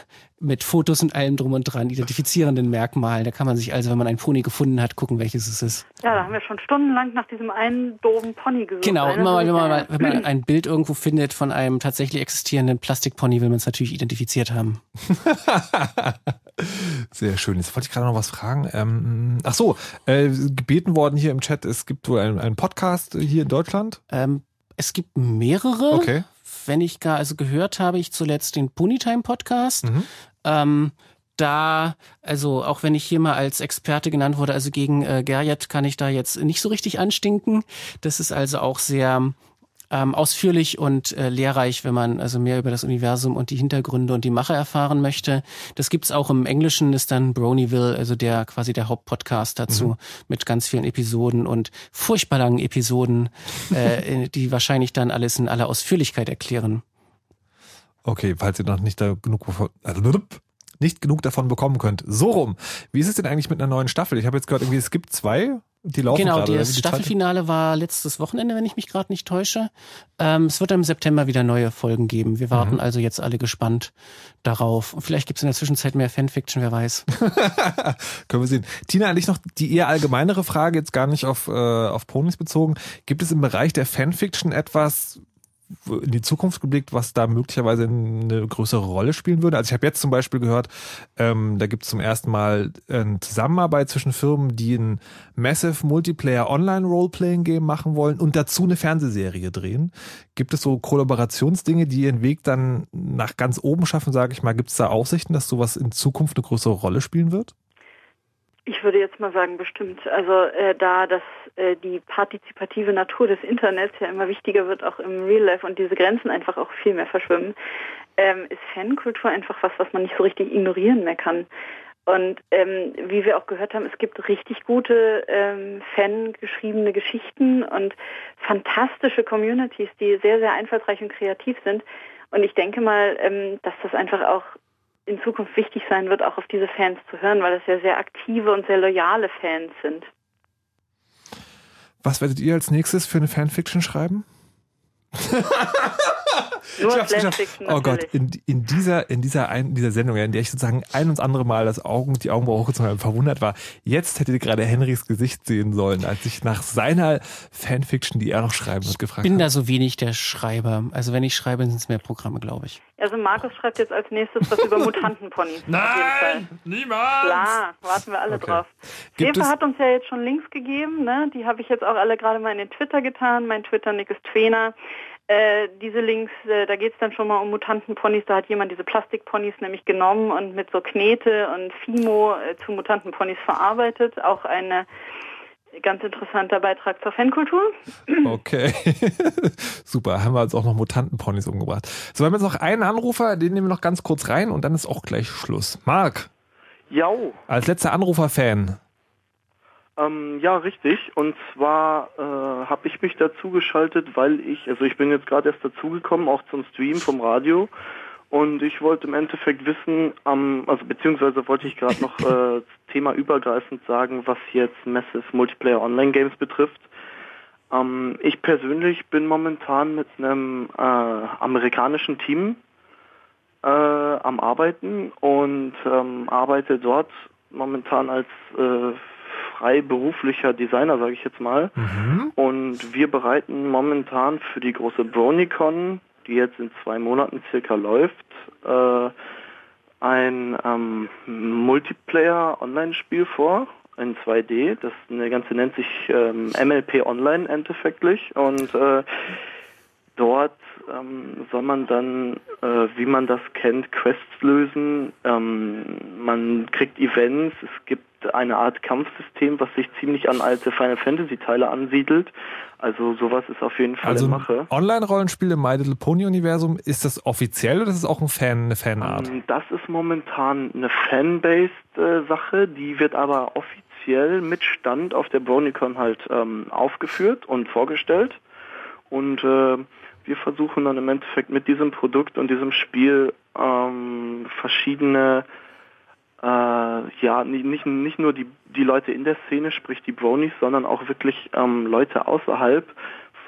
mit Fotos und allem drum und dran, identifizierenden Merkmalen. Da kann man sich also, wenn man ein Pony gefunden hat, gucken, welches es ist. Ja, da haben wir schon stundenlang nach diesem einen doofen Pony gesucht. Genau, immer mal, wenn man, wenn man ein Bild irgendwo findet von einem tatsächlich existierenden Plastikpony, will man es natürlich identifiziert haben. Sehr schön. Jetzt wollte ich gerade noch was fragen. Ähm, ach so, äh, gebeten worden hier im Chat, es gibt wohl einen, einen Podcast hier in Deutschland. Ähm, es gibt mehrere. Okay. Wenn ich gar, also gehört habe ich zuletzt den Ponytime Podcast. Mhm. Ähm, da, also auch wenn ich hier mal als Experte genannt wurde, also gegen äh, Gerjet kann ich da jetzt nicht so richtig anstinken. Das ist also auch sehr ähm, ausführlich und äh, lehrreich, wenn man also mehr über das Universum und die Hintergründe und die Macher erfahren möchte. Das gibt's auch im Englischen, ist dann Bronyville, also der quasi der Hauptpodcast dazu Mhm. mit ganz vielen Episoden und furchtbar langen Episoden, äh, die wahrscheinlich dann alles in aller Ausführlichkeit erklären. Okay, falls ihr noch nicht da genug davon, also, nicht genug davon bekommen könnt. So rum. Wie ist es denn eigentlich mit einer neuen Staffel? Ich habe jetzt gehört, irgendwie es gibt zwei, die laufen genau, gerade. das Die? Staffelfinale war letztes Wochenende, wenn ich mich gerade nicht täusche. Ähm, es wird im September wieder neue Folgen geben. Wir warten Mhm. also jetzt alle gespannt darauf. Und vielleicht gibt es in der Zwischenzeit mehr Fanfiction, wer weiß. Können wir sehen. Tina, eigentlich noch die eher allgemeinere Frage, jetzt gar nicht auf, äh, auf Ponys bezogen. Gibt es im Bereich der Fanfiction etwas in die Zukunft geblickt, was da möglicherweise eine größere Rolle spielen würde? Also ich habe jetzt zum Beispiel gehört, ähm, da gibt es zum ersten Mal eine Zusammenarbeit zwischen Firmen, die ein Massive Multiplayer Online Roleplaying Game machen wollen und dazu eine Fernsehserie drehen. Gibt es so Kollaborationsdinge, die ihren Weg dann nach ganz oben schaffen, sage ich mal? Gibt es da Aussichten, dass sowas in Zukunft eine größere Rolle spielen wird? Ich würde jetzt mal sagen, bestimmt. Also äh, da das äh, die partizipative Natur des Internets ja immer wichtiger wird, auch im Real Life und diese Grenzen einfach auch viel mehr verschwimmen, ähm, ist Fankultur einfach was, was man nicht so richtig ignorieren mehr kann. Und ähm, wie wir auch gehört haben, es gibt richtig gute ähm, fangeschriebene Geschichten und fantastische Communities, die sehr, sehr einfallsreich und kreativ sind. Und ich denke mal, ähm, dass das einfach auch in Zukunft wichtig sein wird, auch auf diese Fans zu hören, weil das ja sehr aktive und sehr loyale Fans sind. Was werdet ihr als nächstes für eine Fanfiction schreiben? Nur Ich. Fanfiction Oh Gott, in, in dieser, in dieser, ein, in dieser Sendung, in der ich sozusagen ein und andere Mal das Augen, die Augenbrauen hochgezogen habe, verwundert war. Jetzt hättet ihr gerade Henrys Gesicht sehen sollen, als ich nach seiner Fanfiction, die er noch schreiben wird, gefragt bin habe. da so wenig der Schreiber. Also wenn ich schreibe, sind es mehr Programme, glaube ich. Also Markus schreibt jetzt als nächstes was über Mutantenponys. Nein, niemals! Klar, warten wir alle Okay. drauf. Gibt Eva hat uns ja jetzt schon Links gegeben, ne? Die habe ich jetzt auch alle gerade mal in den Twitter getan. Mein Twitter-Nick ist Twena. Äh, diese Links, äh, da geht es dann schon mal um Mutantenponys. Da hat jemand diese Plastikponys nämlich genommen und mit so Knete und Fimo äh, zu Mutantenponys verarbeitet. Auch ein äh, ganz interessanter Beitrag zur Fankultur. Okay. Super, haben wir jetzt auch noch Mutantenponys umgebracht. So, wir haben jetzt noch einen Anrufer, den nehmen wir noch ganz kurz rein und dann ist auch gleich Schluss. Marc, Jau, als letzter Anrufer-Fan. Ähm, ja, richtig. Und zwar äh, habe ich mich dazu geschaltet, weil ich, also ich bin jetzt gerade erst dazugekommen, auch zum Stream vom Radio. Und ich wollte im Endeffekt wissen, ähm, also beziehungsweise wollte ich gerade noch äh, Thema übergreifend sagen, was jetzt Massive Multiplayer Online Games betrifft. Ähm, ich persönlich bin momentan mit einem äh, amerikanischen Team äh, am Arbeiten und ähm, arbeite dort momentan als äh, freiberuflicher Designer, sage ich jetzt mal. Und wir bereiten momentan für die große BronyCon, die jetzt in zwei Monaten circa läuft, äh, ein ähm, Multiplayer-Online-Spiel vor in 2D. Das eine Ganze nennt sich ähm, MLP Online endeffektlich und äh, dort ähm, soll man dann, äh, wie man das kennt, Quests lösen. Ähm, man kriegt Events. Es gibt eine Art Kampfsystem, was sich ziemlich an alte Final Fantasy Teile ansiedelt. Also sowas ist auf jeden Fall Also Mache. Online-Rollenspiel im My Little Pony Universum, ist das offiziell oder ist es auch ein Fan, eine Fanart? Ähm, Das ist momentan eine Fanbased äh, Sache, die wird aber offiziell mit Stand auf der BronyCon halt ähm, aufgeführt und vorgestellt. Und äh, wir versuchen dann im Endeffekt mit diesem Produkt und diesem Spiel ähm, verschiedene äh, ja, nicht, nicht, nur die, die Leute in der Szene, sprich die Bronies, sondern auch wirklich ähm, Leute außerhalb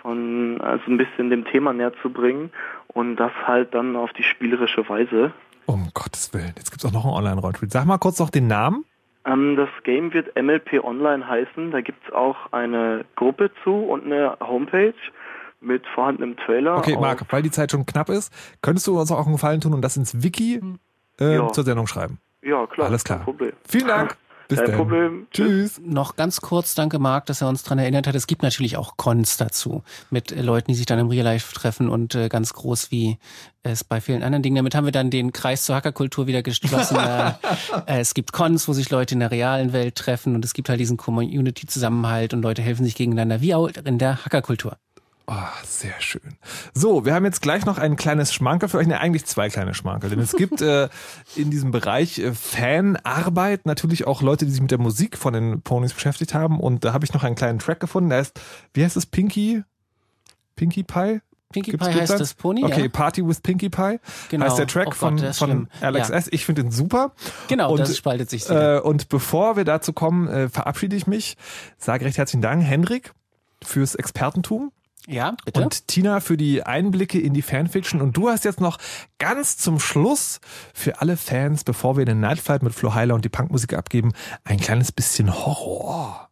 von, also ein bisschen dem Thema näher zu bringen und das halt dann auf die spielerische Weise. Um Gottes Willen, jetzt gibt es auch noch ein Online-Rollenspiel. Sag mal kurz noch den Namen. Ähm, das Game wird MLP Online heißen, da gibt's auch eine Gruppe zu und eine Homepage mit vorhandenem Trailer. Okay, Marc, weil die Zeit schon knapp ist, könntest du uns auch einen Gefallen tun und das ins Wiki äh, Ja. zur Sendung schreiben? Ja, klar. Alles klar. Kein Problem. Vielen Dank. Bis Kein dann. Problem. Tschüss. Noch ganz kurz, danke Marc, dass er uns daran erinnert hat. Es gibt natürlich auch Cons dazu mit äh, Leuten, die sich dann im Real Life treffen und äh, ganz groß wie es bei vielen anderen Dingen. Damit haben wir dann den Kreis zur Hackerkultur wieder geschlossen. äh, äh, es gibt Cons, wo sich Leute in der realen Welt treffen und es gibt halt diesen Community-Zusammenhalt und Leute helfen sich gegeneinander, wie auch in der Hackerkultur. Ah, sehr schön. So, wir haben jetzt gleich noch ein kleines Schmankerl für euch, ne, eigentlich zwei kleine Schmankerl, denn es gibt äh, in diesem Bereich äh, Fanarbeit natürlich auch Leute, die sich mit der Musik von den Ponys beschäftigt haben und da habe ich noch einen kleinen Track gefunden, der heißt, wie heißt es, Pinky? Pinkie Pie? Pinkie Gibt's- Pie gibt's heißt das? das Pony, Okay, ja. Party with Pinkie Pie Genau. heißt der Track Oh Gott, von, der von. Alex Ja. S. Ich finde ihn super. Genau, und, das spaltet sich. Äh, und bevor wir dazu kommen, äh, verabschiede ich mich, sage recht herzlichen Dank, Hendrik, fürs Expertentum. Ja, bitte. Und Tina für die Einblicke in die Fanfiction. Und du hast jetzt noch ganz zum Schluss für alle Fans, bevor wir den Nightflight mit Flo Heiler und die Punkmusik abgeben, ein kleines bisschen Horror.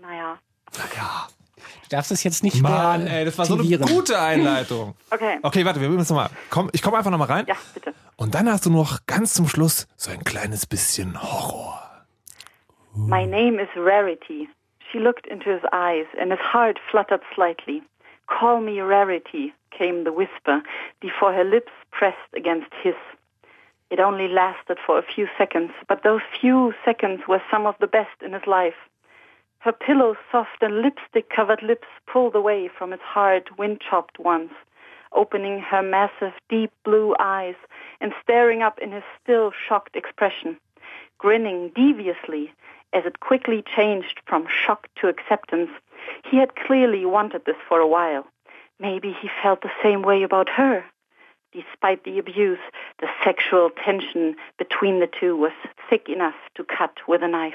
Naja. Du darfst es jetzt nicht Mann, mehr ey, das war so eine gute Einleitung. Okay. Okay, warte, wir üben es nochmal. Komm, ich komme einfach nochmal rein. Ja, bitte. Und dann hast du noch ganz zum Schluss so ein kleines bisschen Horror. My name is Rarity. She looked into his eyes, and his heart fluttered slightly. Call me Rarity, came the whisper before her lips pressed against his. It only lasted for a few seconds, but those few seconds were some of the best in his life. Her pillow soft and lipstick covered lips pulled away from his hard, wind chopped ones, opening her massive, deep blue eyes and staring up in his still shocked expression. grinning deviously as it quickly changed from shock to acceptance. He had clearly wanted this for a while. Maybe he felt the same way about her. Despite the abuse, the sexual tension between the two was thick enough to cut with a knife.